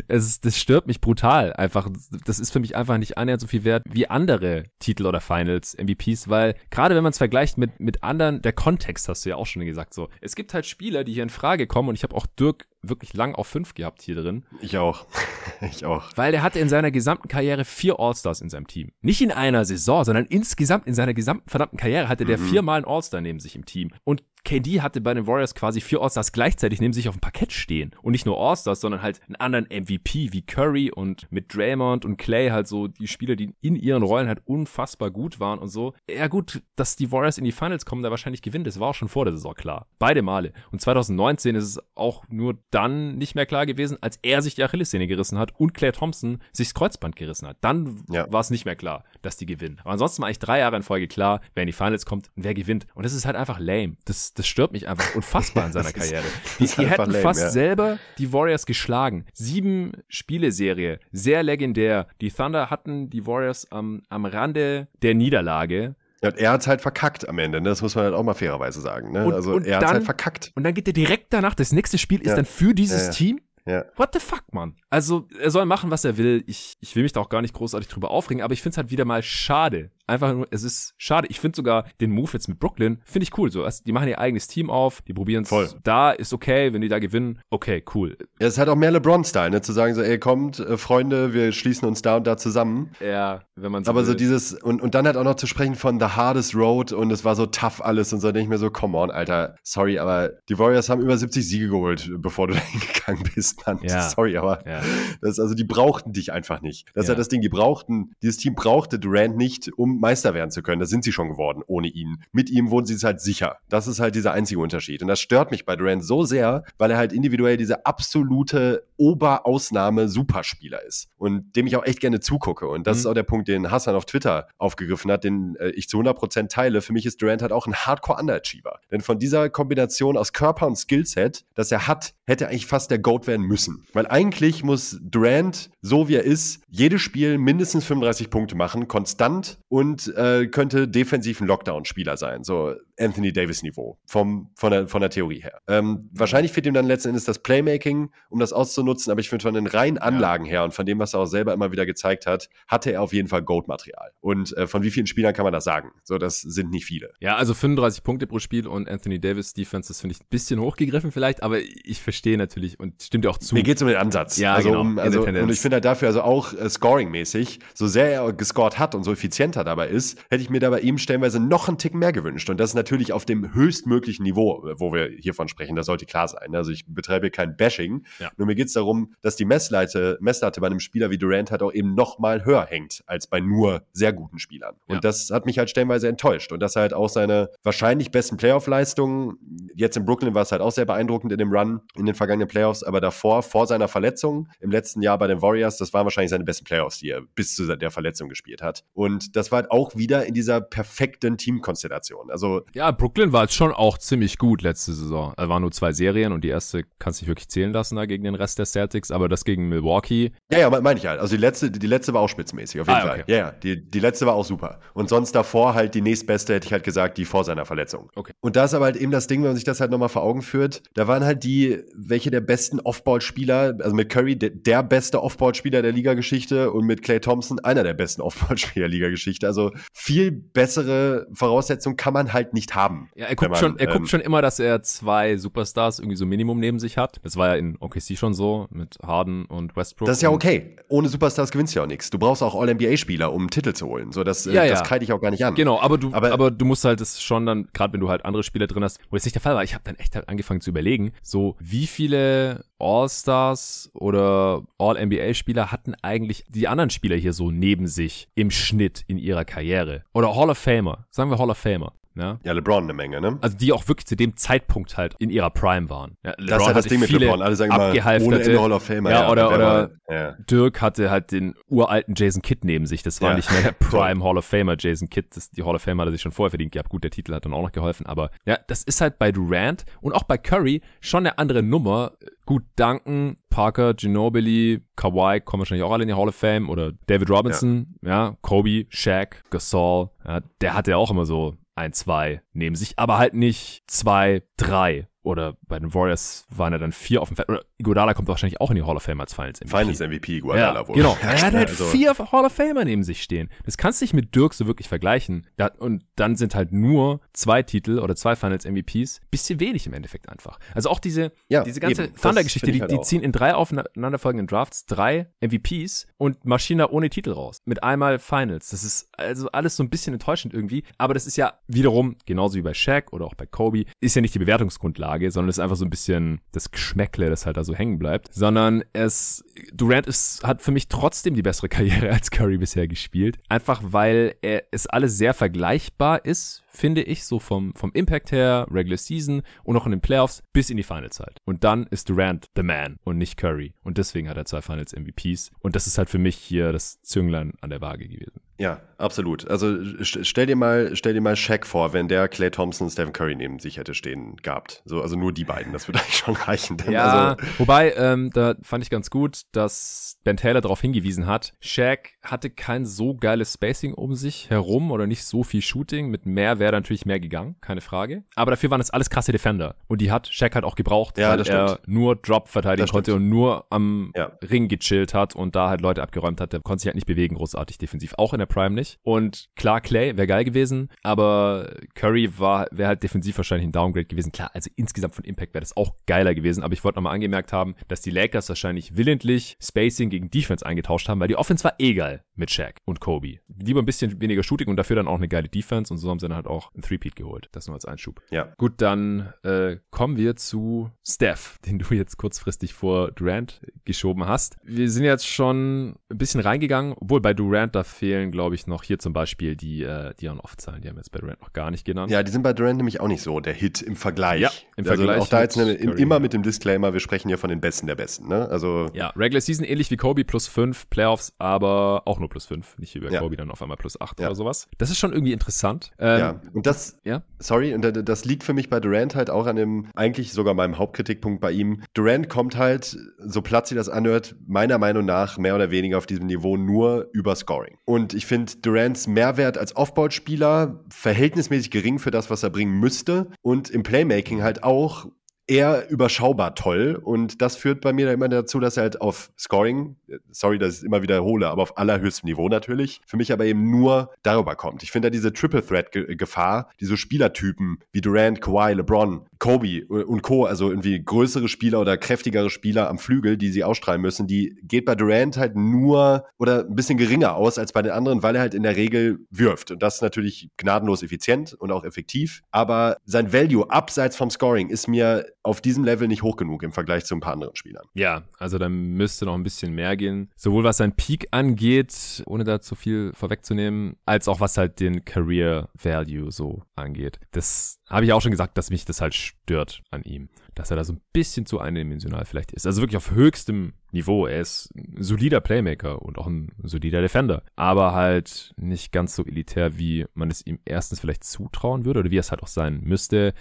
Es ist, das stört mich brutal. Einfach, das ist für mich einfach nicht annähernd so viel wert wie andere Titel oder Finals MVPs, weil gerade wenn man es vergleicht mit, mit anderen, der Kontext hast du ja auch schon gesagt, so. Es gibt halt Spieler, die hier in Frage kommen und ich habe auch Dirk wirklich lang auf fünf gehabt hier drin. Ich auch. (laughs) ich auch. Weil der hatte in seiner gesamten Karriere vier All-Stars in seinem Team. Nicht in einer Saison, sondern insgesamt in seiner gesamten verdammten Karriere hatte der Mhm. viermal einen All-Star neben sich im Team. Und KD hatte bei den Warriors quasi vier All-Stars gleichzeitig neben sich auf dem Parkett stehen. Und nicht nur All-Stars, sondern halt einen anderen MVP wie Curry und mit Draymond und Clay halt so die Spieler, die in ihren Rollen halt unfassbar gut waren und so. Ja gut, dass die Warriors in die Finals kommen, da wahrscheinlich gewinnen, das war auch schon vor der Saison klar. Beide Male. Und 2019 ist es auch nur dann nicht mehr klar gewesen, als er sich die Achillessehne gerissen hat und Claire Thompson sich das Kreuzband gerissen hat. Dann Ja. war es nicht mehr klar, dass die gewinnen. Aber ansonsten war eigentlich drei Jahre in Folge klar, wer in die Finals kommt und wer gewinnt. Und das ist halt einfach lame. Das, das stört mich einfach unfassbar in (laughs) seiner ist- Karriere. (laughs) Die, ist die hätten lame, fast ja. selber die Warriors geschlagen. Sieben Spiele-Serie, sehr legendär. Die Thunder hatten die Warriors am, am Rande der Niederlage. Ja, und er hat's halt verkackt am Ende, ne? das muss man halt auch mal fairerweise sagen. Ne? Und- also und er hat's dann- halt verkackt. Und dann geht er direkt danach, das nächste Spiel ist Ja. dann für dieses. Team. Ja. What the fuck, Mann? Also, er soll machen, was er will. Ich, ich will mich da auch gar nicht großartig drüber aufregen, aber ich finde es halt wieder mal schade. Einfach nur, es ist schade. Ich finde sogar den Move jetzt mit Brooklyn, finde ich cool. So, erst- die machen ihr eigenes Team auf, die probieren Voll. es. Da ist okay, wenn die da gewinnen. Okay, cool. Ja, es halt auch mehr LeBron-Style, ne? zu sagen so, ey, kommt, äh, Freunde, wir schließen uns da und da zusammen. Ja, wenn man Aber so will. dieses, und, und dann halt auch noch zu sprechen von The Hardest Road und es war so tough alles und so, denke ich mir so, come on, Alter, sorry, aber die Warriors haben über 70 Siege geholt, bevor du (laughs) da hingegangen bist, Mann. Ja. Sorry, aber Ja. das, also die brauchten dich einfach nicht. Das ist Ja. ja das Ding, die brauchten, dieses Team brauchte Durant nicht, um um Meister werden zu können. Das sind sie schon geworden ohne ihn. Mit ihm wurden sie es halt sicher. Das ist halt dieser einzige Unterschied. Und das stört mich bei Durant so sehr, weil er halt individuell diese absolute Oberausnahme-Superspieler ist und dem ich auch echt gerne zugucke. Und das mhm. ist auch der Punkt, den Hassan auf Twitter aufgegriffen hat, den äh, ich zu 100% teile. Für mich ist Durant halt auch ein Hardcore-Underachiever. Denn von dieser Kombination aus Körper und Skillset, das er hat, hätte eigentlich fast der GOAT werden müssen. Weil eigentlich muss Durant, so wie er ist, jedes Spiel mindestens 35 Punkte machen, konstant und äh, könnte defensiv ein Lockdown-Spieler sein. So Anthony Davis-Niveau vom, von, der, von der Theorie her. Ähm, wahrscheinlich fehlt ihm dann letzten Endes das Playmaking, um das auszunutzen, aber ich finde von den reinen Anlagen her und von dem, was er auch selber immer wieder gezeigt hat, hatte er auf jeden Fall Gold-Material. Und äh, von wie vielen Spielern kann man das sagen? So, das sind nicht viele. Ja, also 35 Punkte pro Spiel und Anthony Davis Defense, das finde ich ein bisschen hochgegriffen vielleicht, aber ich verstehe natürlich und stimmt dir auch zu. Mir geht es um den Ansatz. Ja, also genau. Um, also, und ich finde halt dafür, also auch äh, scoring-mäßig, so sehr er gescored hat und so effizienter dabei ist, hätte ich mir da bei ihm stellenweise noch einen Tick mehr gewünscht. Und das ist natürlich auf dem höchstmöglichen Niveau, wo wir hiervon sprechen. Das sollte klar sein. Also ich betreibe kein Bashing. Ja. Nur mir geht es darum, dass die Messlatte, Messlatte bei einem Spieler wie Durant halt auch eben noch mal höher hängt als bei nur sehr guten Spielern. Und ja. das hat mich halt stellenweise enttäuscht. Und dass er halt auch seine wahrscheinlich besten Playoff-Leistungen, jetzt in Brooklyn war es halt auch sehr beeindruckend in dem Run in den vergangenen Playoffs, aber davor, vor seiner Verletzung im letzten Jahr bei den Warriors, das waren wahrscheinlich seine besten Playoffs, die er bis zu der Verletzung gespielt hat. Und das war halt auch wieder in dieser perfekten Teamkonstellation. Also ja, Brooklyn war jetzt schon auch ziemlich gut letzte Saison. Es waren nur zwei Serien und die erste kannst du nicht wirklich zählen lassen da gegen den Rest der Celtics, aber das gegen Milwaukee. Ja, ja, meine ich halt. Also die letzte, die letzte war auch spitzmäßig, auf jeden ah, Fall. Okay. Ja, ja, die, die letzte war auch super. Und sonst davor halt die nächstbeste, hätte ich halt gesagt, die vor seiner Verletzung. Okay. Und da ist aber halt eben das Ding, wenn man sich das halt nochmal vor Augen führt, da waren halt die, welche der besten Offball-Spieler, also mit Curry der, der beste Offball-Spieler der Liga-Geschichte und mit Clay Thompson einer der besten Offball-Spieler der Liga-Geschichte. Also viel bessere Voraussetzungen kann man halt nicht haben. Ja, er guckt, man, schon, er ähm, guckt schon immer, dass er zwei Superstars irgendwie so Minimum neben sich hat. Das war ja in OKC schon so mit Harden und Westbrook. Das ist ja okay. Ohne Superstars gewinnst du ja auch nichts. Du brauchst auch All-NBA-Spieler, um einen Titel zu holen. So, das, äh, ja, das ja. kreide ich auch gar nicht an. Genau, aber du, aber, aber du musst halt das schon dann, gerade wenn du halt andere Spieler drin hast, wo das nicht der Fall war, ich habe dann echt halt angefangen zu überlegen, so wie viele All-Stars oder All-NBA-Spieler hatten eigentlich die anderen Spieler hier so neben sich im Schnitt in ihrer Karriere? Oder Hall of Famer, sagen wir Hall of Famer. Ja? ja, LeBron eine Menge, ne? Also die auch wirklich zu dem Zeitpunkt halt in ihrer Prime waren. Ja, LeBron das ist halt das Ding mit LeBron. Alle sagen mal, ohne Ende Hall of Famer. Ja, ja oder, oder ja. Dirk hatte halt den uralten Jason Kidd neben sich. Das war nicht mehr der (laughs) Prime Hall of Famer Jason Kidd. Das, die Hall of Famer hat er sich schon vorher verdient gehabt. Gut, der Titel hat dann auch noch geholfen. Aber ja, das ist halt bei Durant und auch bei Curry schon eine andere Nummer. Gut, Duncan, Parker, Ginobili, Kawhi kommen wahrscheinlich auch alle in die Hall of Fame oder David Robinson, ja, ja Kobe, Shaq, Gasol, ja, der hatte ja auch immer so ein, zwei neben sich, aber halt nicht. Zwei, drei oder bei den Warriors waren ja dann vier auf dem Feld. Oder Iguodala kommt wahrscheinlich auch in die Hall of Fame als Finals MVP. Finals MVP, Iguodala ja, wohl. Genau. (laughs) er hat halt also. vier Hall of Famer neben sich stehen. Das kannst du nicht mit Dirk so wirklich vergleichen. Und dann sind halt nur zwei Titel oder zwei Finals MVPs. Bisschen wenig im Endeffekt einfach. Also auch diese, ja, diese ganze Thunder-Geschichte, die, halt die ziehen in drei aufeinanderfolgenden Drafts drei MVPs und marschieren da ohne Titel raus. Mit einmal Finals. Das ist also alles so ein bisschen enttäuschend irgendwie. Aber das ist ja wiederum, genauso wie bei Shaq oder auch bei Kobe, ist ja nicht die Bewertungsgrundlage Aussage, sondern es ist einfach so ein bisschen das Geschmäckle, das halt da so hängen bleibt, sondern es, Durant ist, hat für mich trotzdem die bessere Karriere (laughs) als Curry bisher gespielt. Einfach weil er, es alles sehr vergleichbar ist finde ich, so vom, vom Impact her, Regular Season und auch in den Playoffs bis in die Finals halt. Und dann ist Durant the man und nicht Curry. Und deswegen hat er zwei Finals MVPs. Und das ist halt für mich hier das Zünglein an der Waage gewesen. Ja, absolut. Also stell dir mal, stell dir mal Shaq vor, wenn der Clay Thompson und Stephen Curry neben sich hätte stehen gehabt. So, also nur die beiden, das würde (laughs) eigentlich schon reichen. ja, also wobei, ähm, da fand ich ganz gut, dass Ben Taylor darauf hingewiesen hat, Shaq hatte kein so geiles Spacing um sich herum oder nicht so viel Shooting. Mit mehr wäre natürlich mehr gegangen, keine Frage. Aber dafür waren das alles krasse Defender. Und die hat Shaq halt auch gebraucht, ja, weil er nur Drop verteidigen konnte und nur am ja. Ring gechillt hat und da halt Leute abgeräumt hat. Der konnte sich halt nicht bewegen, großartig defensiv. Auch in der Prime nicht. Und klar, Clay wäre geil gewesen, aber Curry war, wäre halt defensiv wahrscheinlich ein Downgrade gewesen. Klar, also insgesamt von Impact wäre das auch geiler gewesen. Aber ich wollte nochmal angemerkt haben, dass die Lakers wahrscheinlich willentlich Spacing gegen Defense eingetauscht haben, weil die Offense war eh geil mit Shaq und Kobe. Lieber ein bisschen weniger Shooting und dafür dann auch eine geile Defense und so haben sie dann halt auch ein Three-Peat geholt. Das nur als Einschub. Ja. Gut, dann äh, kommen wir zu Steph, (laughs) den du jetzt kurzfristig vor Durant geschoben hast. Wir sind jetzt schon ein bisschen reingegangen, obwohl bei Durant da fehlen, glaube ich, noch hier zum Beispiel die, äh, die On-Off-Zahlen. Die haben wir jetzt bei Durant noch gar nicht genannt. Ja, die sind bei Durant nämlich auch nicht so der Hit im Vergleich. Ja, im also Vergleich Auch da jetzt Curry, immer ja. mit dem Disclaimer, wir sprechen hier von den Besten der Besten. Ne? Also Ja, Regular Season ähnlich wie Kobe plus 5, Playoffs aber auch nur plus 5, nicht wie bei Ja. Kobe dann auf einmal plus 8 Ja. oder sowas. Das ist schon irgendwie interessant. Ähm, Ja, und das, ja. sorry, und da- das liegt für mich bei Durant halt auch an dem, eigentlich sogar meinem Hauptkritikpunkt bei ihm. Durant kommt halt, so platt sich das anhört, meiner Meinung nach mehr oder weniger auf diesem Niveau nur über Scoring. Und ich finde Durants Mehrwert als Offball-Spieler verhältnismäßig gering für das, was er bringen müsste. Und im Playmaking halt auch eher überschaubar toll und das führt bei mir dann immer dazu, dass er halt auf Scoring, äh, sorry, dass ich es immer wiederhole, aber auf allerhöchstem Niveau natürlich, für mich aber eben nur darüber kommt. Ich finde da diese Triple Threat Ge- Gefahr, diese Spielertypen wie Durant, Kawhi, LeBron, Kobe und Co., also irgendwie größere Spieler oder kräftigere Spieler am Flügel, die sie ausstrahlen müssen, die geht bei Durant halt nur oder ein bisschen geringer aus als bei den anderen, weil er halt in der Regel wirft und das ist natürlich gnadenlos effizient und auch effektiv, aber sein Value abseits vom Scoring ist mir auf diesem Level nicht hoch genug im Vergleich zu ein paar anderen Spielern. Ja, also da müsste noch ein bisschen mehr gehen. Sowohl was sein Peak angeht, ohne da zu viel vorwegzunehmen, als auch was halt den Career Value so angeht. Das habe ich auch schon gesagt, dass mich das halt stört an ihm. Dass er da so ein bisschen zu eindimensional vielleicht ist. Also wirklich auf höchstem Niveau. Er ist ein solider Playmaker und auch ein solider Defender. Aber halt nicht ganz so elitär, wie man es ihm erstens vielleicht zutrauen würde oder wie er es halt auch sein müsste.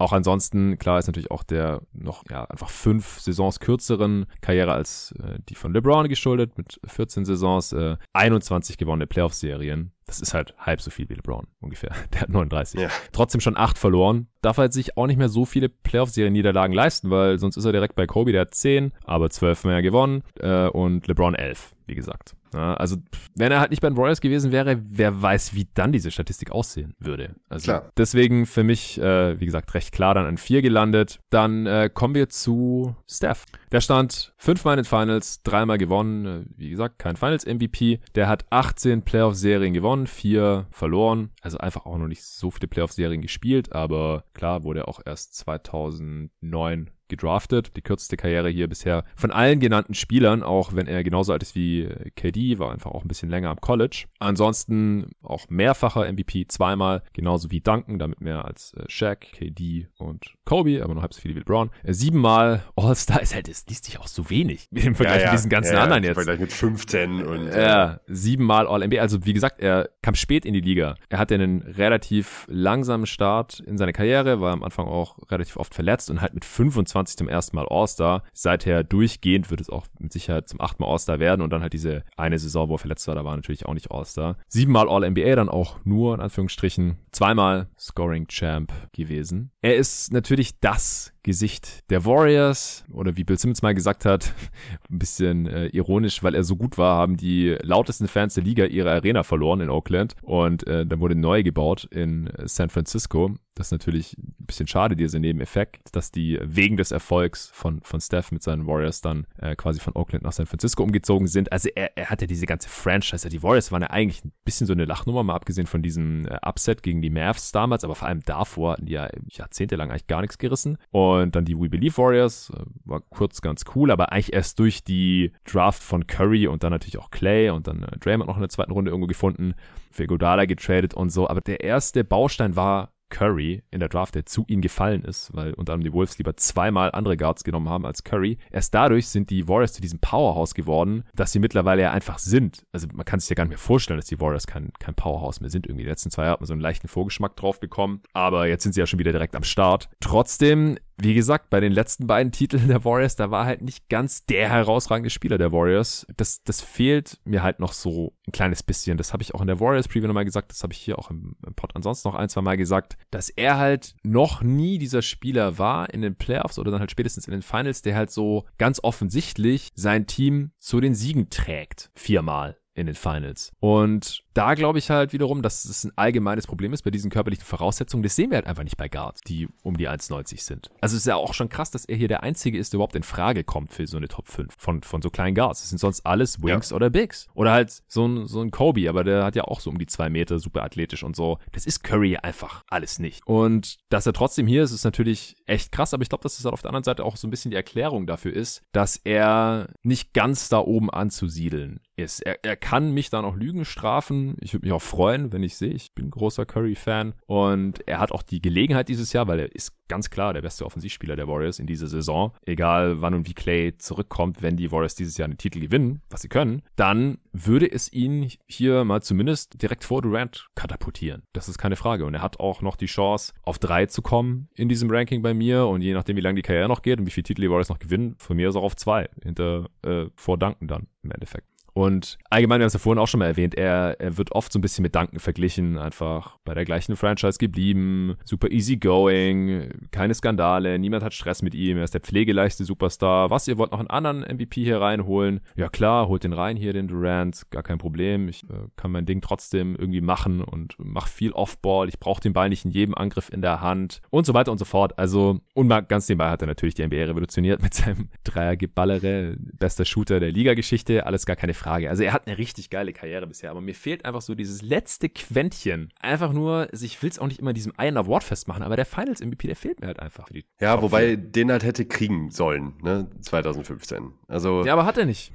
Auch ansonsten, klar ist natürlich auch der noch ja einfach fünf Saisons kürzeren Karriere als äh, die von LeBron geschuldet mit 14 Saisons, äh, 21 gewonnene Playoff-Serien. Das ist halt halb so viel wie LeBron ungefähr. (laughs) Der hat 39. Ja. Trotzdem schon acht verloren. Darf halt sich auch nicht mehr so viele Playoff-Serien-Niederlagen leisten, weil sonst ist er direkt bei Kobe, der hat 10, aber 12 mehr gewonnen äh, und LeBron 11, wie gesagt. Also, wenn er halt nicht bei den Warriors gewesen wäre, wer weiß, wie dann diese Statistik aussehen würde. Also, Klar. deswegen für mich, äh, wie gesagt, recht klar dann an 4 gelandet. Dann äh, kommen wir zu Steph. Der stand fünfmal in den Finals, dreimal gewonnen. Äh, Wie gesagt, kein Finals-MVP. Der hat 18 Playoff-Serien gewonnen, vier verloren. Also einfach auch noch nicht so viele Playoff-Serien gespielt, aber klar wurde er auch erst 2009 gedraftet. Die kürzeste Karriere hier bisher von allen genannten Spielern, auch wenn er genauso alt ist wie äh, KD, war einfach auch ein bisschen länger am College. Ansonsten auch mehrfacher MVP, zweimal, genauso wie Duncan, damit mehr als äh, Shaq, KD und Kobe, aber nur halb so viele wie LeBron. Äh, siebenmal All-Star (laughs) ist halt, das liest sich auch so wenig (laughs) im Vergleich zu diesen ganzen ja, anderen Im jetzt. Vergleich mit 15 und Ja, siebenmal All-NBA. Also wie gesagt, er kam spät in die Liga. Er hatte einen relativ langsamen Start in seiner Karriere, war am Anfang auch relativ oft verletzt und halt mit 25 zum ersten Mal All-Star. Seither durchgehend wird es auch mit Sicherheit zum achten Mal All-Star werden und dann halt diese eine Saison, wo er verletzt war, da war natürlich auch nicht All-Star. Siebenmal All-NBA dann auch nur, in Anführungsstrichen, zweimal Scoring-Champ gewesen. Er ist natürlich das Gesicht der Warriors oder wie Bill Simmons mal gesagt hat, (laughs) ein bisschen äh, ironisch, weil er so gut war, haben die lautesten Fans der Liga ihre Arena verloren in Oakland und äh, dann wurde neu gebaut in San Francisco. Das ist natürlich ein bisschen schade, dieser Nebeneffekt, dass die wegen des Erfolgs von, von Steph mit seinen Warriors dann äh, quasi von Oakland nach San Francisco umgezogen sind. Also er, er hat ja diese ganze Franchise, die Warriors waren ja eigentlich ein bisschen so eine Lachnummer, mal abgesehen von diesem äh, Upset gegen die Mavs damals, aber vor allem davor hatten die ja jahrzehntelang eigentlich gar nichts gerissen. Und dann die We Believe Warriors, äh, war kurz ganz cool, aber eigentlich erst durch die Draft von Curry und dann natürlich auch Clay und dann äh, Draymond noch in der zweiten Runde irgendwo gefunden, für Godala getradet und so. Aber der erste Baustein war Curry in der Draft, der zu ihnen gefallen ist, weil unter anderem die Wolves lieber zweimal andere Guards genommen haben als Curry. Erst dadurch sind die Warriors zu diesem Powerhouse geworden, dass sie mittlerweile ja einfach sind. Also man kann sich ja gar nicht mehr vorstellen, dass die Warriors kein, kein Powerhouse mehr sind. Irgendwie die letzten zwei Jahre hat man so einen leichten Vorgeschmack drauf bekommen, aber jetzt sind sie ja schon wieder direkt am Start. Trotzdem wie gesagt, bei den letzten beiden Titeln der Warriors, da war halt nicht ganz der herausragende Spieler der Warriors. Das, das fehlt mir halt noch so ein kleines bisschen. Das habe ich auch in der Warriors Preview nochmal gesagt. Das habe ich hier auch im, im Pod ansonsten noch ein, zwei Mal gesagt, dass er halt noch nie dieser Spieler war in den Playoffs oder dann halt spätestens in den Finals, der halt so ganz offensichtlich sein Team zu den Siegen trägt. Viermal in den Finals. Und da glaube ich halt wiederum, dass es ein allgemeines Problem ist bei diesen körperlichen Voraussetzungen. Das sehen wir halt einfach nicht bei Guards, die um die 1,90 sind. Also es ist ja auch schon krass, dass er hier der Einzige ist, der überhaupt in Frage kommt für so eine Top 5 von, von so kleinen Guards. Das sind sonst alles Wings ja. oder Bigs. Oder halt so ein, so ein Kobe, aber der hat ja auch so um die zwei Meter, super athletisch und so. Das ist Curry einfach alles nicht. Und dass er trotzdem hier ist, ist natürlich echt krass, aber ich glaube, dass es halt auf der anderen Seite auch so ein bisschen die Erklärung dafür ist, dass er nicht ganz da oben anzusiedeln ist. Er, er kann mich da noch Lügen strafen. Ich würde mich auch freuen, wenn ich sehe. Ich bin großer Curry-Fan. Und er hat auch die Gelegenheit dieses Jahr, weil er ist ganz klar der beste Offensivspieler der Warriors in dieser Saison. Egal wann und wie Clay zurückkommt, wenn die Warriors dieses Jahr einen Titel gewinnen, was sie können, dann würde es ihn hier mal zumindest direkt vor Durant katapultieren. Das ist keine Frage. Und er hat auch noch die Chance, auf drei zu kommen in diesem Ranking bei mir. Und je nachdem, wie lange die Karriere noch geht und wie viele Titel die Warriors noch gewinnen, von mir ist auch auf zwei. Hinter, äh, vor Danken dann im Endeffekt. Und allgemein, wir haben es ja vorhin auch schon mal erwähnt, er, er wird oft so ein bisschen mit Duncan verglichen, einfach bei der gleichen Franchise geblieben, super easy going, keine Skandale, niemand hat Stress mit ihm, er ist der pflegeleichte Superstar. Was, ihr wollt noch einen anderen MVP hier reinholen? Ja klar, holt den rein hier, den Durant, gar kein Problem. Ich äh, kann mein Ding trotzdem irgendwie machen und mach viel Offball. Ich brauche den Ball nicht in jedem Angriff in der Hand und so weiter und so fort. Also, und ganz nebenbei hat er natürlich die NBA revolutioniert mit seinem Dreiergeballere, bester Shooter der Liga-Geschichte, alles gar keine Frage. Also er hat eine richtig geile Karriere bisher, aber mir fehlt einfach so dieses letzte Quäntchen. Einfach nur, ich will es auch nicht immer diesem einen Award festmachen, aber der Finals MVP, der fehlt mir halt einfach. ja, wobei 4. den halt hätte kriegen sollen, ne, 2015. Also. Ja, aber hat er nicht.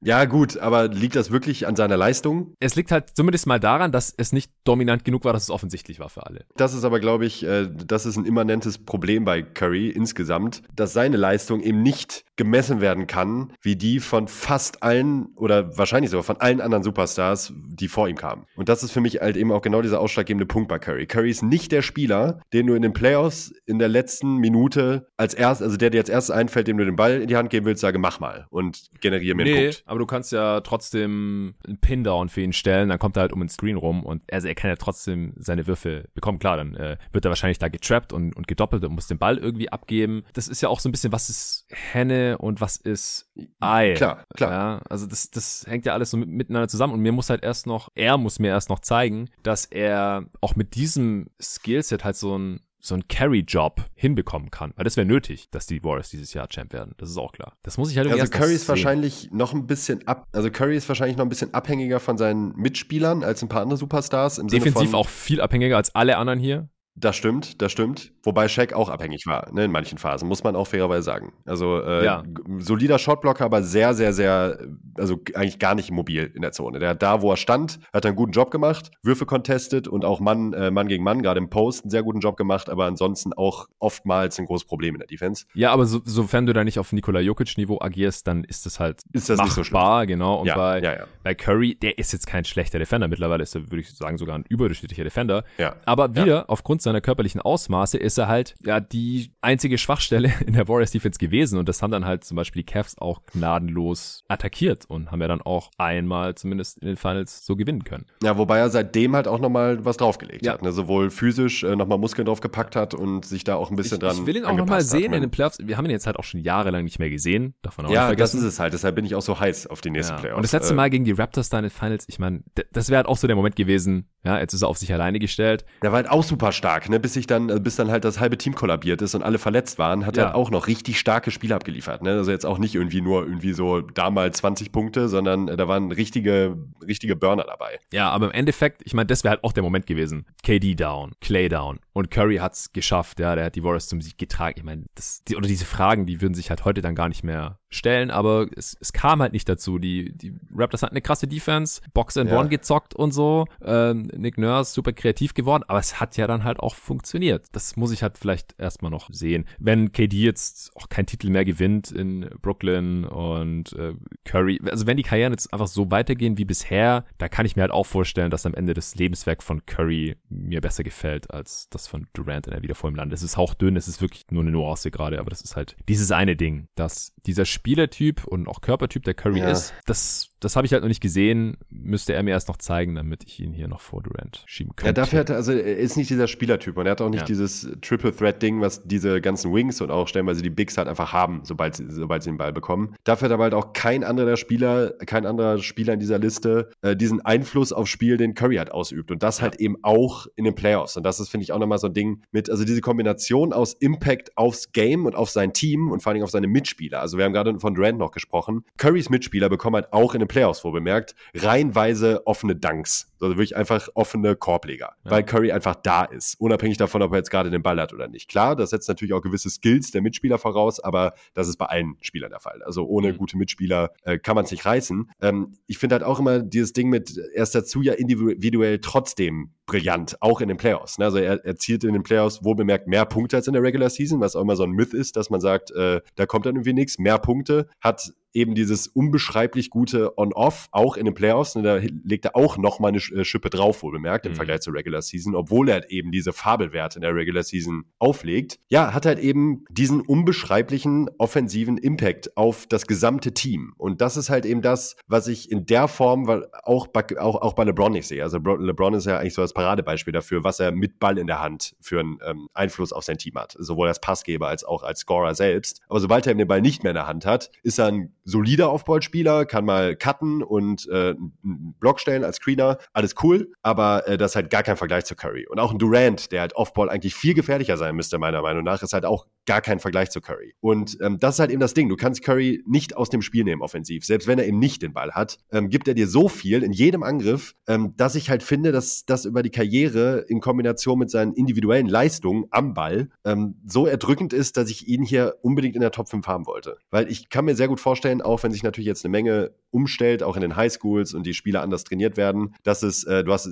Ja, gut, aber liegt das wirklich an seiner Leistung? Es liegt halt zumindest mal daran, dass es nicht dominant genug war, dass es offensichtlich war für alle. Das ist aber, glaube ich, äh, das ist ein immanentes Problem bei Curry insgesamt, dass seine Leistung eben nicht gemessen werden kann, wie die von fast allen oder wahrscheinlich sogar von allen anderen Superstars, die vor ihm kamen. Und das ist für mich halt eben auch genau dieser ausschlaggebende Punkt bei Curry. Curry ist nicht der Spieler, den du in den Playoffs in der letzten Minute als erst, also der dir als erstes einfällt, dem du den Ball in die Hand geben willst, sage, mach mal und generiere mir nee, einen Punkt. Aber du kannst ja trotzdem einen Pin-Down für ihn stellen, dann kommt er halt um den Screen rum und also er kann ja trotzdem seine Würfe bekommen. Klar, dann äh, wird er wahrscheinlich da getrappt und, und gedoppelt und muss den Ball irgendwie abgeben. Das ist ja auch so ein bisschen, was ist Henne und was ist Ei. Klar, klar. Ja, also das, das hängt ja alles so mit, miteinander zusammen und mir muss halt erst noch, er muss mir erst noch zeigen, dass er auch mit diesem Skillset halt so ein so einen Carry-Job hinbekommen kann. Weil das wäre nötig, dass die Warriors dieses Jahr Champ werden. Das ist auch klar. Das muss ich halt Also Curry ist wahrscheinlich noch ein bisschen ab, also Curry ist wahrscheinlich noch ein bisschen abhängiger von seinen Mitspielern als ein paar andere Superstars. Im Defensiv auch viel abhängiger als alle anderen hier. Das stimmt, das stimmt. Wobei Shaq auch abhängig war, ne, in manchen Phasen, muss man auch fairerweise sagen. Also äh, ja. solider Shotblocker, aber sehr, sehr, sehr, also eigentlich gar nicht mobil in der Zone. Der da, wo er stand, hat einen guten Job gemacht, Würfe contestet und auch Mann, äh, Mann gegen Mann, gerade im Post, einen sehr guten Job gemacht, aber ansonsten auch oftmals ein großes Problem in der Defense. Ja, aber so, sofern du da nicht auf Nikola Jokic-Niveau agierst, dann ist das halt ist das machbar, nicht so genau. Und ja, bei, ja, ja. bei Curry, der ist jetzt kein schlechter Defender. Mittlerweile ist er, würde ich sagen, sogar ein überdurchschnittlicher Defender. Ja. Aber wieder, aufgrund seiner körperlichen Auswahl, Ausmaße ist er halt ja die einzige Schwachstelle in der Warriors Defense gewesen und das haben dann halt zum Beispiel die Cavs auch gnadenlos attackiert und haben ja dann auch einmal zumindest in den Finals so gewinnen können. Ja, wobei er seitdem halt auch nochmal was draufgelegt ja. hat, ne? sowohl physisch äh, nochmal Muskeln draufgepackt hat und sich da auch ein bisschen ich, dran Ich will ihn auch nochmal sehen in den Playoffs. Wir haben ihn jetzt halt auch schon jahrelang nicht mehr gesehen. Davon auch ja, das ist es halt. Deshalb bin ich auch so heiß auf die nächsten ja. Playoffs. Und das letzte äh, Mal gegen die Raptors da in den Finals, ich meine, das wäre halt auch so der Moment gewesen, ja, jetzt ist er auf sich alleine gestellt. Der war halt auch super stark, ne? bis sich dann, bis dann halt das halbe Team kollabiert ist und alle verletzt waren, hat ja. er auch noch richtig starke Spiele abgeliefert. Ne? Also jetzt auch nicht irgendwie nur irgendwie so damals 20 Punkte, sondern äh, da waren richtige, richtige Burner dabei. Ja, aber im Endeffekt, ich meine, das wäre halt auch der Moment gewesen. KD down, Clay down und Curry hat's geschafft, ja, der hat die Warriors zum Sieg getragen. Ich meine, das, die, oder diese Fragen, die würden sich halt heute dann gar nicht mehr stellen, aber es, es kam halt nicht dazu. Die, die Raptors hatten eine krasse Defense, Box and ja. One gezockt und so. Ähm, Nick Nurse super kreativ geworden, aber es hat ja dann halt auch funktioniert. Das muss ich halt vielleicht erstmal noch sehen. Wenn KD jetzt auch keinen Titel mehr gewinnt in Brooklyn und äh, Curry, also wenn die Karrieren jetzt einfach so weitergehen wie bisher, da kann ich mir halt auch vorstellen, dass am Ende das Lebenswerk von Curry mir besser gefällt als das von Durant in der wieder vor im Land. Es ist hauchdünn, es ist wirklich nur eine Nuance gerade, aber das ist halt dieses eine Ding, dass dieser Spielertyp und auch Körpertyp der Curry ja. ist, das das habe ich halt noch nicht gesehen. Müsste er mir erst noch zeigen, damit ich ihn hier noch vor Durant schieben könnte. Ja, dafür hat er, also er ist nicht dieser Spielertyp und er hat auch nicht ja. dieses Triple Threat Ding, was diese ganzen Wings und auch stellenweise die Bigs halt einfach haben, sobald sie, sobald sie den Ball bekommen. Dafür hat er halt auch kein anderer Spieler, kein anderer Spieler in dieser Liste äh, diesen Einfluss aufs Spiel, den Curry halt ausübt. Und das halt eben auch in den Playoffs. Und das ist, finde ich, auch nochmal so ein Ding mit, also diese Kombination aus Impact aufs Game und auf sein Team und vor allen Dingen auf seine Mitspieler. Also wir haben gerade von Durant noch gesprochen. Currys Mitspieler bekommen halt auch in den Playoffs, wo bemerkt, reihenweise offene Dunks. Also wirklich einfach offene Korbleger, ja. weil Curry einfach da ist, unabhängig davon, ob er jetzt gerade den Ball hat oder nicht. Klar, das setzt natürlich auch gewisse Skills der Mitspieler voraus, aber das ist bei allen Spielern der Fall. Also ohne mhm. gute Mitspieler äh, kann man es nicht reißen. Ähm, ich finde halt auch immer dieses Ding mit, er ist dazu ja individuell trotzdem brillant, auch in den Playoffs. Ne? Also er erzielt in den Playoffs wohl bemerkt mehr Punkte als in der Regular Season, was auch immer so ein Myth ist, dass man sagt, äh, da kommt dann irgendwie nichts. Mehr Punkte, hat eben dieses unbeschreiblich gute On-Off, auch in den Playoffs. Und da legt er auch nochmal eine äh, Schippe drauf, wohl bemerkt, im mhm. Vergleich zur Regular Season, obwohl er eben diese Fabelwerte in der Regular Season auflegt. Ja, hat halt eben diesen unbeschreiblichen offensiven Impact auf das gesamte Team. Und das ist halt eben das, was ich in der Form weil auch, bei, auch, auch bei LeBron nicht sehe. Also LeBron ist ja eigentlich so das Paradebeispiel dafür, was er mit Ball in der Hand für einen ähm, Einfluss auf sein Team hat. Sowohl als Passgeber als auch als Scorer selbst. Aber sobald er den Ball nicht mehr in der Hand hat, ist er ein solider Offball-Spieler, kann mal cutten und äh, einen Block stellen als Screener, alles cool, aber äh, das ist halt gar kein Vergleich zu Curry. Und auch ein Durant, der halt Offball eigentlich viel gefährlicher sein müsste, meiner Meinung nach, ist halt auch gar kein Vergleich zu Curry. Und ähm, das ist halt eben das Ding. Du kannst Curry nicht aus dem Spiel nehmen offensiv. Selbst wenn er eben nicht den Ball hat, ähm, gibt er dir so viel in jedem Angriff, ähm, dass ich halt finde, dass das über die Karriere in Kombination mit seinen individuellen Leistungen am Ball ähm, so erdrückend ist, dass ich ihn hier unbedingt in der Top 5 haben wollte. Weil ich kann mir sehr gut vorstellen, auch wenn sich natürlich jetzt eine Menge umstellt, auch in den Highschools und die Spieler anders trainiert werden, dass es, äh, du hast, äh,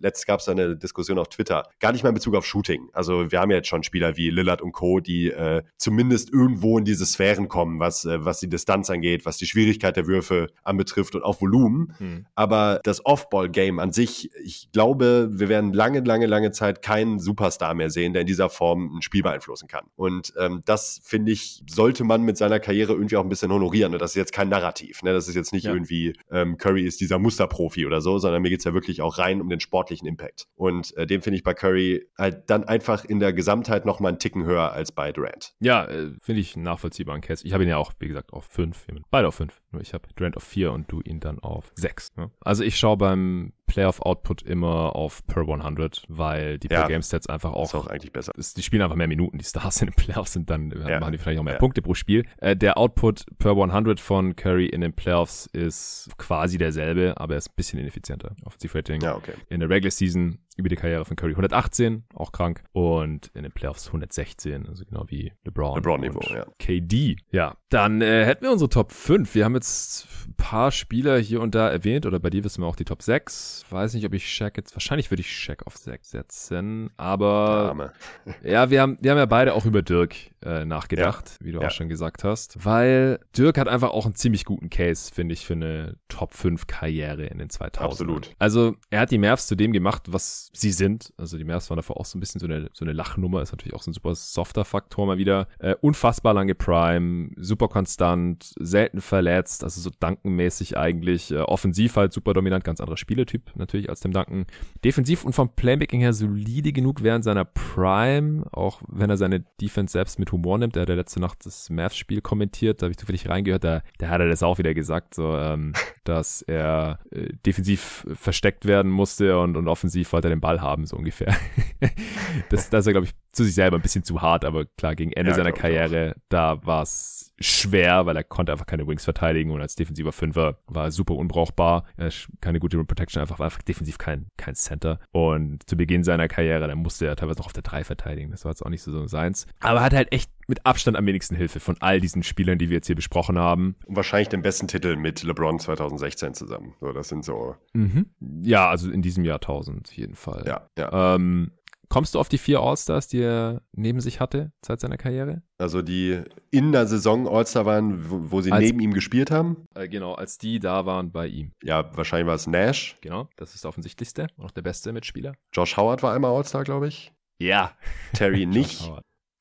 letztens gab es eine Diskussion auf Twitter, gar nicht mal in Bezug auf Shooting. Also wir haben ja jetzt schon Spieler wie Lillard und Co., die äh, zumindest irgendwo in diese Sphären kommen, was, äh, was die Distanz angeht, was die Schwierigkeit der Würfe anbetrifft und auch Volumen. Hm. Aber das Off-Ball-Game an sich, ich glaube, wir werden lange, lange, lange Zeit keinen Superstar mehr sehen, der in dieser Form ein Spiel beeinflussen kann. Und ähm, das, finde ich, sollte man mit seiner Karriere irgendwie auch ein bisschen honorieren. Und das ist jetzt kein Narrativ. Ne? Das ist jetzt nicht ja. irgendwie, ähm, Curry ist dieser Musterprofi oder so, sondern mir geht es ja wirklich auch rein um den sportlichen Impact. Und äh, den finde ich bei Curry halt dann einfach in der Gesamtheit noch mal einen Ticken höher als bei Durant. Ja, äh, finde ich einen nachvollziehbaren Case. Ich habe ihn ja auch, wie gesagt, auf fünf. Beide auf fünf. Nur ich habe Durant auf vier und du ihn dann auf sechs. Ne? Also ich schaue beim Playoff-Output immer auf per 100, weil die ja, Per-Game-Stats einfach auch, ist auch eigentlich besser. Ist, die spielen einfach mehr Minuten. Die Stars in den Playoffs sind dann, ja. machen die vielleicht auch mehr ja. Punkte pro Spiel. Äh, der Output per 100 von Curry in den Playoffs ist quasi derselbe, aber er ist ein bisschen ineffizienter. Offensive Rating. Ja, okay. In der Regular Season über die Karriere von Curry 118, auch krank. Und in den Playoffs 116, also genau wie LeBron. LeBron-Niveau, ja. KD. Ja, dann äh, hätten wir unsere Top 5. Wir haben jetzt ein paar Spieler hier und da erwähnt, oder bei dir wissen wir auch die Top 6. Weiß nicht, ob ich Shaq jetzt, wahrscheinlich würde ich Shaq auf 6 setzen, aber (laughs) ja, wir haben, wir haben ja beide auch über Dirk äh, nachgedacht, ja. wie du ja. auch schon gesagt hast, weil Dirk hat einfach auch einen ziemlich guten Case, finde ich, für eine Top 5 Karriere in den 2000 Absolut. Also, er hat die Mavs zu dem gemacht, was sie sind. Also, die Mavs waren davor auch so ein bisschen so eine, so eine Lachnummer, ist natürlich auch so ein super softer Faktor mal wieder. Äh, unfassbar lange Prime, super konstant, selten verletzt, also so dankenmäßig eigentlich. Äh, offensiv halt super dominant, ganz anderer Spieletyp natürlich als dem Danken. Defensiv und vom Playmaking her solide genug während seiner Prime, auch wenn er seine Defense selbst mit Humor nimmt. Er hat ja letzte Nacht das Mavs-Spiel kommentiert, da habe ich zufällig reingehört, da, da hat er das auch wieder gesagt, so, ähm, (laughs) dass er äh, defensiv versteckt werden musste und, und offensiv wollte er den Ball haben, so ungefähr. (laughs) das, das ist er, glaube ich, zu sich selber ein bisschen zu hart, aber klar, gegen Ende ja, seiner Karriere, da war es schwer, weil er konnte einfach keine Wings verteidigen und als defensiver Fünfer war er super unbrauchbar. Er keine gute Rim Protection, einfach war einfach defensiv kein, kein Center. Und zu Beginn seiner Karriere, dann musste er teilweise noch auf der 3 verteidigen. Das war jetzt auch nicht so, so seins. Aber er hat halt echt mit Abstand am wenigsten Hilfe von all diesen Spielern, die wir jetzt hier besprochen haben. Und wahrscheinlich den besten Titel mit LeBron 2016 zusammen. So, das sind so. Mhm. Ja, also in diesem Jahrtausend auf jeden Fall. Ja, ja. Ähm, Kommst du auf die vier All-Stars, die er neben sich hatte seit seiner Karriere? Also die in der Saison All-Star waren, wo, wo sie als, neben ihm gespielt haben? Äh, genau, als die da waren bei ihm. Ja, wahrscheinlich war es Nash. Genau, das ist der offensichtlichste und auch der beste Mitspieler. Josh Howard war einmal All-Star, glaube ich. Ja. Terry (laughs) nicht.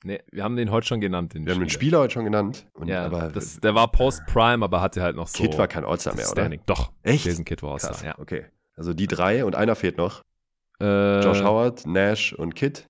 Nee, wir haben den heute schon genannt. Den wir Spieler. haben den Spieler heute schon genannt. Ja, aber das, der war Post-Prime, aber hatte halt noch so. Kid war kein All-Star mehr, oder? Doch. Echt? Jason Kid war All-Star, ja. Okay. Also die drei und einer fehlt noch. Äh, Josh Howard, Nash und Kid.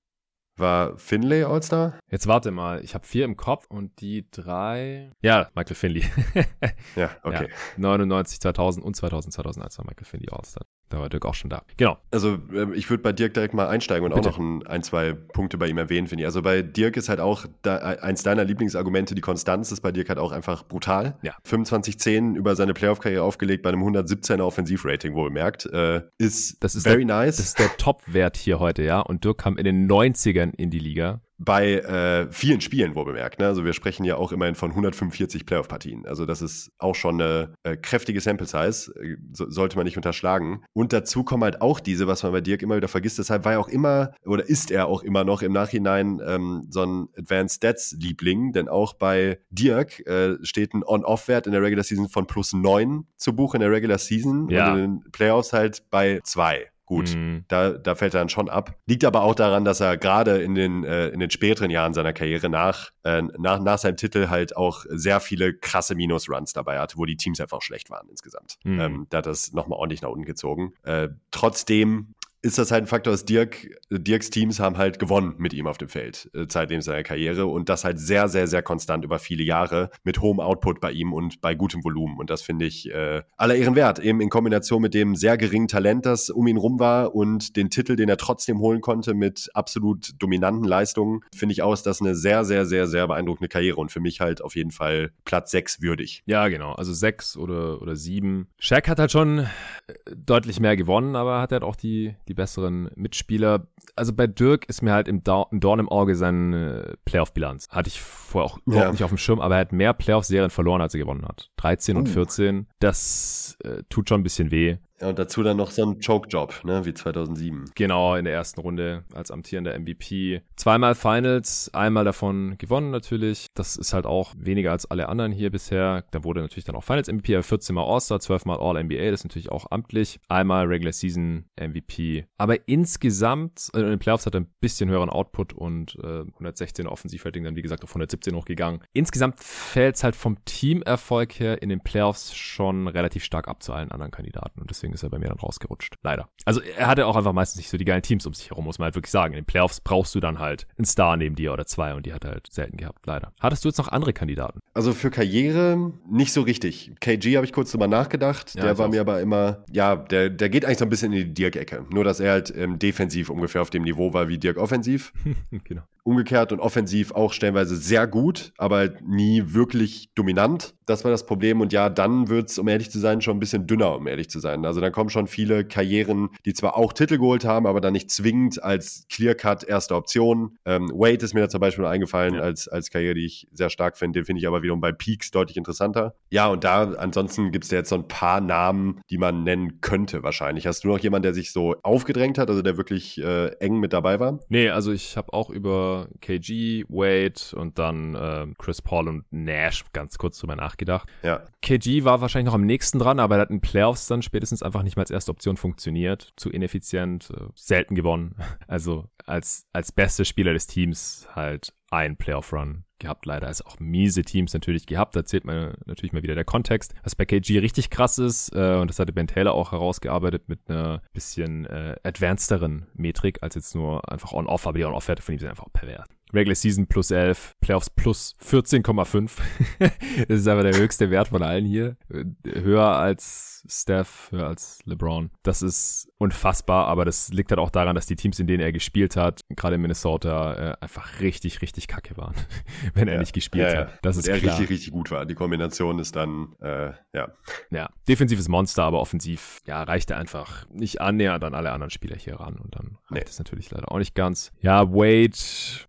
War Finlay All-Star? Jetzt warte mal, ich habe vier im Kopf und die drei. Ja, Michael Finley. (laughs) ja, okay. Ja, 99, 2000 und 2000, 2001 war Michael Finley All-Star. Da war Dirk auch schon da. Genau. Also ähm, ich würde bei Dirk direkt mal einsteigen und Bitte. auch noch ein, ein, zwei Punkte bei ihm erwähnen, finde ich. Also bei Dirk ist halt auch da, eins deiner Lieblingsargumente, die Konstanz ist bei Dirk halt auch einfach brutal. Ja. 25-10 über seine Playoff-Karriere aufgelegt bei einem 117er Offensivrating, wohlgemerkt. Äh, ist, das ist very der, nice. Das ist der Top-Wert hier heute, ja. Und Dirk kam in den 90ern in die Liga bei äh, vielen Spielen, wo bemerkt. Ne? Also wir sprechen ja auch immerhin von 145 Playoff-Partien. Also das ist auch schon eine äh, kräftige Sample Size, äh, so, sollte man nicht unterschlagen. Und dazu kommen halt auch diese, was man bei Dirk immer wieder vergisst. Deshalb war er auch immer oder ist er auch immer noch im Nachhinein ähm, so ein Advanced Stats-Liebling, denn auch bei Dirk äh, steht ein On-Off-Wert in der Regular Season von plus 9 zu Buch in der Regular Season ja. und in den Playoffs halt bei 2 gut, mhm. da, da fällt er dann schon ab. Liegt aber auch daran, dass er gerade in den, äh, in den späteren Jahren seiner Karriere nach, äh, nach, nach seinem Titel halt auch sehr viele krasse Minus-Runs dabei hatte, wo die Teams einfach schlecht waren insgesamt. Mhm. Ähm, da hat das nochmal ordentlich nach unten gezogen. Äh, trotzdem ist das halt ein Faktor, dass Dirk, Dirks Teams haben halt gewonnen mit ihm auf dem Feld, äh, seitdem seiner Karriere und das halt sehr, sehr, sehr konstant über viele Jahre mit hohem Output bei ihm und bei gutem Volumen und das finde ich äh, aller Ehren wert, eben in Kombination mit dem sehr geringen Talent, das um ihn rum war und den Titel, den er trotzdem holen konnte mit absolut dominanten Leistungen, finde ich aus, das eine sehr, sehr, sehr, sehr beeindruckende Karriere und für mich halt auf jeden Fall Platz 6 würdig. Ja, genau, also 6 oder, oder 7. Shaq hat halt schon äh, deutlich mehr gewonnen, aber hat halt auch die, die die besseren Mitspieler. Also bei Dirk ist mir halt im Dorn im Auge seine Playoff-Bilanz. Hatte ich vorher auch überhaupt ja. nicht auf dem Schirm, aber er hat mehr Playoff-Serien verloren, als er gewonnen hat. 13 uh. und 14. Das äh, tut schon ein bisschen weh. Und dazu dann noch so ein Choke-Job, ne, wie 2007. Genau, in der ersten Runde als amtierender MVP. Zweimal Finals, einmal davon gewonnen natürlich. Das ist halt auch weniger als alle anderen hier bisher. Da wurde natürlich dann auch Finals MVP, 14 Mal All-Star, 12 Mal All-NBA, das ist natürlich auch amtlich. Einmal Regular Season MVP. Aber insgesamt, äh, in den Playoffs hat er ein bisschen höheren Output und äh, 116 Offensivrating dann wie gesagt auf 117 hochgegangen. Insgesamt fällt es halt vom Teamerfolg her in den Playoffs schon relativ stark ab zu allen anderen Kandidaten und deswegen deswegen ist er bei mir dann rausgerutscht. Leider. Also er hatte auch einfach meistens nicht so die geilen Teams um sich herum, muss man halt wirklich sagen. In den Playoffs brauchst du dann halt einen Star neben dir oder zwei und die hat er halt selten gehabt, leider. Hattest du jetzt noch andere Kandidaten? Also für Karriere nicht so richtig. KG habe ich kurz drüber nachgedacht. Ja, der war auch. mir aber immer, ja, der, der geht eigentlich so ein bisschen in die Dirk-Ecke. Nur, dass er halt ähm, defensiv ungefähr auf dem Niveau war wie Dirk offensiv. (laughs) genau. Umgekehrt und offensiv auch stellenweise sehr gut, aber halt nie wirklich dominant. Das war das Problem. Und ja, dann wird es, um ehrlich zu sein, schon ein bisschen dünner, um ehrlich zu sein. Also dann kommen schon viele Karrieren, die zwar auch Titel geholt haben, aber dann nicht zwingend als Clear-Cut erste Option. Ähm, Wade ist mir da zum Beispiel eingefallen ja. als, als Karriere, die ich sehr stark finde. Den finde ich aber wiederum bei Peaks deutlich interessanter. Ja, und da ansonsten gibt es ja jetzt so ein paar Namen, die man nennen könnte wahrscheinlich. Hast du noch jemanden, der sich so aufgedrängt hat, also der wirklich äh, eng mit dabei war? Nee, also ich habe auch über KG, Wade und dann äh, Chris Paul und Nash ganz kurz drüber nachgedacht. Ja. KG war wahrscheinlich noch am nächsten dran, aber er hat in Playoffs dann spätestens einfach nicht mehr als erste Option funktioniert. Zu ineffizient, äh, selten gewonnen. (laughs) Also als, als bester Spieler des Teams halt ein Playoff-Run gehabt. Leider ist auch miese Teams natürlich gehabt. Da zählt man natürlich mal wieder der Kontext. Was bei KG richtig krass ist, äh, und das hatte Ben Taylor auch herausgearbeitet mit einer bisschen äh, advancederen Metrik als jetzt nur einfach On-Off, aber die On-Off-Werte von ihm sind einfach pervers. Regular Season plus 11, Playoffs plus 14,5. (laughs) das ist aber der höchste Wert von allen hier. Höher als Steph, höher als LeBron. Das ist unfassbar, aber das liegt halt auch daran, dass die Teams, in denen er gespielt hat, gerade in Minnesota, äh, einfach richtig, richtig kacke waren, (laughs) wenn er nicht gespielt ja, ja. hat. Das Und ist er klar. richtig, richtig gut war. Die Kombination ist dann, äh, ja. Ja, defensives Monster, aber offensiv, ja, reicht er einfach nicht annähernd an alle anderen Spieler hier ran. Und dann reicht es nee. natürlich leider auch nicht ganz. Ja, Wade,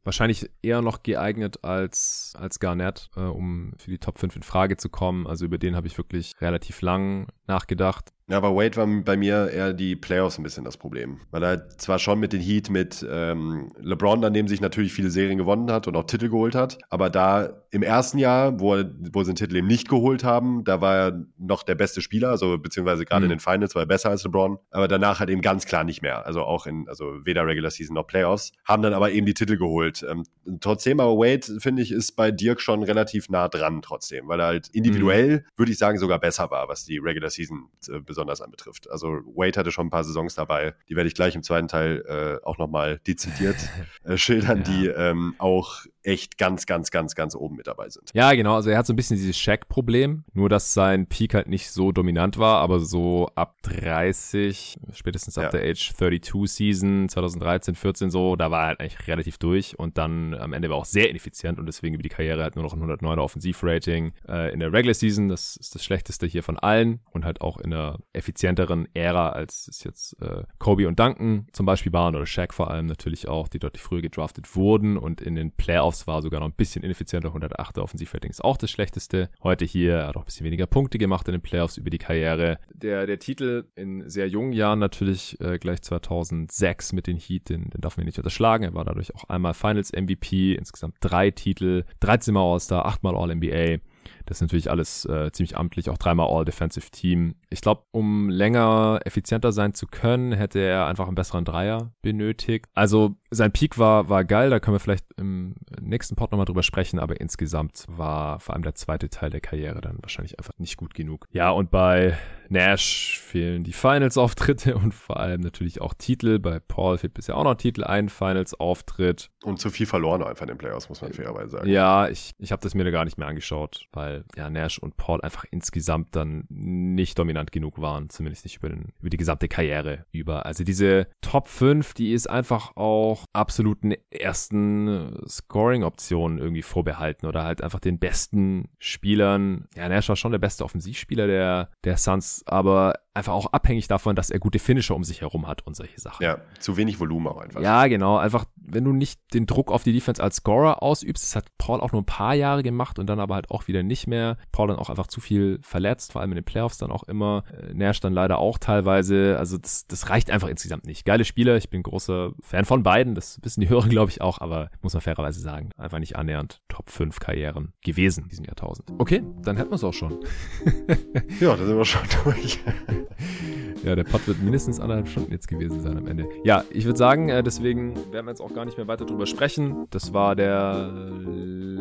wahrscheinlich wahrscheinlich eher noch geeignet als, als Garnett, äh, um für die Top 5 in Frage zu kommen. Also über den habe ich wirklich relativ lang nachgedacht. Ja, aber Wade war bei mir eher die Playoffs ein bisschen das Problem. Weil er zwar schon mit den Heat mit ähm, LeBron, an dem sich natürlich viele Serien gewonnen hat und auch Titel geholt hat, aber da im ersten Jahr, wo, er, wo sie den Titel eben nicht geholt haben, da war er noch der beste Spieler, also beziehungsweise gerade mhm. in den Finals war er besser als LeBron, aber danach halt eben ganz klar nicht mehr. Also auch in, also weder Regular Season noch Playoffs, haben dann aber eben die Titel geholt. Ähm, trotzdem, aber Wade, finde ich, ist bei Dirk schon relativ nah dran trotzdem, weil er halt individuell, mhm. würde ich sagen, sogar besser war, was die Regular Season äh, besonders besonders anbetrifft. Also Wade hatte schon ein paar Saisons dabei, die werde ich gleich im zweiten Teil äh, auch nochmal dezidiert (laughs) äh, schildern, ja. die ähm, auch echt ganz, ganz, ganz, ganz oben mit dabei sind. Ja, genau. Also er hat so ein bisschen dieses Shaq-Problem, nur dass sein Peak halt nicht so dominant war, aber so ab 30, spätestens ab ja. der Age 32 Season 2013, 14 so, da war er halt eigentlich relativ durch und dann am Ende war auch sehr ineffizient und deswegen über die Karriere halt nur noch ein 109er Offensivrating äh, in der Regular Season. Das ist das schlechteste hier von allen und halt auch in einer effizienteren Ära, als es jetzt äh, Kobe und Duncan zum Beispiel waren oder Shaq vor allem natürlich auch, die deutlich früher gedraftet wurden und in den Playoffs war sogar noch ein bisschen ineffizienter. 108er Offensivrating ist auch das schlechteste. Heute hier hat auch ein bisschen weniger Punkte gemacht in den Playoffs über die Karriere. Der, der Titel in sehr jungen Jahren natürlich äh, gleich 2006 mit den Heat, den, den darf man nicht unterschlagen. Er war dadurch auch einmal Finals MVP, insgesamt drei Titel, 13 Mal All-Star, 8 Mal All-NBA. Das ist natürlich alles äh, ziemlich amtlich, auch dreimal All-Defensive Team. Ich glaube, um länger effizienter sein zu können, hätte er einfach einen besseren Dreier benötigt. Also sein Peak war, war geil, da können wir vielleicht im nächsten Pod nochmal drüber sprechen, aber insgesamt war vor allem der zweite Teil der Karriere dann wahrscheinlich einfach nicht gut genug. Ja, und bei Nash fehlen die Finals-Auftritte (laughs) und vor allem natürlich auch Titel. Bei Paul fehlt bisher auch noch Titel, ein Finals-Auftritt. Und zu viel verloren einfach in den Playoffs, muss man fairerweise sagen. Ja, ich, ich habe das mir da gar nicht mehr angeschaut, weil ja Nash und Paul einfach insgesamt dann nicht dominant genug waren, zumindest nicht über, den, über die gesamte Karriere über. Also diese Top 5, die ist einfach auch absoluten ersten Scoring-Optionen irgendwie vorbehalten oder halt einfach den besten Spielern. Ja, Nash war schon der beste Offensivspieler der, der Suns, aber einfach auch abhängig davon, dass er gute Finisher um sich herum hat und solche Sachen. Ja, zu wenig Volumen auch einfach. Ja, genau. Einfach, wenn du nicht den Druck auf die Defense als Scorer ausübst, das hat Paul auch nur ein paar Jahre gemacht und dann aber halt auch wieder nicht mehr. Paul dann auch einfach zu viel verletzt, vor allem in den Playoffs dann auch immer. Äh, Nash dann leider auch teilweise. Also das, das reicht einfach insgesamt nicht. Geile Spieler, ich bin großer Fan von beiden, das wissen die Hörer, (laughs) glaube ich, auch, aber muss man fairerweise sagen, einfach nicht annähernd Top 5 Karrieren gewesen in diesem Jahrtausend. Okay, dann hätten wir es auch schon. (laughs) ja, da sind wir schon durch. (laughs) Ja, der Pod wird mindestens anderthalb Stunden jetzt gewesen sein am Ende. Ja, ich würde sagen, äh, deswegen werden wir jetzt auch gar nicht mehr weiter drüber sprechen. Das war der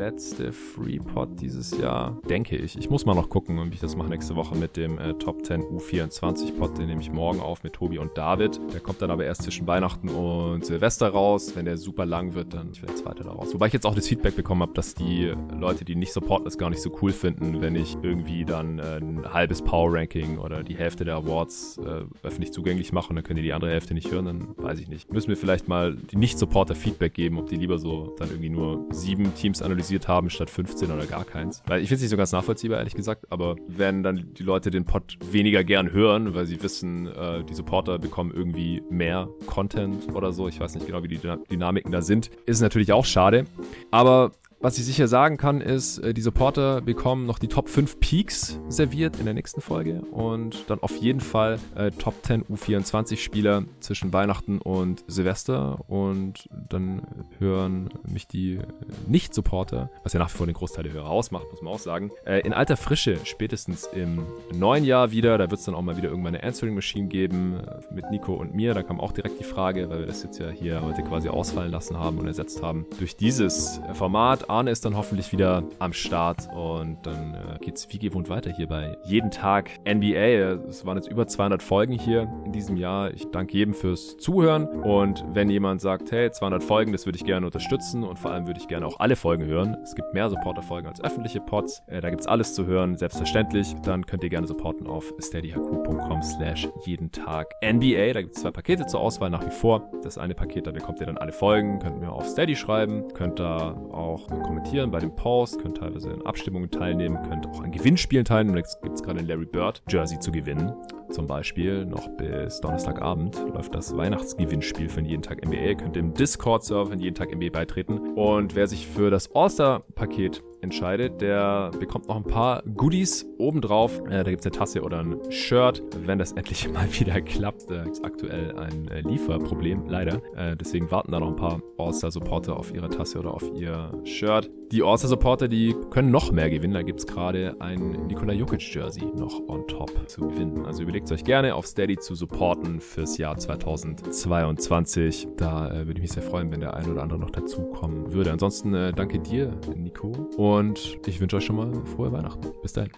letzte Free Pod dieses Jahr, denke ich. Ich muss mal noch gucken, wie ich das mache nächste Woche mit dem äh, Top 10 U24 Pod. Den nehme ich morgen auf mit Tobi und David. Der kommt dann aber erst zwischen Weihnachten und Silvester raus. Wenn der super lang wird, dann ich der zweite daraus. Wobei ich jetzt auch das Feedback bekommen habe, dass die Leute, die nicht supporten, es gar nicht so cool finden, wenn ich irgendwie dann äh, ein halbes Power Ranking oder die Hälfte der Awards äh, äh, öffentlich zugänglich mache und dann können die die andere Hälfte nicht hören, dann weiß ich nicht. Müssen wir vielleicht mal die Nicht-Supporter Feedback geben, ob die lieber so dann irgendwie nur sieben Teams analysiert haben statt 15 oder gar keins. Weil ich finde es nicht so ganz nachvollziehbar, ehrlich gesagt, aber wenn dann die Leute den Pod weniger gern hören, weil sie wissen, äh, die Supporter bekommen irgendwie mehr Content oder so, ich weiß nicht genau, wie die Dynamiken da sind, ist natürlich auch schade. Aber was ich sicher sagen kann, ist, äh, die Supporter bekommen noch die Top 5 Peaks serviert in der nächsten Folge und dann auf jeden Fall äh, Top 10 U24 Spieler zwischen Weihnachten und Silvester und dann hören mich die Nicht-Supporter, was ja nach wie vor den Großteil der Hörer ausmacht, muss man auch sagen, äh, in alter Frische spätestens im neuen Jahr wieder. Da wird es dann auch mal wieder irgendwann eine Answering Machine geben äh, mit Nico und mir. Da kam auch direkt die Frage, weil wir das jetzt ja hier heute quasi ausfallen lassen haben und ersetzt haben durch dieses Format Arne ist dann hoffentlich wieder am Start und dann äh, es wie gewohnt weiter hier bei jeden Tag NBA. Es waren jetzt über 200 Folgen hier in diesem Jahr. Ich danke jedem fürs Zuhören und wenn jemand sagt, hey, 200 Folgen, das würde ich gerne unterstützen und vor allem würde ich gerne auch alle Folgen hören. Es gibt mehr Supporter-Folgen als öffentliche Pods. Äh, da es alles zu hören, selbstverständlich. Dann könnt ihr gerne supporten auf steadyhq.com slash jeden Tag NBA. Da gibt es zwei Pakete zur Auswahl nach wie vor. Das eine Paket, da bekommt ihr dann alle Folgen, könnt mir auf Steady schreiben, könnt da auch kommentieren bei dem Post, könnt teilweise in Abstimmungen teilnehmen, könnt auch an Gewinnspielen teilnehmen. Jetzt gibt es gerade ein Larry Bird Jersey zu gewinnen. Zum Beispiel noch bis Donnerstagabend läuft das Weihnachtsgewinnspiel für jeden Tag NBA. Ihr könnt im Discord-Server von jeden Tag NBA beitreten. Und wer sich für das All-Star-Paket entscheidet, der bekommt noch ein paar Goodies obendrauf. Äh, da gibt es eine Tasse oder ein Shirt, wenn das endlich (laughs) mal wieder klappt. Da gibt es aktuell ein äh, Lieferproblem, leider. Äh, deswegen warten da noch ein paar All-Star-Supporter auf ihre Tasse oder auf ihr Shirt. Die All-Star-Supporter, die können noch mehr gewinnen. Da gibt es gerade ein Nikola Jokic-Jersey noch on top zu gewinnen. Also überlegt euch gerne auf Steady zu supporten fürs Jahr 2022. Da äh, würde ich mich sehr freuen, wenn der ein oder andere noch dazukommen würde. Ansonsten äh, danke dir, Nico. Und ich wünsche euch schon mal frohe Weihnachten. Bis dahin.